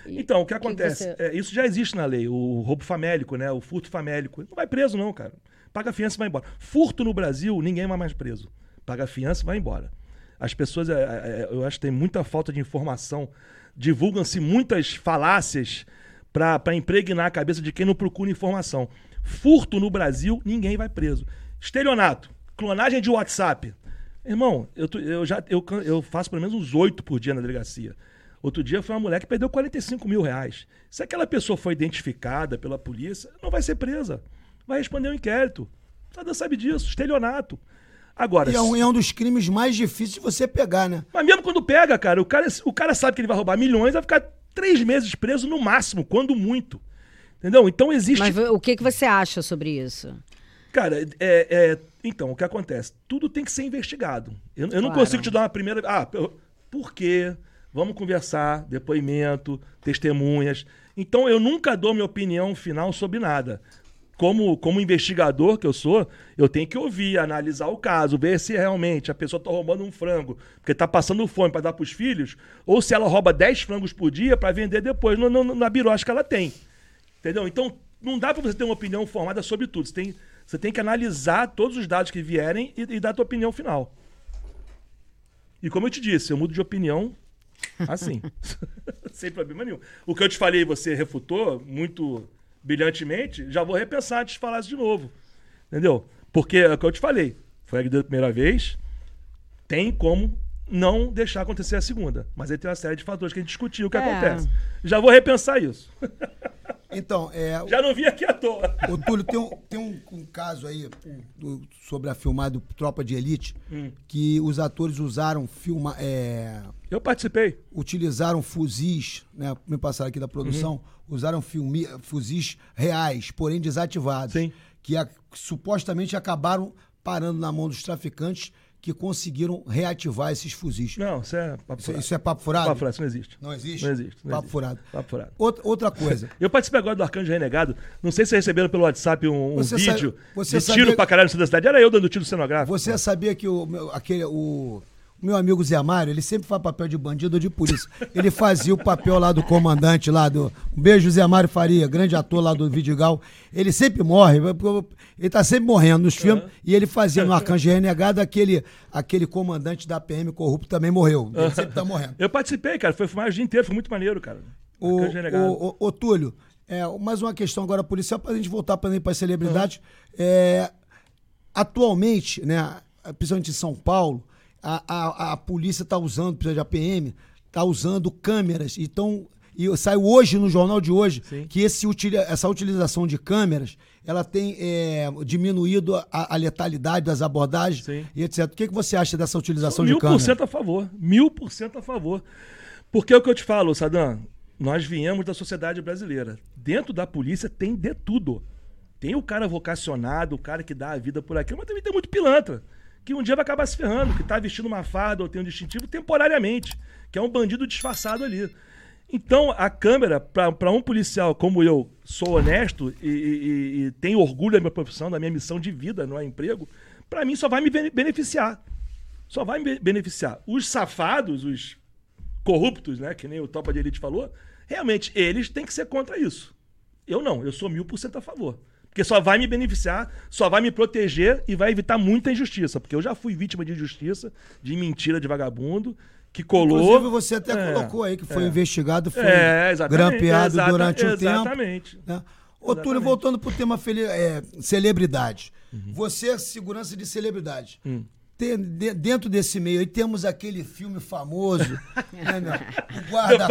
Então, o que que acontece? você- É, isso já existe na lei, o roubo famélico, né? O furto famélico. Não vai preso, não, cara. Paga fiança e vai embora. Furto no Brasil, ninguém vai mais preso. Paga fiança e vai embora. As pessoas, é, é, eu acho que tem muita falta de informação. Divulgam-se muitas falácias para impregnar a cabeça de quem não procura informação. Furto no Brasil, ninguém vai preso. Estelionato, clonagem de WhatsApp. Irmão, eu, eu já eu, eu faço pelo menos uns oito por dia na delegacia. Outro dia foi uma mulher que perdeu 45 mil reais. Se aquela pessoa foi identificada pela polícia, não vai ser presa. Vai responder um inquérito. Cada sabe disso, estelionato. Agora, e é, um, é um dos crimes mais difíceis de você pegar, né? Mas mesmo quando pega, cara, o cara, o cara sabe que ele vai roubar milhões, vai ficar três meses preso no máximo, quando muito. Entendeu? Então existe. Mas o que, que você acha sobre isso? Cara, é, é, então, o que acontece? Tudo tem que ser investigado. Eu, eu claro. não consigo te dar uma primeira. Ah, por quê? Vamos conversar, depoimento, testemunhas. Então, eu nunca dou minha opinião final sobre nada como, como investigador que eu sou, eu tenho que ouvir, analisar o caso, ver se realmente a pessoa está roubando um frango porque está passando fome para dar para os filhos, ou se ela rouba 10 frangos por dia para vender depois no, no, na birosca que ela tem. Entendeu? Então, não dá para você ter uma opinião formada sobre tudo. Você tem, você tem que analisar todos os dados que vierem e, e dar a tua opinião final. E como eu te disse, eu mudo de opinião assim. Sem problema nenhum. O que eu te falei, você refutou muito brilhantemente, já vou repensar antes de falar isso de novo. Entendeu? Porque é o que eu te falei. Foi a primeira vez. Tem como não deixar acontecer a segunda. Mas aí tem uma série de fatores que a gente discutiu o que é. acontece. Já vou repensar isso. Então, é. Já não vi aqui à toa. Ô, Túlio, tem um, tem um, um caso aí um, sobre a filmada Tropa de Elite hum. que os atores usaram filma. É, Eu participei. Utilizaram fuzis, né? Me passaram aqui da produção. Uhum usaram fuzis reais, porém desativados. Sim. Que a, supostamente acabaram parando na mão dos traficantes que conseguiram reativar esses fuzis. Não, isso é papo furado. Isso é papo furado? Papo furado, isso não existe. Não existe? Não existe. Não papo existe. furado. Papo furado. Outra, outra coisa. Eu participei agora do Arcanjo Renegado. Não sei se vocês receberam pelo WhatsApp um, um vídeo você de tiro pra caralho da cidade. Era eu dando tiro cenográfico. Você sabia que o, aquele, o meu amigo Zé Mário, ele sempre faz papel de bandido ou de polícia. Ele fazia o papel lá do comandante lá do. Um beijo, Zé Mário Faria, grande ator lá do Vidigal. Ele sempre morre, ele tá sempre morrendo nos filmes. Uhum. E ele fazia no Arcanjo Renegado aquele, aquele comandante da PM corrupto também morreu. Ele sempre tá morrendo. Eu participei, cara. Foi filmar o dia inteiro, foi muito maneiro, cara. O, o, o, o, Túlio, é, mais uma questão agora policial, para a gente voltar para as celebridades. Uhum. É, atualmente, né, principalmente em São Paulo, a, a, a polícia está usando, precisa de APM, está usando câmeras. Então, e saiu hoje no jornal de hoje Sim. que esse, essa utilização de câmeras ela tem é, diminuído a, a, letalidade das abordagens Sim. e etc. O que, que você acha dessa utilização de câmeras? Mil por cento a favor. Mil por cento a favor. Porque é o que eu te falo, Sadam, nós viemos da sociedade brasileira. Dentro da polícia tem de tudo. Tem o cara vocacionado, o cara que dá a vida por aquilo, mas também tem muito pilantra que um dia vai acabar se ferrando, que tá vestindo uma farda ou tem um distintivo temporariamente, que é um bandido disfarçado ali. Então, a câmera, para um policial como eu, sou honesto e, e, e, tenho orgulho da minha profissão, da minha missão de vida, não é emprego, para mim só vai me beneficiar. Só vai me beneficiar. Os safados, os corruptos, né, que nem o Topa de Elite falou, realmente eles têm que ser contra isso. Eu não, eu sou mil por cento a favor. Porque só vai me beneficiar, só vai me proteger e vai evitar muita injustiça. Porque eu já fui vítima de injustiça, de mentira de vagabundo, que colou. Inclusive, você até é, colocou aí que foi é. investigado, foi é, grampeado exata, durante o exatamente, tempo. Exatamente. Né? Ô, Túlio, voltando pro tema é, celebridade. Uhum. Você é segurança de celebridade. Uhum tem, de, dentro desse meio aí temos aquele filme famoso, né, meu? O guarda,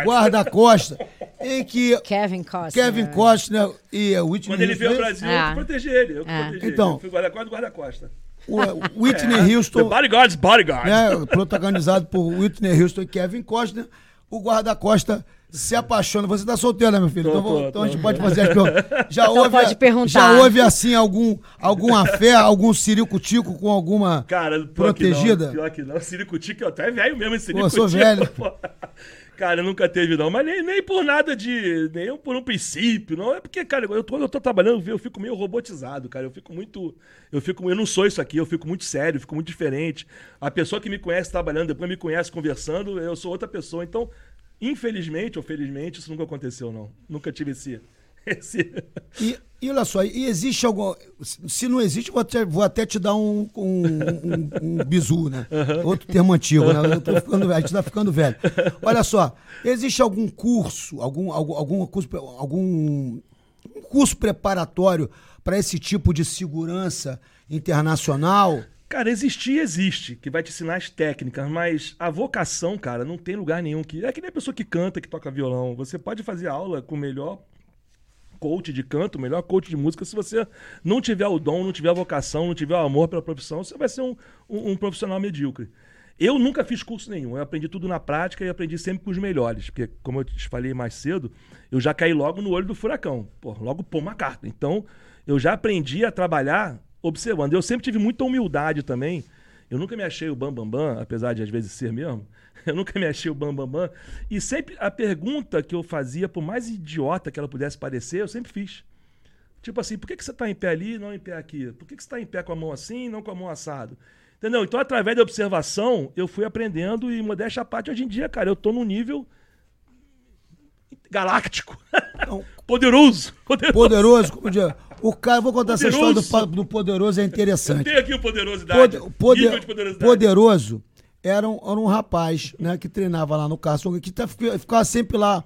o guarda Costa, em que Kevin Costner, Kevin Costner e Whitney Quando ele veio ao Brasil, é. eu protegi ele, eu é. protegi então, ele. Eu fui guarda-costa guarda Costa. O Whitney é. Houston, The Bodyguard's Bodyguard, né, protagonizado por Whitney Houston e Kevin Costner, o guarda Costa se apaixona. Você tá solteiro, né, meu filho? Tô, então, tô, então tô. a gente pode fazer as perguntas. Já então houve, pode perguntar. Já houve, assim, algum, alguma fé, algum ciricutico com alguma Cara, protegida? Pior que não, pior que não. Ciricutico, eu até velho mesmo esse ciricutico. Pô, sou velho. Cara, nunca teve, não. Mas nem, nem por nada de. Nem por um princípio, não. É porque, cara, eu, quando eu tô trabalhando, eu fico meio robotizado, cara. Eu fico muito. Eu fico. Eu não sou isso aqui, eu fico muito sério, fico muito diferente. A pessoa que me conhece trabalhando, depois me conhece conversando, eu sou outra pessoa. Então, Infelizmente ou felizmente, isso nunca aconteceu, não. Nunca tive esse, Esse... E, e olha só, e existe algum. Se não existe, vou até, vou até te dar um, um, um, um bizu, né? Outro termo antigo, né? Eu tô ficando, a gente tá ficando velho. Olha só, existe algum curso, algum, algum, algum curso, algum um curso preparatório para esse tipo de segurança internacional? Cara, existir existe, que vai te ensinar as técnicas, mas a vocação, cara, não tem lugar nenhum que. É que nem a pessoa que canta, que toca violão. Você pode fazer aula com o melhor coach de canto, o melhor coach de música. Se você não tiver o dom, não tiver a vocação, não tiver o amor pela profissão, você vai ser um, um, um profissional medíocre. Eu nunca fiz curso nenhum, eu aprendi tudo na prática e aprendi sempre com os melhores, porque, como eu te falei mais cedo, eu já caí logo no olho do furacão, pô, logo pô uma carta. Então, eu já aprendi a trabalhar observando. Eu sempre tive muita humildade também. Eu nunca me achei o bambambam, bam, bam, apesar de às vezes ser mesmo. Eu nunca me achei o bambambam. Bam, bam. E sempre a pergunta que eu fazia, por mais idiota que ela pudesse parecer, eu sempre fiz. Tipo assim, por que, que você está em pé ali e não em pé aqui? Por que, que você está em pé com a mão assim e não com a mão assado? Entendeu? Então, através da observação, eu fui aprendendo e, modéstia à parte, hoje em dia, cara, eu tô num nível galáctico. poderoso, poderoso. Poderoso, como dia. O cara, vou contar poderoso. essa história do, do Poderoso, é interessante. Tem aqui o Poderosidade. Pod, poder, poderosidade. Poderoso era um, era um rapaz, né, que treinava lá no Carson, que tá, ficava sempre lá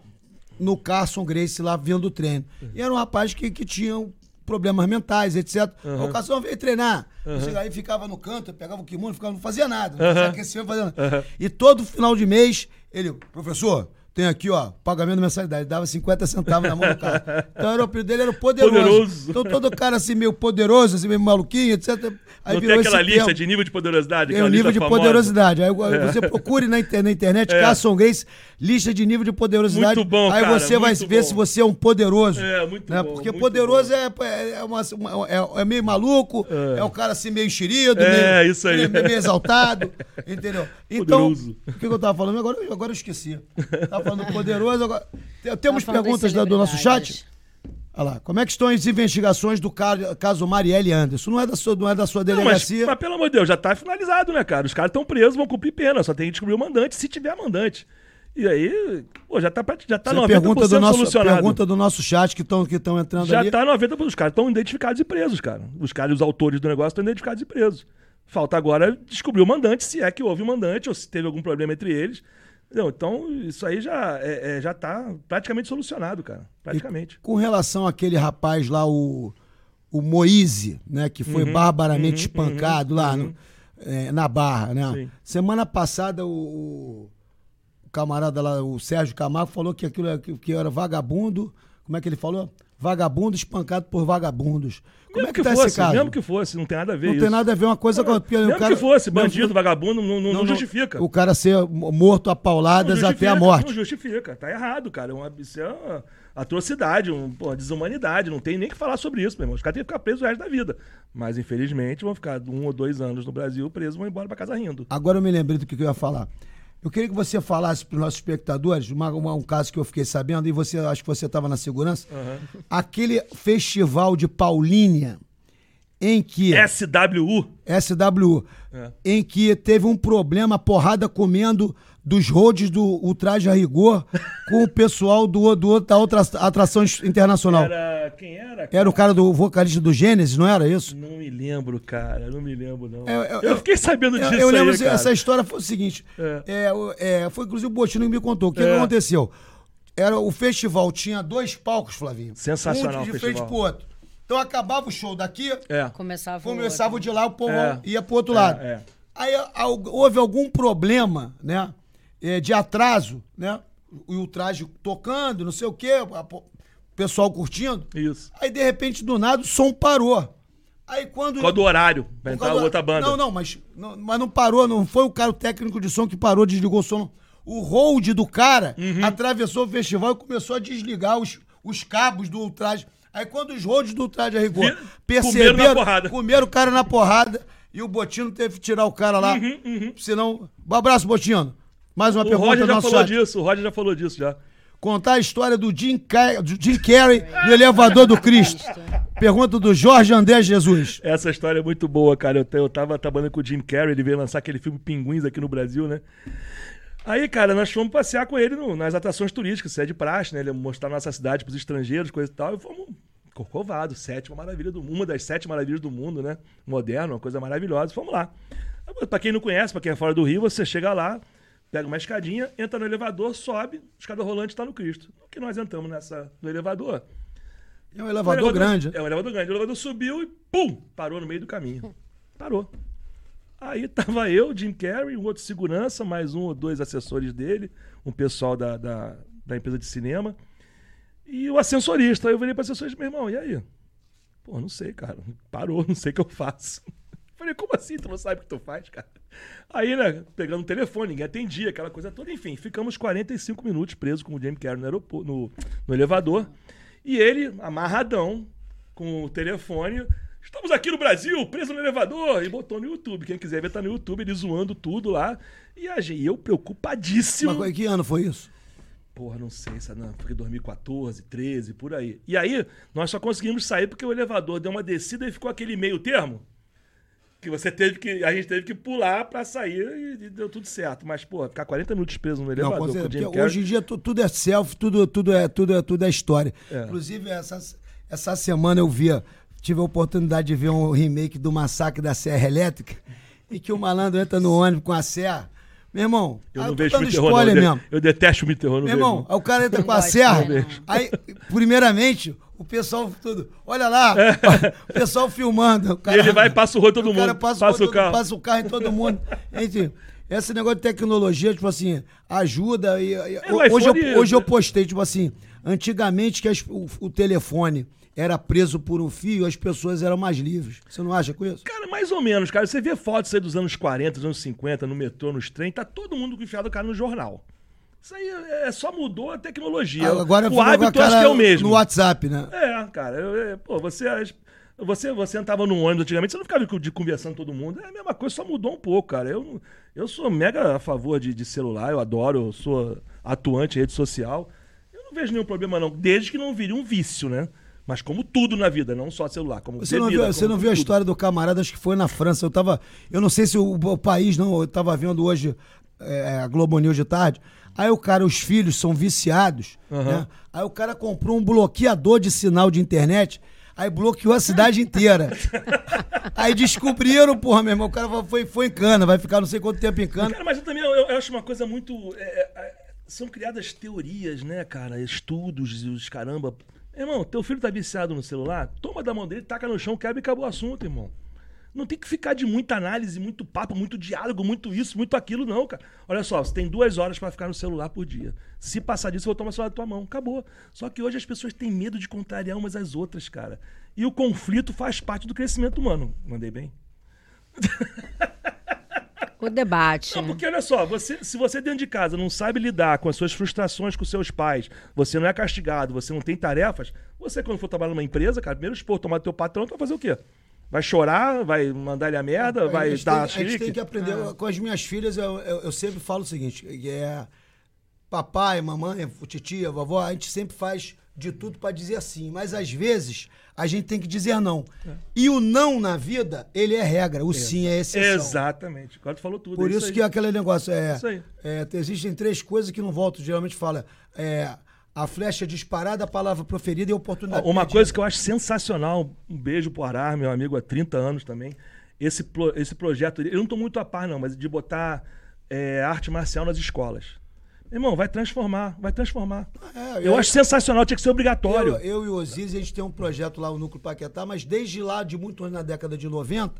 no Carson Grace, lá vendo o treino. E era um rapaz que, que tinha problemas mentais, etc. Uhum. O Carson veio treinar. Uhum. Aí ficava no canto, pegava o kimono, ficava, não fazia nada. Não uhum. fazia nada. Uhum. E todo final de mês, ele, professor, tem aqui, ó, pagamento de mensalidade. Dava 50 centavos na mão do cara. Então era o apelido dele era poderoso. poderoso. Então todo cara assim, meio poderoso, assim, meio maluquinho, etc. Aí Não tem aquela lista de nível de poderosidade? Tem o nível de famosa. poderosidade. Aí é. você procure na, na internet, é. Carson Grace, lista de nível de poderosidade. Muito bom, Aí cara, você vai bom. ver se você é um poderoso. É, muito né? bom. Porque muito poderoso bom. É, é, uma, é, é, meio maluco, é. é um cara assim meio enxerido, é, meio, isso aí. meio exaltado, entendeu? Então, poderoso. o que eu tava falando? Agora, agora eu esqueci. Tava falando poderoso, agora... Temos perguntas do nosso chat? Olha lá, como é que estão as investigações do caso Marielle Anderson? Não é da sua, não é da sua delegacia. Não, mas, mas, pelo amor de Deus, já tá finalizado, né, cara? Os caras estão presos, vão cumprir pena, só tem que descobrir o mandante, se tiver mandante. E aí, pô, já tá, já tá Você 90% pergunta do nosso, solucionado. Pergunta do nosso chat que estão que entrando já ali. Já tá 90%. Os caras estão identificados e presos, cara. Os caras, os autores do negócio estão identificados e presos. Falta agora descobrir o mandante, se é que houve o mandante ou se teve algum problema entre eles. Não, então, isso aí já é, é já está praticamente solucionado, cara. Praticamente. E com relação àquele rapaz lá, o, o Moise, né, que foi uhum, barbaramente uhum, espancado uhum, lá no, uhum. é, na Barra, né? Sim. Semana passada o, o, camarada lá, o Sérgio Camargo, falou que aquilo que, que era vagabundo. Como é que ele falou? Vagabundo espancado por vagabundos. Como mesmo é que, que tá fosse, esse caso? Mesmo que fosse, não tem nada a ver não isso. tem nada a ver uma coisa com a outra. Mesmo cara, que fosse, bandido, vagabundo, não, não, não, justifica. O cara ser morto a pauladas até a morte. Não justifica, tá errado, cara. É uma, isso é uma atrocidade, um, uma desumanidade. Não tem nem que falar sobre isso, meu irmão. Os caras têm que ficar presos o resto da vida. Mas, infelizmente, vão ficar um ou dois anos no Brasil presos e vão embora pra casa rindo. Agora eu me lembrei do que eu ia falar. Eu queria que você falasse para os nossos espectadores uma, uma, um caso que eu fiquei sabendo, e você acho que você estava na segurança. Uhum. Aquele festival de Paulínia, em que. SWU. SWU. É. Em que teve um problema, porrada comendo dos roads do Ultraje a Rigor com o pessoal do, do, da outra atração internacional. Era. Quem era? Cara? Era o cara do vocalista do Gênesis, não era isso? Não me lembro, cara. Não me lembro, não. É, eu, eu, fiquei sabendo disso. Eu, eu lembro aí, essa história foi o seguinte: é. é. é foi inclusive o Botino que me contou. O que, que é. aconteceu? Era, o festival tinha dois palcos, Flavinho. Sensacional. Um de frente pro outro. Então acabava o show daqui, é. começava, começava o de lá, o povo ia pro outro lado. Aí houve algum problema, né? De atraso, né? O, o traje tocando, não sei o quê, o pessoal curtindo. Isso. Aí, de repente, do nada, o som parou. Aí quando. Por causa do horário, pra entrar do... outra banda. Não, não mas, não, mas não parou, não foi o cara, o técnico de som que parou, desligou o som. O hold do cara uhum. atravessou o festival e começou a desligar os, os cabos do ultraje. Aí quando os holds do ultraje a rigor perceberam, comeram, porrada. comeram o cara na porrada e o Botino teve que tirar o cara lá. Uhum, uhum. Senão. Um abraço, Botino. Mais uma o pergunta Roger já falou chat. disso, o Roger já falou disso já. Contar a história do Jim, do Jim Carrey no elevador do Cristo. Pergunta do Jorge André Jesus. Essa história é muito boa, cara. Eu, eu tava trabalhando com o Jim Carrey, ele veio lançar aquele filme Pinguins aqui no Brasil, né? Aí, cara, nós fomos passear com ele no- nas atrações turísticas, isso é de praxe, né? Ele mostrar nossa cidade pros estrangeiros, coisa e tal. E fomos Corcovado, sétima maravilha do mundo, uma das sete maravilhas do mundo, né? Moderno, uma coisa maravilhosa. Fomos lá. Pra quem não conhece, pra quem é fora do Rio, você chega lá, pega uma escadinha, entra no elevador, sobe, escada rolante tá no Cristo. No que nós entramos nessa, no elevador. É um O elevador grande. É um elevador grande. O elevador subiu e pum! Parou no meio do caminho. Parou. Aí tava eu, Jim Carrey, um outro segurança, mais um ou dois assessores dele, um pessoal da, da, da empresa de cinema. E o ascensorista. Aí eu virei pro assessorista, meu irmão, e aí? Pô, não sei, cara. Parou, não sei o que eu faço. Falei, como assim? Tu não sabe o que tu faz, cara? Aí, né, pegando o telefone, ninguém atendia, aquela coisa toda. Enfim, ficamos 45 minutos presos com o James Carrey no, aeroporto, no, no elevador. E ele, amarradão, com o telefone. Estamos aqui no Brasil, preso no elevador. E botou no YouTube. Quem quiser ver, tá no YouTube, ele zoando tudo lá. E a gente, eu preocupadíssimo. Mas que ano foi isso? Porra, não sei, sabe? Não, foi 2014, 13, por aí. E aí, nós só conseguimos sair porque o elevador deu uma descida e ficou aquele meio termo. Que você teve que. A gente teve que pular pra sair e, e deu tudo certo. Mas, pô, ficar 40 minutos preso no Não, elevador com, certeza, o Carrey. hoje em dia tu- tudo é selfie, tudo, tudo, é, tudo, é, tudo é história. É. Inclusive, essa, essa semana eu via, tive a oportunidade de ver um remake do Massacre da Serra Elétrica, e que o malandro entra no ônibus com a serra. Meu irmão, Eu não tô vejo dando filme terror, não. spoiler Eu, de- mesmo. eu detesto filme de terror, não Meu vejo. irmão, aí o cara entra Não com a serra. não. Aí, primeiramente, o pessoal tudo. Olha lá, o pessoal filmando. o cara- É. E ele vai e passa o rodo todo o cara mundo, passa, passa o, o carro. Passa o carro em todo mundo. Enfim, esse negócio de tecnologia, tipo assim, ajuda. E, e- o hoje, eu, hoje eu postei, tipo assim, antigamente que as- o, o telefone era preso por um fio, as pessoas eram mais livres. Você não acha com isso? Cara, mais ou menos, cara. Você vê fotos aí dos anos 40, dos anos 50, no metrô, nos trem, tá todo mundo enfiado o cara no jornal. Isso aí é, só mudou a tecnologia. Agora o hábito acho que é o mesmo. No WhatsApp, né? É, cara, eu- eu- pô, você, você, você entrava no ônibus antigamente, você não ficava de conversando com todo mundo. É a mesma coisa, só mudou um pouco, cara. Eu, eu sou mega a favor de, de celular, eu adoro, eu sou atuante em rede social. Eu não vejo nenhum problema, não, desde que não vire um vício, né? Mas como tudo na vida, não só celular, como Você não bebida, viu, você não viu a história do camarada, acho que foi na França. Eu tava. Eu não sei se o, o país, não, eu tava vendo hoje é, a Globo News de tarde. Aí o cara, os filhos são viciados, né? Aí o cara comprou um bloqueador de sinal de internet, aí bloqueou a cidade inteira. aí descobriram, porra, meu irmão, o cara foi, foi em cana, vai ficar não sei quanto tempo em cana. Cara, mas eu também eu, eu acho uma coisa muito. é, é, são criadas teorias, né, cara? Estudos e os caramba. Irmão, teu filho tá viciado no celular? Toma da mão dele, taca no chão, quebra e acabou o assunto, irmão. Não tem que ficar de muita análise, muito papo, muito diálogo, muito isso, muito aquilo, não, cara. Olha só, você tem duas horas pra ficar no celular por dia. Se passar disso, eu vou tomar o celular da tua mão. Acabou. Só que hoje as pessoas têm medo de contrariar umas às outras, cara. E o conflito faz parte do crescimento humano. Mandei bem? O debate. Não, porque olha só, você, se você dentro de casa não sabe lidar com as suas frustrações com seus pais, você não é castigado, você não tem tarefas, você quando for trabalhar numa empresa, cara, primeiro expor, tomar teu patrão, tu vai fazer o quê? Vai chorar, vai mandar ele a merda, vai a gente dar tem, a gente tem que aprender. Com as minhas filhas, eu, eu, eu sempre falo o seguinte: é papai, mamãe, titia, vovó, a gente sempre faz de tudo para dizer sim. Mas às vezes a gente tem que dizer não. E o não na vida, ele é regra. O sim é exceção. Exatamente. Tu falou tudo. Por é isso, aí. que aquele negócio é, Isso aí. é, Existem três coisas que não voltam. Geralmente fala. É, a flecha disparada, a palavra proferida e a oportunidade. Uma perdida. coisa que eu acho sensacional, um beijo pro Arar, meu amigo há 30 anos também. Esse, pro- esse projeto, eu não tô muito a par, não, mas de botar é, arte marcial nas escolas. Irmão, vai transformar, vai transformar. É, eu eu- acho sensacional, tinha que ser obrigatório. Eu, eu e o Osiris, a gente tem um projeto lá, o Núcleo Paquetá, mas desde lá, de muito na década de 90,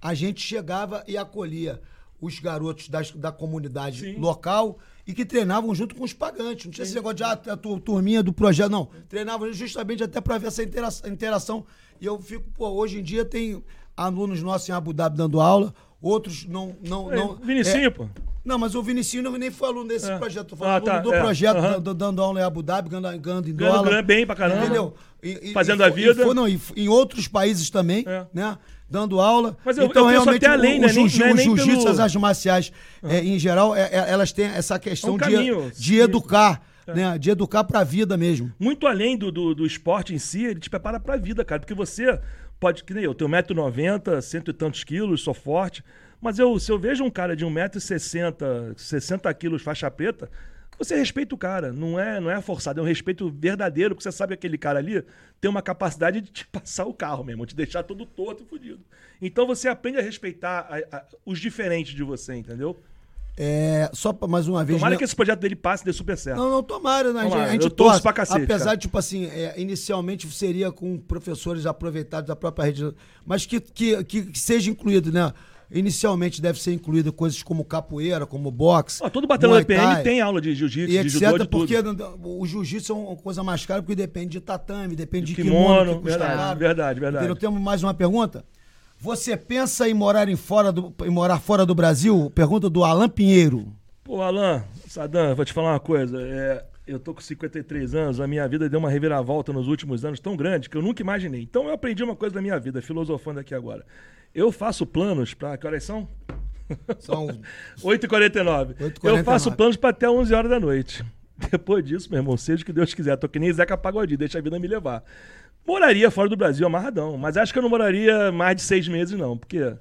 a gente chegava e acolhia os garotos das- da comunidade Sim. local e que treinavam junto com os pagantes. Não tinha esse negócio de ah, a tu- turminha do projeto, não. Treinavam justamente até para ver essa intera- interação. E eu fico, pô, hoje em dia tem alunos nossos em Abu Dhabi dando aula, outros não. não, É, não Vinicinho, é, pô. não, mas o Vinicinho não, nem foi aluno desse É. projeto. Tô Ah, falando tá, do é, projeto, aham. da- dando aula em Abu Dhabi, ganhando, ganhando em Ganhando dólar. grana bem pra caramba. Entendeu? E- Fazendo e a vida. E, não, e em outros países também, É. né? Dando aula. Mas eu- então, eu realmente, até além, o, né? o, Nem- jiu- é o nem jiu-jitsu, pelo- as artes marciais, é, em geral, é- é- elas têm essa questão É um de, caminho. de educar, né? De educar pra vida mesmo. Muito além do, do, do esporte em si, ele te prepara pra vida, cara. Porque você pode, que nem eu, tenho 1,90m, cento e tantos quilos, sou forte. Mas eu, se eu vejo um cara de 1,60m, 60 quilos, faixa preta, você respeita o cara. Não é, não é forçado, é um respeito verdadeiro, porque você sabe que aquele cara ali tem uma capacidade de te passar o carro mesmo, te deixar todo torto e fudido. Então você aprende a respeitar a- a- os diferentes de você, entendeu? É, só mais uma vez. Tomara né? que esse projeto dele passe e dê super certo. Não, não, tomara, né? A gente- Tomara, a gente eu torce. pra cacete, Apesar cara. de, tipo assim, é, inicialmente seria com professores aproveitados da própria rede, mas que, que, que seja incluído, né? Inicialmente deve ser incluído coisas como capoeira, como boxe. Ó, todo batalhão da PM Thai, tem aula de jiu-jitsu, E de etc, judô, de tudo. porque o jiu-jitsu é uma coisa mais cara, porque depende de tatame, depende de, De kimono, kimono, que verdade, caro. verdade, verdade. Entendeu? Temos mais uma pergunta? Você pensa em morar, em fora do, em morar fora do Brasil? Pergunta do Alan Pinheiro. Pô, Alan, Sadam, vou te falar uma coisa. É, eu tô com 53 anos, a minha vida deu uma reviravolta nos últimos anos tão grande que eu nunca imaginei. Então eu aprendi uma coisa da minha vida, filosofando aqui agora. Eu faço planos para. Que horas são? São 8h49. 8h49. Eu faço planos para até 11 horas da noite. Depois disso, meu irmão, seja o que Deus quiser. Tô que nem Zeca Pagodinho, deixa a vida me levar. Moraria fora do Brasil amarradão, mas acho que eu não moraria mais de seis meses, não, porque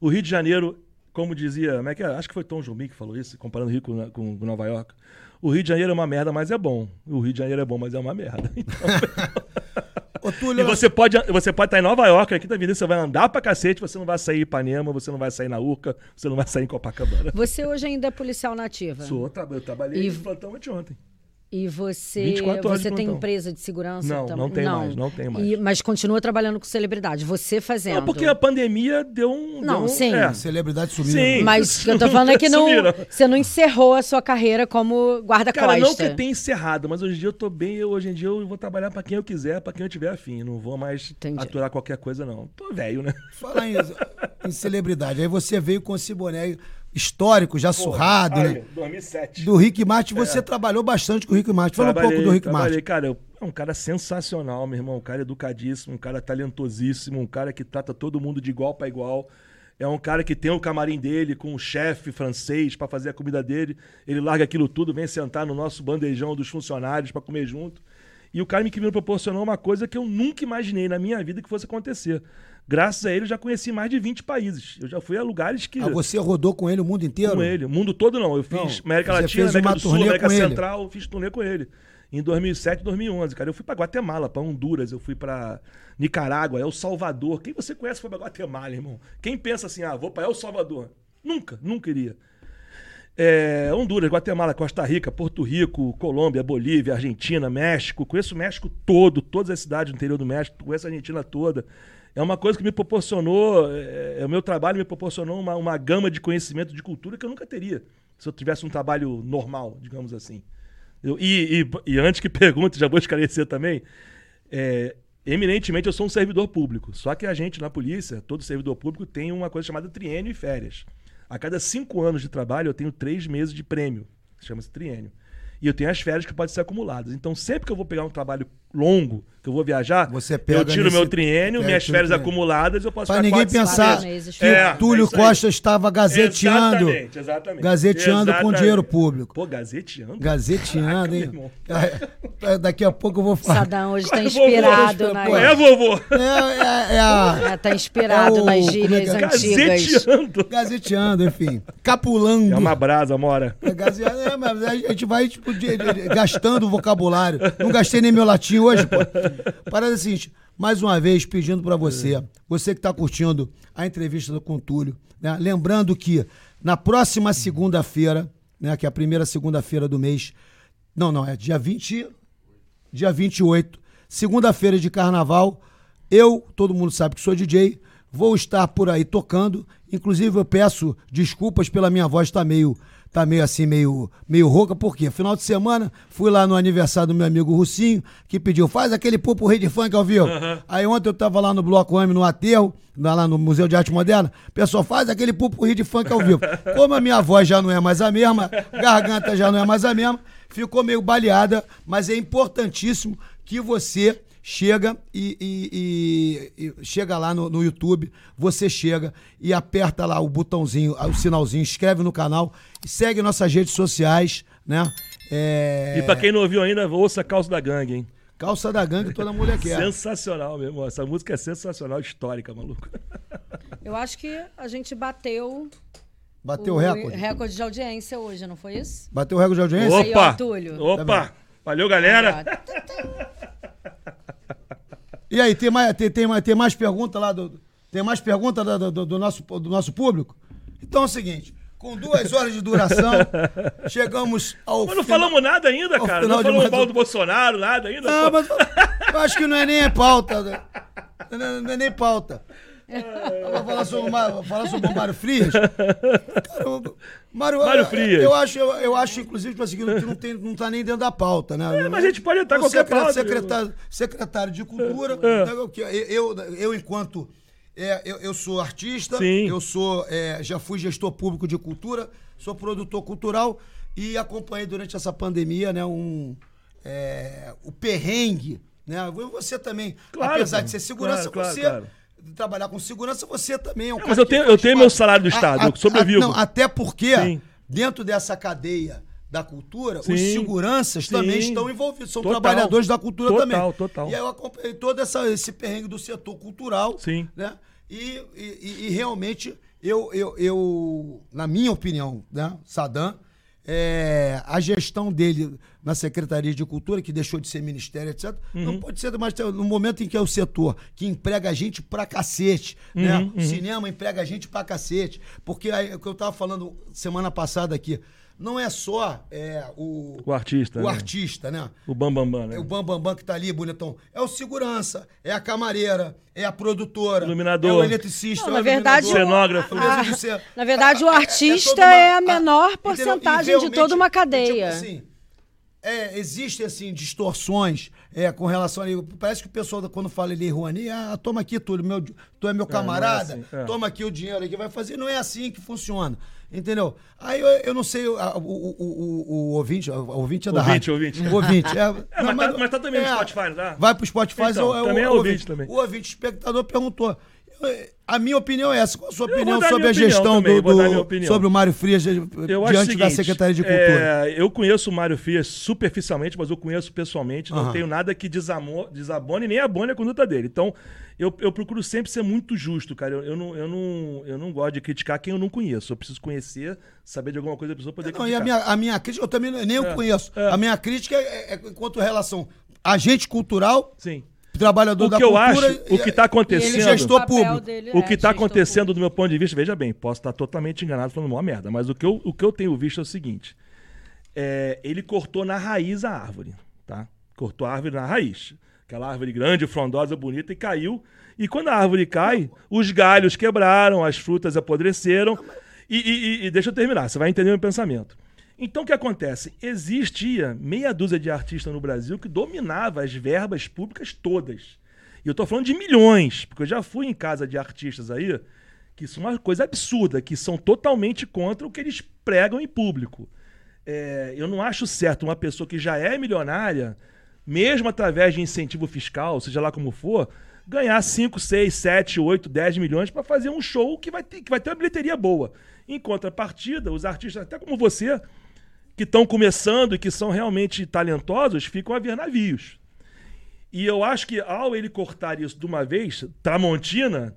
o Rio de Janeiro, como dizia, como é que é? Acho que foi Tom Jobim que falou isso, comparando o Rio com, com Nova York. O Rio de Janeiro é uma merda, mas é bom. O Rio de Janeiro é bom, mas é uma merda. Então, Ô, Túlio, e você pode você pode estar em Nova York, aqui tá vindo, você vai andar pra cacete, você não vai sair em Ipanema, você não vai sair na Urca, você não vai sair em Copacabana. Você hoje ainda é policial nativa. Sou, eu trabalhei E- no plantão anteontem. E você, 24 horas de você tem empresa de segurança? Não, tam- não tem mais, não tem mais. E- mas continua trabalhando com celebridade. Você fazendo. Não, porque a pandemia deu um. Não, deu um- sim. É. celebridade sumiram. Sim. Mas o que eu tô falando é que não, você não encerrou a sua carreira como guarda-costa. Cara, não que tenha encerrado, mas hoje em dia eu tô bem, eu- hoje em dia eu vou trabalhar pra quem eu quiser, pra quem eu tiver afim. Não vou mais Entendi. aturar qualquer coisa, não. Tô velho, né? Falar em, em celebridade. Aí você veio com esse boné histórico, já surrado, Aí, né? 2007. Do Rick Martin. Você trabalhou bastante com o Rick Martin. Fala um pouco do Rick trabalhei, Martin. cara. eu- É um cara sensacional, meu irmão. Um cara educadíssimo, um cara talentosíssimo, um cara que trata todo mundo de igual pra igual. É um cara que tem o camarim dele com o chefe francês pra fazer a comida dele. Ele larga aquilo tudo, vem sentar no nosso bandejão dos funcionários pra comer junto. E o cara me proporcionou uma coisa que eu nunca imaginei na minha vida que fosse acontecer. Graças a ele, eu já conheci mais de 20 países. Eu já fui a lugares que. Ah, você rodou com ele o mundo inteiro? Com ele. O mundo todo não. Eu fiz Não, América Latina, América do Sul, América ele. Central, eu fiz turnê com ele. Em 2007, 2011, cara. Eu fui pra Guatemala, pra Honduras, eu fui pra Nicarágua, El Salvador. Quem você conhece foi pra Guatemala, irmão? Quem pensa assim, ah, vou pra El Salvador? Nunca, nunca iria. É, Honduras, Guatemala, Costa Rica, Porto Rico, Colômbia, Bolívia, Argentina, México. Conheço o México todo, todas as cidades do interior do México, conheço a Argentina toda. É uma coisa que me proporcionou, é, é, o meu trabalho me proporcionou uma, uma gama de conhecimento de cultura que eu nunca teria se eu tivesse um trabalho normal, digamos assim. Eu- e, e- e antes que pergunte, já vou esclarecer também, é, eminentemente eu sou um servidor público. Só que a gente na polícia, todo servidor público tem uma coisa chamada triênio e férias. A cada cinco anos de trabalho eu tenho três meses de prêmio, chama-se triênio. E eu tenho as férias que podem ser acumuladas. Então sempre que eu vou pegar um trabalho longo, que eu vou viajar, eu tiro meu triênio, é, minhas férias triênio. acumuladas, eu posso Pra ficar ninguém quatro, pensar meses. que É, Túlio é isso aí. Costa estava gazeteando. Exatamente, exatamente. Gazeteando com Exatamente. dinheiro público. Pô, gazeteando? Gazeteando, Caraca, hein? meu irmão. É, é, daqui a pouco eu vou falar. Sadam hoje tá inspirado pô, É, vovô? É, é, é a. É, tá inspirado É o- nas é gírias é? antigas. Gazeteando. Gazeteando, enfim. Capulando. É uma brasa, mora. É, gaze- é, mas a gente vai tipo, de- de- de- gastando o vocabulário. Não gastei nem meu latim hoje, pô. Parada é seguinte, mais uma vez pedindo pra você, você que tá curtindo a entrevista do com o Túlio, né? lembrando que na próxima segunda-feira, né, que é a primeira segunda-feira do mês, não, não, é dia 20, dia 28, segunda-feira de carnaval, eu, todo mundo sabe que sou DJ, vou estar por aí tocando. Inclusive, eu peço desculpas pela minha voz estar meio, tá meio assim, meio, meio rouca, porque final de semana fui lá no aniversário do meu amigo Russinho, que pediu, faz aquele pupo rei de funk ao vivo. Aí ontem eu tava lá no Bloco M, no aterro, lá lá no Museu de Arte Moderna, o pessoal faz aquele pupo rei de funk ao vivo. Como a minha voz já não é mais a mesma, garganta já não é mais a mesma, ficou meio baleada, mas é importantíssimo que você chega e, e- e- e chega lá no, no YouTube, você chega e aperta lá o botãozinho, o sinalzinho, inscreve no canal, segue nossas redes sociais, né? É, E pra quem não ouviu ainda, ouça Calça da Gangue, hein? Calça da gangue toda mulher quer. Sensacional mesmo. Essa música é sensacional, histórica, maluco. Eu acho que a gente bateu Bateu o recorde. recorde de audiência hoje, não foi isso? Bateu o recorde de audiência? Aí, ó, Opa! Valeu, galera! E aí, tem mais, tem, tem, mais- tem mais pergunta lá do. Tem mais pergunta do, do- do nosso, do nosso público? Então é o seguinte: com duas horas de duração, chegamos ao. Mas não final- falamos nada ainda, cara. final Não falamos mais mal do Bolsonaro, nada ainda. Não, pô. mas eu acho que não é nem pauta. né? Não, não é nem pauta. Vou falar sobre, o Ma- vou falar sobre o Mário Frias. Cara, o Mário, Mário eu- Frias. Eu acho, eu, eu acho inclusive, tipo assim, que não, que não, tem, não tá nem dentro da pauta, né? É, mas a gente pode entrar qualquer secre- pauta. Secretário, secretário de Cultura. É. né, eu, eu, eu, enquanto. é, eu, eu sou artista, Sim. eu sou. é, já fui gestor público de cultura, sou produtor cultural e acompanhei durante essa pandemia, né, um. é, o perrengue. Né? Você também, Claro, apesar de ser segurança, Claro, claro, você. Trabalhar com segurança, você também é um cara mas eu tenho- eu tenho meu salário do Estado, eu sobrevivo. não, até porque, Sim. dentro dessa cadeia da cultura, os Sim. seguranças também Sim. estão envolvidos, são Total. trabalhadores da cultura Total, também. total. E aí eu acompanhei todo essa, esse perrengue do setor cultural. Sim. Né? E, e- e- e realmente, eu, eu, eu, na minha opinião, né, Sadam, é, a gestão dele na Secretaria de Cultura, que deixou de ser ministério, etc., Uhum. não pode ser mais no momento em que é o setor que emprega a gente pra cacete, né? Uhum, O cinema emprega a gente pra cacete. Porque aí, o que eu tava falando semana passada aqui, não é só é, o, O artista. o né? artista, né? O Bambambam, Bam, Bam, né? É o Bambambam Bam Bam que tá ali, bonitão. É o segurança, é a camareira, é a produtora, Iluminador. é o eletricista, Não, é o na verdade, Cenógrafo. a cena. Na verdade, o Ah, é- é artista toda uma- é a ah, menor entendeu? porcentagem de toda uma Tipo cadeia. assim, é, existem assim distorções é, com relação a parece que o pessoal quando fala Lei Rouanet, ah, toma aqui Túlio, meu, tu é meu camarada, assim, é. toma aqui o dinheiro aqui, vai fazer, não é assim que funciona. Entendeu? Aí eu, eu não sei, o, o, o, o, o ouvinte, o ouvinte é da Ouvinte, rádio. ouvinte. O ouvinte. É, É, mas tá- mas tá também no Spotify, não tá? Vai pro Spotify. Então, o- o- também é o ouvinte também. O ouvinte espectador perguntou. A minha opinião é essa. Qual a sua opinião sobre a gestão também, do, do- sobre o Mário Frias diante o da seguinte, Secretaria de Cultura? é, eu conheço o Mário Frias superficialmente, mas eu conheço pessoalmente. Não tenho nada que desamo- desabone nem abone a conduta dele. Então, eu, eu procuro sempre ser muito justo, cara. Eu, eu não, eu, não, eu não gosto de criticar quem eu não conheço. Eu preciso conhecer, saber de alguma coisa da pessoa poder Não, e criticar. a minha, a minha crítica, eu também nem eu É, conheço. é. A minha crítica é, é quanto relação agente cultural, Sim. trabalhador O da que eu cultura. acho, o que tá e acontecendo- ele gestor papel público. dele O é que está gestor acontecendo público. do meu ponto de vista, veja bem, posso estar totalmente enganado falando uma merda, mas o que eu, o que eu tenho visto é o seguinte: é, ele cortou na raiz a árvore, tá? Cortou a árvore na raiz. Aquela árvore grande, frondosa, bonita, e caiu. E quando a árvore cai, os galhos quebraram, as frutas apodreceram. E, e- e- deixa eu terminar, você vai entender meu pensamento. Então o que acontece? Existia meia dúzia de artistas no Brasil que dominava as verbas públicas todas. E eu tô falando de milhões, porque eu já fui em casa de artistas aí que são uma coisa absurda, que são totalmente contra o que eles pregam em público. É, eu não acho certo uma pessoa que já é milionária, mesmo através de incentivo fiscal, seja lá como for, ganhar 5, 6, 7, 8, 10 milhões para fazer um show que vai, ter, que vai ter uma bilheteria boa. Em contrapartida, os artistas, até como você, que estão começando e que são realmente talentosos, ficam a ver navios. E eu acho que ao ele cortar isso de uma vez, Tramontina,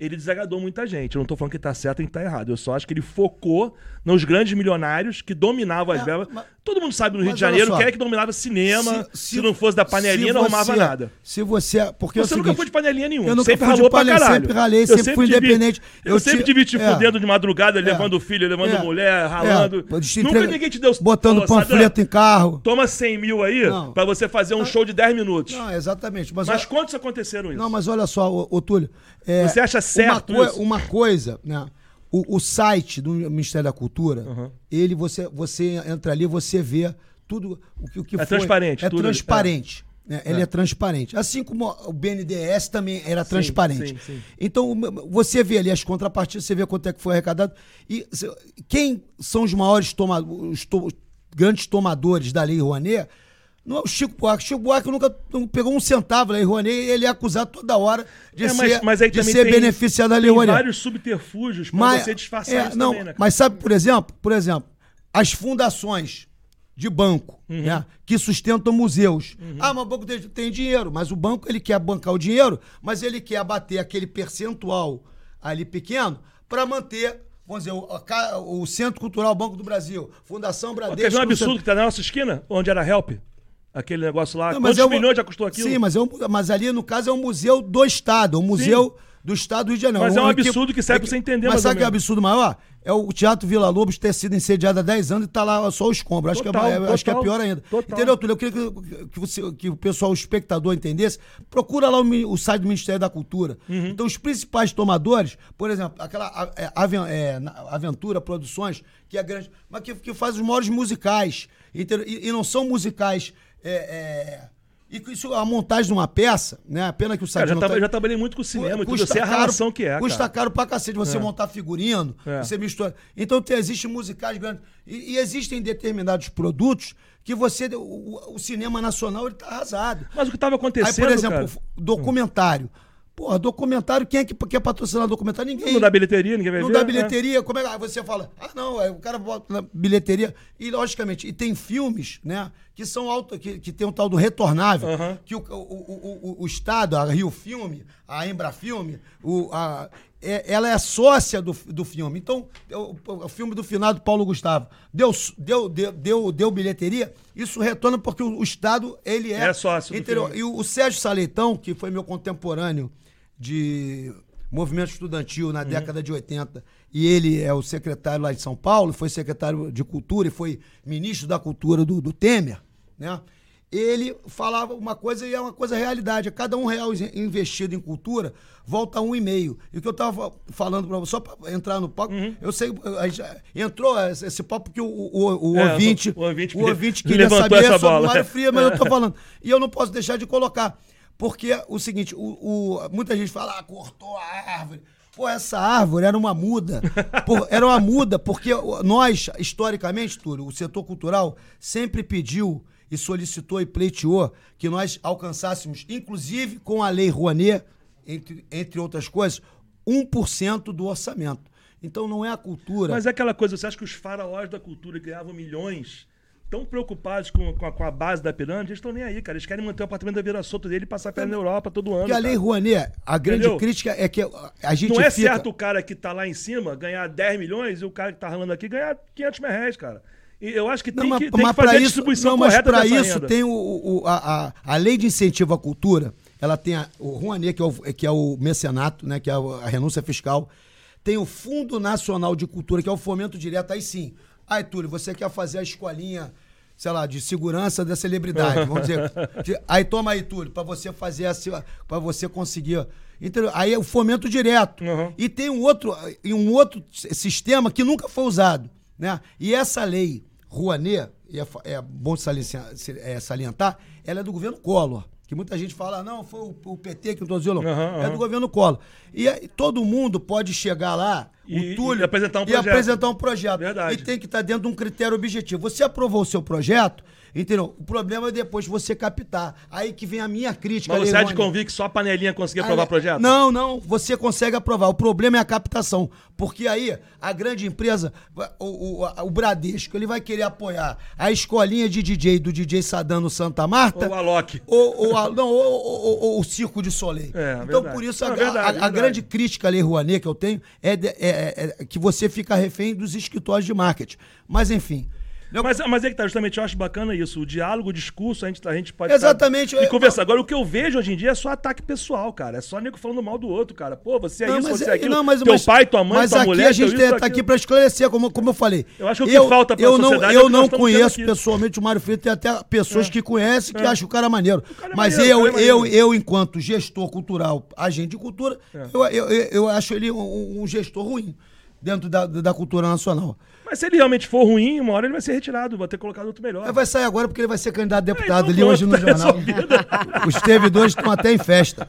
ele desagradou muita gente. Eu não tô falando que tá certo e que tá errado. Eu só acho que ele focou nos grandes milionários que dominavam as É, verbas. mas- Todo mundo sabe no Rio de Janeiro só. quem é que dominava cinema. Se, Se- não fosse da panelinha, se não arrumava você- nada. Se você. Porque é Você nunca seguinte, foi de panelinha nenhuma. Eu nunca sempre ralou pra caralho. sempre ralei, Eu sempre fui independente. Eu, Eu sempre te- te vi te é. fudendo de madrugada, É. levando filho, levando É. mulher, ralando. É, Nunca entrega- ninguém te deu... Botando falou, panfleto "Sadam, em carro. Toma 100 mil aí pra você fazer um show de 10 minutos. Não, exatamente. Mas, quantos aconteceram isso? Não, mas olha só, ô, Túlio. é, Você acha certo uma, isso? uma coisa, né? O, o site do Ministério da Cultura, Uhum. ele, você, você entra ali, você vê tudo o que, o que É foi. transparente, É tudo, transparente. né? Ele É. é transparente. Assim como o BNDES também era transparente. sim, sim. Então, você vê ali as contrapartidas, você vê quanto é que foi arrecadado. E quem são os maiores tomadores, os to- grandes tomadores da Lei Rouanet? Não é o Chico Buarque. Chico Buarque nunca pegou um centavo da Lei Rouanet e ele é acusado toda hora de É, mas- ser, mas aí de ser tem- beneficiado da Lei Tem Rouanet. vários subterfúgios pra Mas, você disfarçar é, isso não, também, né? mas sabe, por exemplo, por exemplo, as fundações de banco, né? Que sustentam museus. Ah, mas o banco tem, tem dinheiro, mas o banco ele quer bancar o dinheiro, mas ele quer abater aquele percentual ali pequeno para manter, vamos dizer, o, o Centro Cultural Banco do Brasil, Fundação Quer ver um Bradesco. absurdo que tá na nossa esquina? Onde era Help? Aquele negócio lá. Não, Quantos é um- milhões já custou aquilo? Sim, mas, é um- mas ali, no caso, é um museu do Estado, é um museu do Estado do Rio de Janeiro. Mas é um equipe- absurdo que serve pra você entender Mas sabe que é o menos. absurdo maior? É o Teatro Vila Lobos ter sido incendiado há 10 anos e tá lá só o escombro. Acho, Total, que, é, acho que é total, pior ainda. total. Entendeu, Túlio? Eu queria que, que, você- que o pessoal, o espectador, entendesse. Procura lá o, o site do Ministério da Cultura. Uhum. Então, os principais tomadores, por exemplo, aquela a- é, é, Aventura Produções, que é grande, mas que, que faz os maiores musicais. E, e não são musicais. É, é, e isso, a montagem de uma peça, né? Pena que o site Cara, já, tá- já trabalhei muito com cinema e tudo. Eu Custa sei a caro- relação que é, Custa cara. caro pra cacete você montar figurino, É. você mistura. Então tem, existem musicais grandes. E, e existem determinados produtos que você. O, o- cinema nacional ele tá arrasado. Mas o que tava Aí, acontecendo, por exemplo, cara, documentário. Porra, documentário, quem é que quer patrocinar documentário? Ninguém. não dá bilheteria, ninguém vai Não ver. dá né? bilheteria, como é que aí você fala? Ah, não, aí o cara bota na bilheteria. E, logicamente, e tem filmes, né, que são alto, que, que tem um tal do retornável, Aham. que o, o, o, o, Estado, a Rio Filme, a Embra Filme, o, a, é- ela é sócia do, do filme. Então, o, filme do finado Paulo Gustavo deu, deu, deu, deu, deu bilheteria, isso retorna porque o, Estado, ele é... É sócio do entendeu? filme. E o, o Sérgio Saleitão, que foi meu contemporâneo de movimento estudantil Uhum. na década de 80, e ele é o secretário lá de São Paulo, foi secretário de Cultura e foi ministro da Cultura do, do Temer, né? Ele falava uma coisa e é uma coisa realidade. Cada um real in- investido em cultura, volta um e meio. E o que eu estava falando para você, só para entrar no papo, Uhum. eu sei, entrou esse papo que o, o, o É, ouvinte, o ouvinte o ouvinte queria saber sobre o Mário Fria, mas eu tô falando. E eu não posso deixar de colocar. Porque o seguinte, o, o- muita gente fala, ah, cortou a árvore. Pô, essa árvore era uma muda. Pô, era uma muda, porque nós, historicamente, Túlio, o setor cultural sempre pediu e solicitou e pleiteou que nós alcançássemos, inclusive com a Lei Rouanet, entre, entre outras coisas, 1% do orçamento. Então não é a cultura. Mas é aquela coisa, você acha que os faraós da cultura ganhavam milhões tão preocupados com, com, a, com a base da pirâmide, eles estão nem aí, cara. Eles querem manter o apartamento da Vira Solta dele e passar perna na Europa todo ano. Porque a Lei. Rouanet, a grande Entendeu? crítica é que a gente Não é fica... certo o cara que tá lá em cima ganhar 10 milhões e o cara que tá ralando aqui ganhar 500 mil reais, cara. E eu acho que Não, tem mas, que, tem mas que fazer pra a isso, distribuição não, mas correta pra dessa isso renda. tem o, o- a, a, a lei de incentivo à cultura, ela tem a, o Rouanet, que é o, que é o mecenato, né, que é a, a renúncia fiscal, tem o Fundo Nacional de Cultura, que é o fomento direto, aí sim. Aí, Túlio, você quer fazer a escolinha, sei lá, de segurança da celebridade, vamos dizer. De- aí toma aí, Túlio, pra você fazer a para você conseguir. Entendeu? Aí é o fomento direto. Uhum. E tem um outro, um outro sistema que nunca foi usado. Né? E essa lei Rouanet, é, é bom é, salientar, ela é do governo Collor. Que muita gente fala, não, foi o, o PT que não dizendo. Aham, É do governo Collor. E aí todo mundo pode chegar lá, E- o Túlio, e apresentar um e projeto. apresentar um projeto. Verdade. E tem que estar dentro de um critério objetivo. Você aprovou o seu projeto, entendeu? O problema é depois você captar. Aí que vem a minha crítica. Mas você há de convir que só a panelinha conseguia aprovar Aí- projeto? Não, não, você consegue aprovar. O problema é a captação. Porque aí a grande empresa, o, o, a- o Bradesco, ele vai querer apoiar a escolinha de DJ do DJ Sadano Santa Marta. Ou o Alok. Ou, ou, a- não, ou, ou- ou- o Circo de Soleil. É, então, verdade. por isso, a, Não, verdade, a- a verdade. grande crítica à Lei Rouanet que eu tenho é, de- é- é- é que você fica refém dos escritórios de marketing. Mas, enfim. Eu- Mas, mas é que tá, justamente eu acho bacana isso. O diálogo, o discurso, a gente, a gente pode. Exatamente, ficar- E eu- conversar. Agora, o que eu vejo hoje em dia é só ataque pessoal, cara. É só nego falando mal do outro, cara. Pô, você é Não, isso, você é é- aquilo. não, mas- teu mas- pai, tua mãe, mas tua aqui mulher. a gente isso, está aqui aquilo. para esclarecer, como, como eu falei. Eu acho que o que falta pra eu não, sociedade é Eu o nós não conheço aqui. pessoalmente o Mário Filho, tem até pessoas que conhecem que acham o cara maneiro. cara é mas maneiro, o eu, é eu, eu, enquanto gestor cultural, agente de cultura, É. eu, eu, eu, eu acho ele um, um gestor ruim dentro da, da cultura nacional. Mas se ele realmente for ruim, uma hora ele vai ser retirado, vai ter colocado outro melhor. Ele vai sair agora porque ele vai ser candidato a deputado. então ali hoje no tá jornal. Os servidores estão até em festa.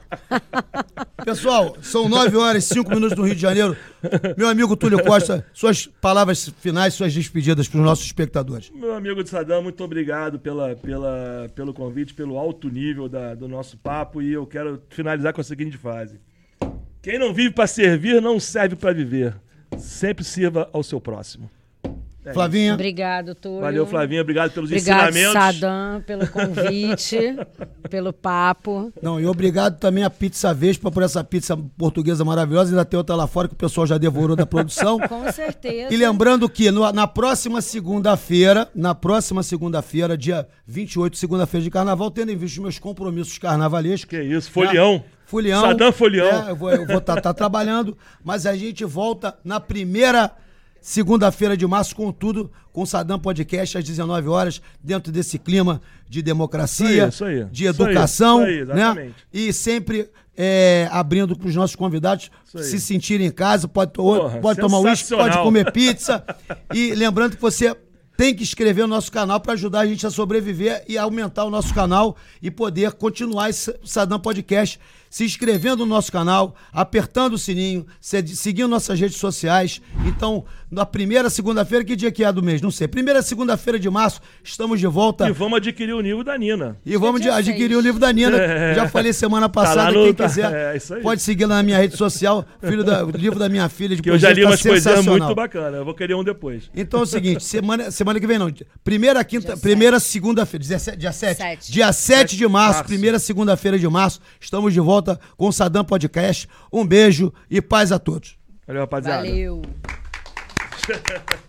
Pessoal, são 9 horas e 5 minutos no Rio de Janeiro. Meu amigo Túlio Costa, suas palavras finais, suas despedidas para os nossos espectadores. Meu amigo de Sadam, muito obrigado pela, pela, pelo convite, pelo alto nível da- do nosso papo. E eu quero finalizar com a seguinte frase: Quem não vive para servir, não serve para viver. Sempre sirva ao seu próximo. Flavinha. Obrigado, Túlio. Valeu, Flavinha. Obrigado pelos Obrigado, ensinamentos. Sadam, pelo convite, pelo papo. Não, e obrigado também a Pizza Vespa por essa pizza portuguesa maravilhosa. Ainda tem outra lá fora que o pessoal já devorou da produção. Com certeza. E lembrando que no- na próxima segunda-feira, na próxima segunda-feira, dia 28, segunda-feira de carnaval, tendo em vista os meus compromissos carnavalescos. Que isso, folião. Folião. Sadam Folião. É, eu vou estar trabalhando, mas a gente volta na primeira segunda-feira de março com tudo, com o Sadam Podcast às 19 horas, dentro desse clima de democracia, Isso aí, isso aí. de educação, isso aí, né? E sempre é, abrindo para os nossos convidados se sentirem em casa, pode, Porra, pode tomar uísque, pode comer pizza. e lembrando que você tem que inscrever no nosso canal para ajudar a gente a sobreviver e aumentar o nosso canal e poder continuar esse Sadam Podcast se inscrevendo no nosso canal, apertando o sininho, se- seguindo nossas redes sociais. Então, na primeira segunda-feira, que dia que é do mês? Não sei. Primeira segunda-feira de março, estamos de volta. E vamos adquirir o nível da Nina. E vamos dia de- adquirir o livro da Nina. É. Já falei semana passada, lá no- quem tá- quiser é, pode seguir lá na minha rede social, filho da, o livro da minha filha de Que eu já li tá umas sensacional. muito bacanas. Eu vou querer um depois. Então é o seguinte, semana, semana que vem não. Primeira, quinta, primeira segunda-feira, 17 dia 7. Sete. Dia 7 de março, março. primeira segunda-feira de março, estamos de volta com o Sadam Podcast. Um beijo e paz a todos. Valeu, rapaziada. Valeu.